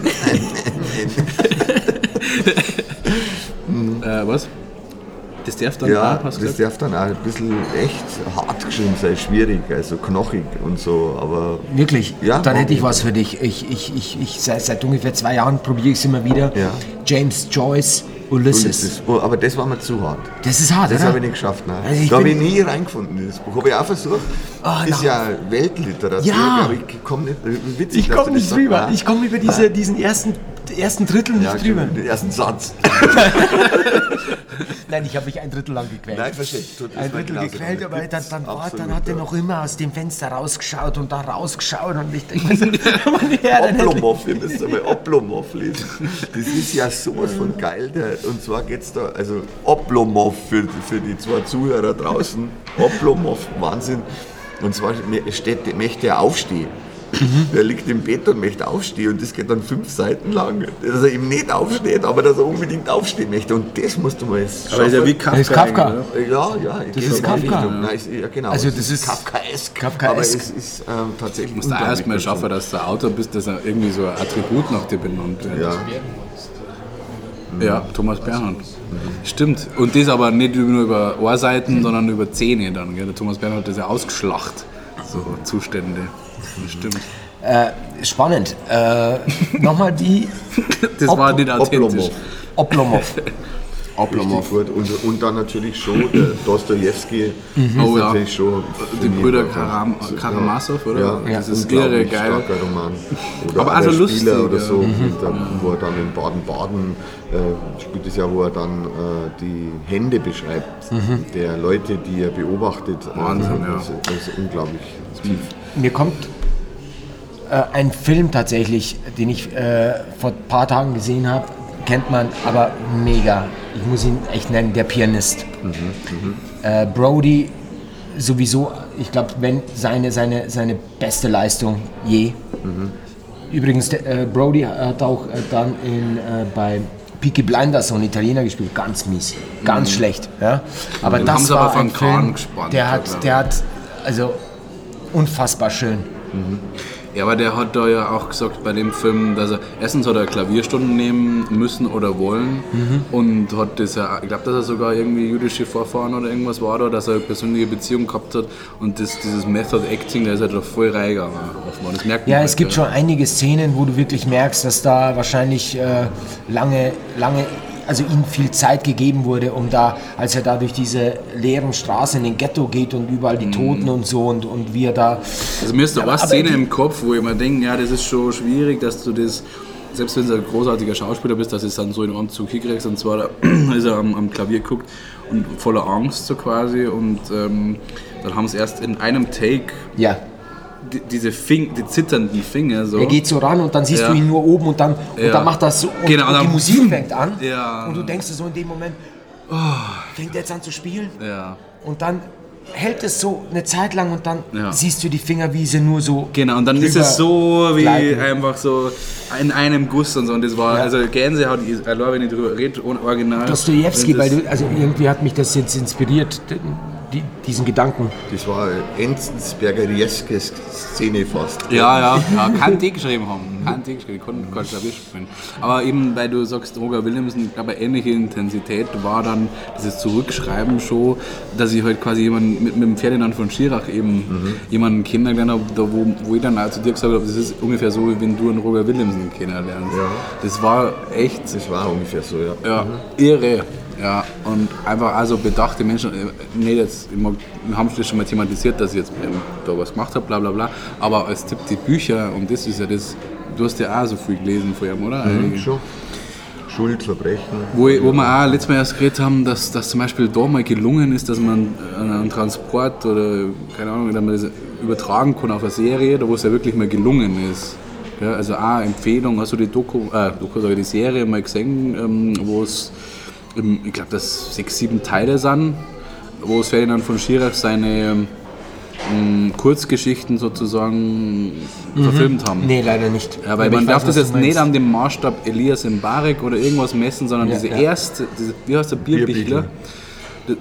äh, was? Das darf dann ja, auch, hast du das gesagt? darf dann auch ein bisschen echt hart geschrieben sein, schwierig, also knochig und so, aber Wirklich? Ja, Dann hätte ich was für dich. Ich, ich, ich, ich seit, seit ungefähr zwei Jahren probiere ich es immer wieder. Ja. James Joyce, Ulysses. oh, aber das war mir zu hart. Das ist hart, Das habe ich nicht geschafft. Nein. Also ich da habe ich nie reingefunden in das Buch. Habe ich auch versucht. Ah, ist ja Weltliteratur, Ja. aber ich komme nicht. Witzig, Ich komme nicht. Nein. Ich komme über diese, diesen ersten, ersten Drittel nicht ja, drüber. Den ersten Satz. Nein, ich habe mich ein Drittel lang gequält. Nein, verstehe. Ein Drittel genauso. gequält, aber dann, dann, war, dann hat er noch immer aus dem Fenster rausgeschaut und da rausgeschaut und ich denke, meine Herren, Oblomov, ihr müsst einmal Oblomov lesen. Das ist ja sowas von geil. Der, und zwar geht es da, also Oblomov für, für die zwei Zuhörer draußen. Oblomov, Wahnsinn. Und zwar steht, möchte er aufstehen. Der liegt im Bett und möchte aufstehen und das geht dann fünf Seiten lang, dass er eben nicht aufsteht, aber dass er unbedingt aufstehen möchte. Und das musst du mal jetzt Aber ist ja wie Kafka. Das ist Kafka. ja, ja, das ist Kafka. Nein, ist, ja, genau. Also das ist Kafkaesk. Kafkaesk. Aber es ist ähm, tatsächlich. Du musst da erstmal schaffen, dass du Autor bist, dass er irgendwie so ein Attribut nach dir benannt wird. Ja, Ja, Thomas Bernhard. Stimmt. Und das aber nicht nur über Ohrseiten, sondern über Zähne dann. Gell? Der Thomas Bernhard hat das ja ausgeschlacht. So Zustände. Das stimmt. Äh, spannend. Äh, Nochmal die Das Ob- war nicht authentisch. Oblomov. richtig gut. Und, und dann natürlich schon der Dostojewski. Oh ja. natürlich schon. Die Brüder ja, Karam ja, Karamazov, oder? Ja, Das ist irre geil. starker Roman. Oder Aber auch also lustig, Spieler oder ja. so, mit der, wo er dann in Baden-Baden äh, spielt es ja, wo er dann äh, die Hände beschreibt, der Leute, die er beobachtet. Wahnsinn, also, ja. das, ist- das ist unglaublich tief. Mir kommt äh, ein Film tatsächlich, den ich äh, vor ein paar Tagen gesehen habe, kennt man, aber mega. Ich muss ihn echt nennen, der Pianist. Äh, Brody sowieso, ich glaube, wenn seine, seine, seine beste Leistung je. Übrigens, der, äh, Brody hat auch äh, dann in, äh, bei Peaky Blinders so einen Italiener gespielt, ganz mies, ganz schlecht. Ja? Aber Den das haben sie war aber ein Film, gespannt, der hat, der hat, also unfassbar schön. Ja, aber der hat da ja auch gesagt bei dem Film, dass er erstens hat er Klavierstunden nehmen müssen oder wollen und hat das ja, ich glaube, dass er sogar irgendwie jüdische Vorfahren oder irgendwas war da, dass er eine persönliche Beziehung gehabt hat und das, dieses Method Acting, da ist er doch voll reingegangen. Das merkt man Ja, halt, es gibt ja. schon einige Szenen, wo du wirklich merkst, dass da wahrscheinlich äh, lange, lange, also ihm viel Zeit gegeben wurde, um da, als er da durch diese leeren Straßen in den Ghetto geht und überall Mhm. die Toten und so und, und wie er da. Also mir ist da aber Szene im Kopf, wo ich mir denke, ja, das ist schon schwierig, dass du das, selbst wenn du ein großartiger Schauspieler bist, dass du es dann so in Anzug hinkriegst. Und zwar, da ist er am, am Klavier guckt und voller Angst so quasi. Und ähm, dann haben sie erst in einem Take Ja, die, diese Fing, die zitternden Finger so. er geht so ran und dann siehst Ja. du ihn nur oben und dann, und Ja. dann macht das so und, Genau, und die Musik fängt an Ja. und du denkst so in dem Moment, oh, fängt er jetzt an zu spielen? Ja. Und dann hält es so eine Zeit lang und dann Ja. siehst du die Finger, wie sie nur so. Genau, und dann ist es so wie gleiten. einfach so in einem Guss und so. Und das war, Ja. also Gänsehaut, ich- allein wenn ich drüber rede, ohne Original. Dostojewski, Und weil du, also irgendwie hat mich das jetzt inspiriert, die, diesen Gedanken. Das war Enzensberger-eske Szene fast. Ja, ja, ja, kann die geschrieben haben. Kann die geschrieben, kann, kann Klavier spielen. Aber eben, weil du sagst, Roger Williamson, ich glaube, ähnliche Intensität war dann dieses Zurückschreiben schon, dass ich halt quasi jemanden mit, mit dem Ferdinand von Schirach eben jemanden kennengelernt habe, da wo, wo ich dann auch zu dir gesagt habe, das ist ungefähr so, wie wenn du einen Roger Williamson kennenlernst. Ja. Das war echt Das war ungefähr so, ja. ja, irre. Ja, und einfach also bedachte Menschen, äh, nicht jetzt, wir haben das schon mal thematisiert, dass ich jetzt ähm, da was gemacht habe, bla bla bla, aber als Tipp die Bücher, und das ist ja das, du hast ja auch so viel gelesen vor ihm, oder? Eigentlich. Schon. Schuld, Verbrechen. Wo, wo wir auch letztes Mal erst geredet haben, dass, dass zum Beispiel da mal gelungen ist, dass man äh, einen Transport oder keine Ahnung, dass man das übertragen kann auf eine Serie, da wo es ja wirklich mal gelungen ist. Ja, also auch Empfehlung, hast du die Doku, äh, Doku sag ich, die Serie mal gesehen, ähm, wo es, ähm, ich glaube, das sechs, sieben Teile sind, wo es Ferdinand von Schirach seine ähm, Kurzgeschichten sozusagen verfilmt haben. Nee, leider nicht. Ja, weil Aber man darf weiß, das jetzt nicht an dem Maßstab Elias Mbarek oder irgendwas messen, sondern Ja, diese ja. erste, diese, wie heißt der Bierbichler?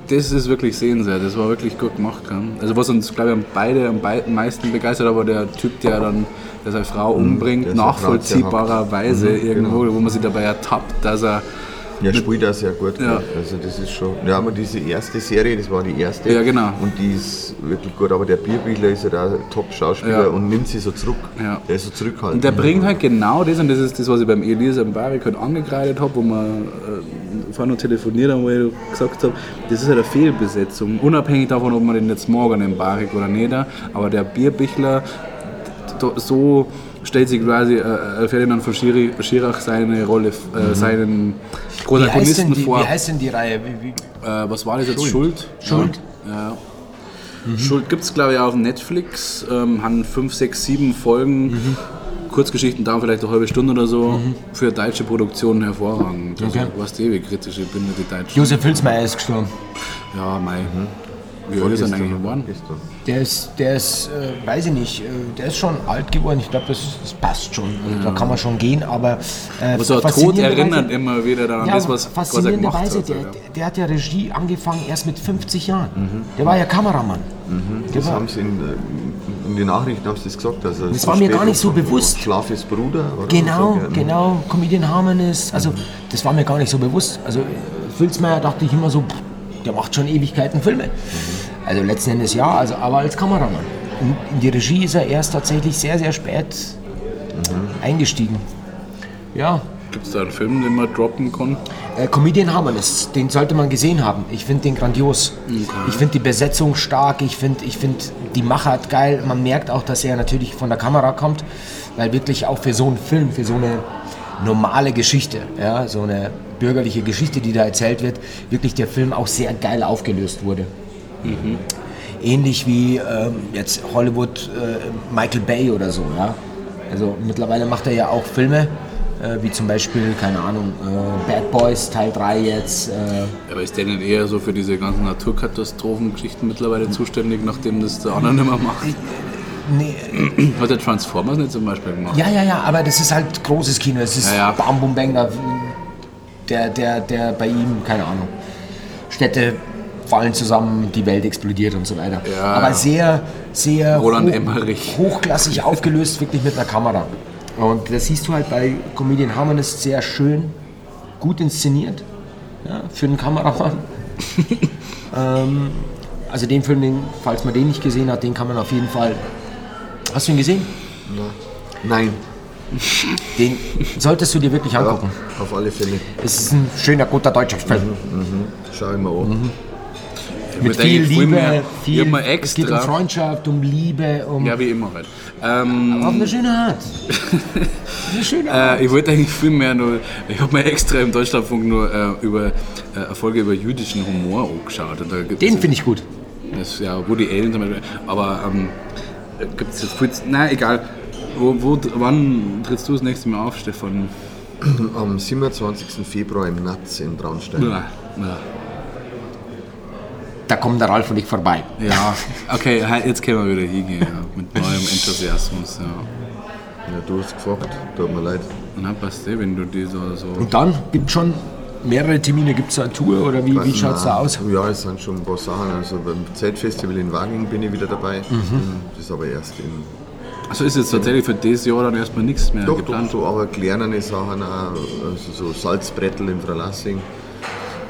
Das ist wirklich sehenswert, das war wirklich gut gemacht. Also was uns, glaube ich, am beide am meisten begeistert, aber der Typ, der dann der seine Frau umbringt, seine Frau nachvollziehbarerweise. Mhm, irgendwo, genau. wo man sich dabei ertappt, dass er Ja, spielt auch sehr gut. Ja. Also das ist schon. Ja, aber diese erste Serie, das war die erste. Ja, genau. Und die ist wirklich gut. Aber der Bierbichler ist ja auch ein Top-Schauspieler Ja. und nimmt sie so zurück. Ja. Der ist so zurückhaltend. Und der bringt halt genau das, und das ist das, was ich beim Elias Mbarek halt angekreidet habe, wo wir äh, vorhin noch telefoniert haben, wo ich gesagt habe, das ist halt eine Fehlbesetzung. Unabhängig davon, ob man den jetzt morgen den Mbarek oder nicht, aber der Bierbichler, so stellt sich quasi äh, Ferdinand von Schirach seine Rolle, äh, seinen heißt, denn Protagonisten vor. wie heißt denn die Reihe? Wie, wie, Äh, was war das jetzt? Schuld? Schuld? Ja. ja. Schuld gibt es, glaube ich, auf Netflix. Ähm, haben fünf, sechs, sieben Folgen. Kurzgeschichten dauern vielleicht eine halbe Stunde oder so. Für deutsche Produktionen hervorragend. Also, Okay. Du warst ewig kritisch, ich bin nicht die Deutschen. Josef Hülsmeier ist gestorben. Ja, mei. Wie alt ist er denn eigentlich geworden? gestern. Der ist, der ist äh, weiß ich nicht, äh, der ist schon alt geworden. Ich glaube, das, das passt schon. Also, Da kann man schon gehen, aber. Äh, Aber so ein Tod erinnert immer wieder daran, Ja, das, was, was er gemacht faszinierenderweise, hat. der, ja. der hat ja Regie angefangen erst mit 50 Jahren. Der war ja Kameramann. Der Das war, haben sie in, äh, in den Nachrichten haben sie das gesagt. Also Das war mir gar nicht so bewusst. Schlafes Bruder. Oder genau, so, ja. genau, Comedian Harmonist. Also, das war mir gar nicht so bewusst. Also, äh, Filzmeier dachte ich immer so, pff, der macht schon Ewigkeiten Filme. Also, letzten Endes ja, also, aber als Kameramann. Und in die Regie ist er erst tatsächlich sehr, sehr spät eingestiegen. Ja, Gibt es da einen Film, den man droppen kann? Äh, Comedian Harmonist, den sollte man gesehen haben. Ich finde den grandios. Ich finde die Besetzung stark, ich finde ich find die Machart geil. Man merkt auch, dass er natürlich von der Kamera kommt, weil wirklich auch für so einen Film, für so eine normale Geschichte, ja, so eine bürgerliche Geschichte, die da erzählt wird, wirklich der Film auch sehr geil aufgelöst wurde. Ähnlich wie ähm, jetzt Hollywood äh, Michael Bay oder so. Ja? Also mittlerweile macht er ja auch Filme, äh, wie zum Beispiel, keine Ahnung, äh, Bad Boys Teil 3 jetzt. Äh, Aber ist der nicht eher so für diese ganzen Naturkatastrophengeschichten mittlerweile zuständig, nachdem das der andere nicht mehr macht? nee, Hat der Transformers nicht zum Beispiel gemacht? ja, ja, ja, aber das ist halt großes Kino. Es ist Ja, ja. Bam Bum Bang, da, der, der, der bei ihm, keine Ahnung, Städte fallen zusammen, die Welt explodiert und so weiter. Ja. Aber sehr, sehr Roland Emmerich. hochklassig aufgelöst, wirklich mit einer Kamera. Und das siehst du halt bei Comedian Harmonist sehr schön, gut inszeniert, ja, für einen Kameramann. ähm, also den Film, den, falls man den nicht gesehen hat, den kann man auf jeden Fall... Hast du ihn gesehen? Nein, Den solltest du dir wirklich ja, angucken. auf alle Fälle. Es ist ein schöner, guter deutscher Film. Schau ich mir an. Ich Mit viel Liebe, ich viel, hab mal es geht um extra. Freundschaft, um Liebe, um Ja, wie immer halt. Ähm, auf eine schöne Art. eine schöne Art. äh, ich wollte eigentlich viel mehr nur, ich habe mir extra im Deutschlandfunk nur äh, über äh, eine Folge über jüdischen Humor angeschaut. Den finde ich gut. Das ja Woody Allen zum Beispiel. Aber ähm, gibt es jetzt. Nein, egal. Wo, wo, wann trittst du das nächste Mal auf, Stefan? Am 27. Februar im Natz in Traunstein. Ja, ja. Da kommt der Ralf und ich vorbei. ja. okay, jetzt können wir wieder hingehen. Ja, mit neuem Enthusiasmus. Ja. Ja, du hast gefragt, tut mir leid. Und dann passt eh, wenn du die so. so Und dann gibt es schon mehrere Termine. Gibt es eine Tour oder wie, wie schaut es da aus? Ja, es sind schon ein paar Sachen. Also beim Zeltfestival in Wagen bin ich wieder dabei. Mhm. Das ist aber erst in. Also ist jetzt tatsächlich für dieses Jahr dann erstmal nichts mehr Doch, doch, geplant. so, aber kleinere Sachen auch. Also so Salzbrettel in Verlassing.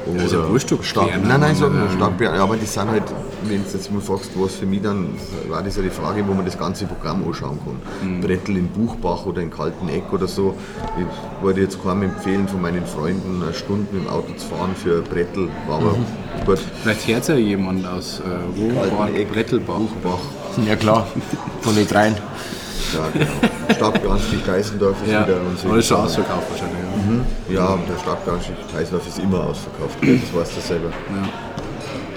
Oder ja stark, kleiner, Nein, nein, so, aber, stark, ja, aber die sind halt, wenn du jetzt mal fragst, was für mich dann, war das ja die Frage, wo man das ganze Programm anschauen kann. Mhm. Brettel in Buchbach oder in Kalteneck oder so. Ich wollte jetzt keinem empfehlen von meinen Freunden, eine Stunde mit dem Auto zu fahren für Brettel. War aber Mhm. gut. Vielleicht hört ja jemand aus äh? Kalteneck, Brettelbach. Buchbach. Ja klar, von den dreien. Ja, genau. Stadtbrandstich Geisendorf ist Ja, wieder und so. aber ist schon ausverkauft wahrscheinlich. Ja. Ja, der Stadtbrandstich Geisendorf ist immer ausverkauft. Das weißt du selber. Ja.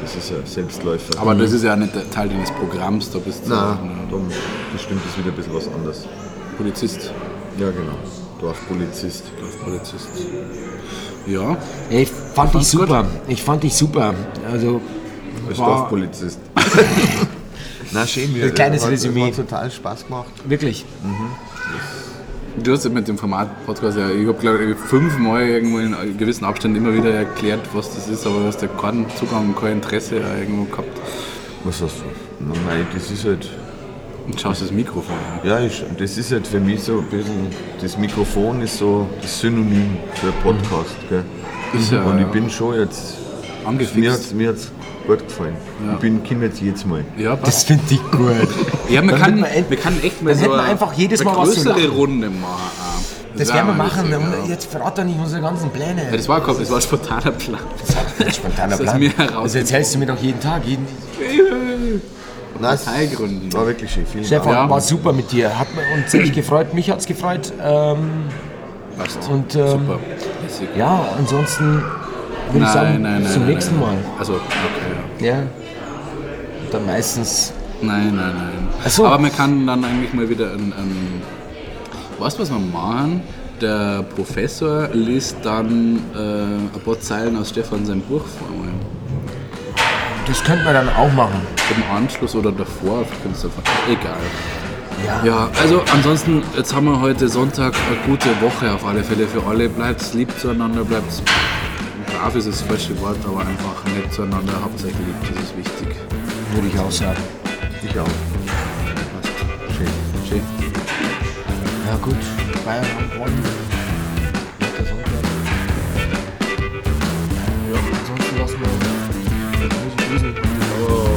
Das ist ja Selbstläufer. Aber das ist ja nicht der Teil deines Programms, da bist du Nein, ja, darum bestimmt ist wieder ein bisschen was anderes. Polizist. Ja, genau. Dorfpolizist. Polizist. Ja, Ey, fand ich super. Ich fand dich super. Also Als War- Dorfpolizist. Na schön, mir Ein kleines hat, Resümee. Hat total Spaß gemacht. wirklich. Du hast mit dem Format-Podcast ja, ich habe glaube ich fünfmal irgendwo in gewissen Abständen immer wieder erklärt, was das ist, aber du hast ja keinen Zugang, kein Interesse irgendwo gehabt. Was hast du? Nein, das ist halt. Und schaust das Mikrofon an. Ja, ich, das ist halt für mich so ein bisschen. Das Mikrofon ist so das Synonym für Podcast. Gell? Ist ja, Und ich bin schon jetzt. Mir Angefixt. hat es mir gut gefallen. Ich bin Kind jetzt jedes Mal. Ja, Das finde ich gut. ja man, kann, man wir können echt mal so einfach jedes Mal was größere. Runde machen. Das wär werden wir machen. ja. jetzt verrat doch nicht unsere ganzen Pläne. Ja, das war, kein- das war ein spontaner Plan. Spontaner Das ist Plan. mir heraus- Das erzählst du mir doch jeden Tag. Jeden Nein, Parteigründen. war wirklich schön. Vielen Stefan, Ja. war super mit dir. Hat uns echt gefreut. Mich hat es gefreut. Ähm, Passt. und ähm, Super. Ja, ansonsten würde ich sagen, bis zum nein, nächsten nein. Mal. Also, okay, ja. Ja. Dann meistens. Nein, nein, nein. Ach so. Aber man kann dann eigentlich mal wieder ein, ein weißt du, was wir machen? Der Professor liest dann äh, ein paar Zeilen aus Stefan sein Buch vor. Das könnte man dann auch machen. Im Anschluss oder davor, kannst du einfach, egal. Ja, also ansonsten, jetzt haben wir heute Sonntag eine gute Woche auf alle Fälle für alle. Bleibt lieb zueinander, bleibt brav ist das falsche Wort, aber einfach nett zueinander hauptsächlich euch das ist wichtig. Würde ich auch sagen. Ich auch. Passt. Schön. Schön. Ja gut, Bayern am gewonnen. Ja, ansonsten lassen wir uns grüßen. Oh.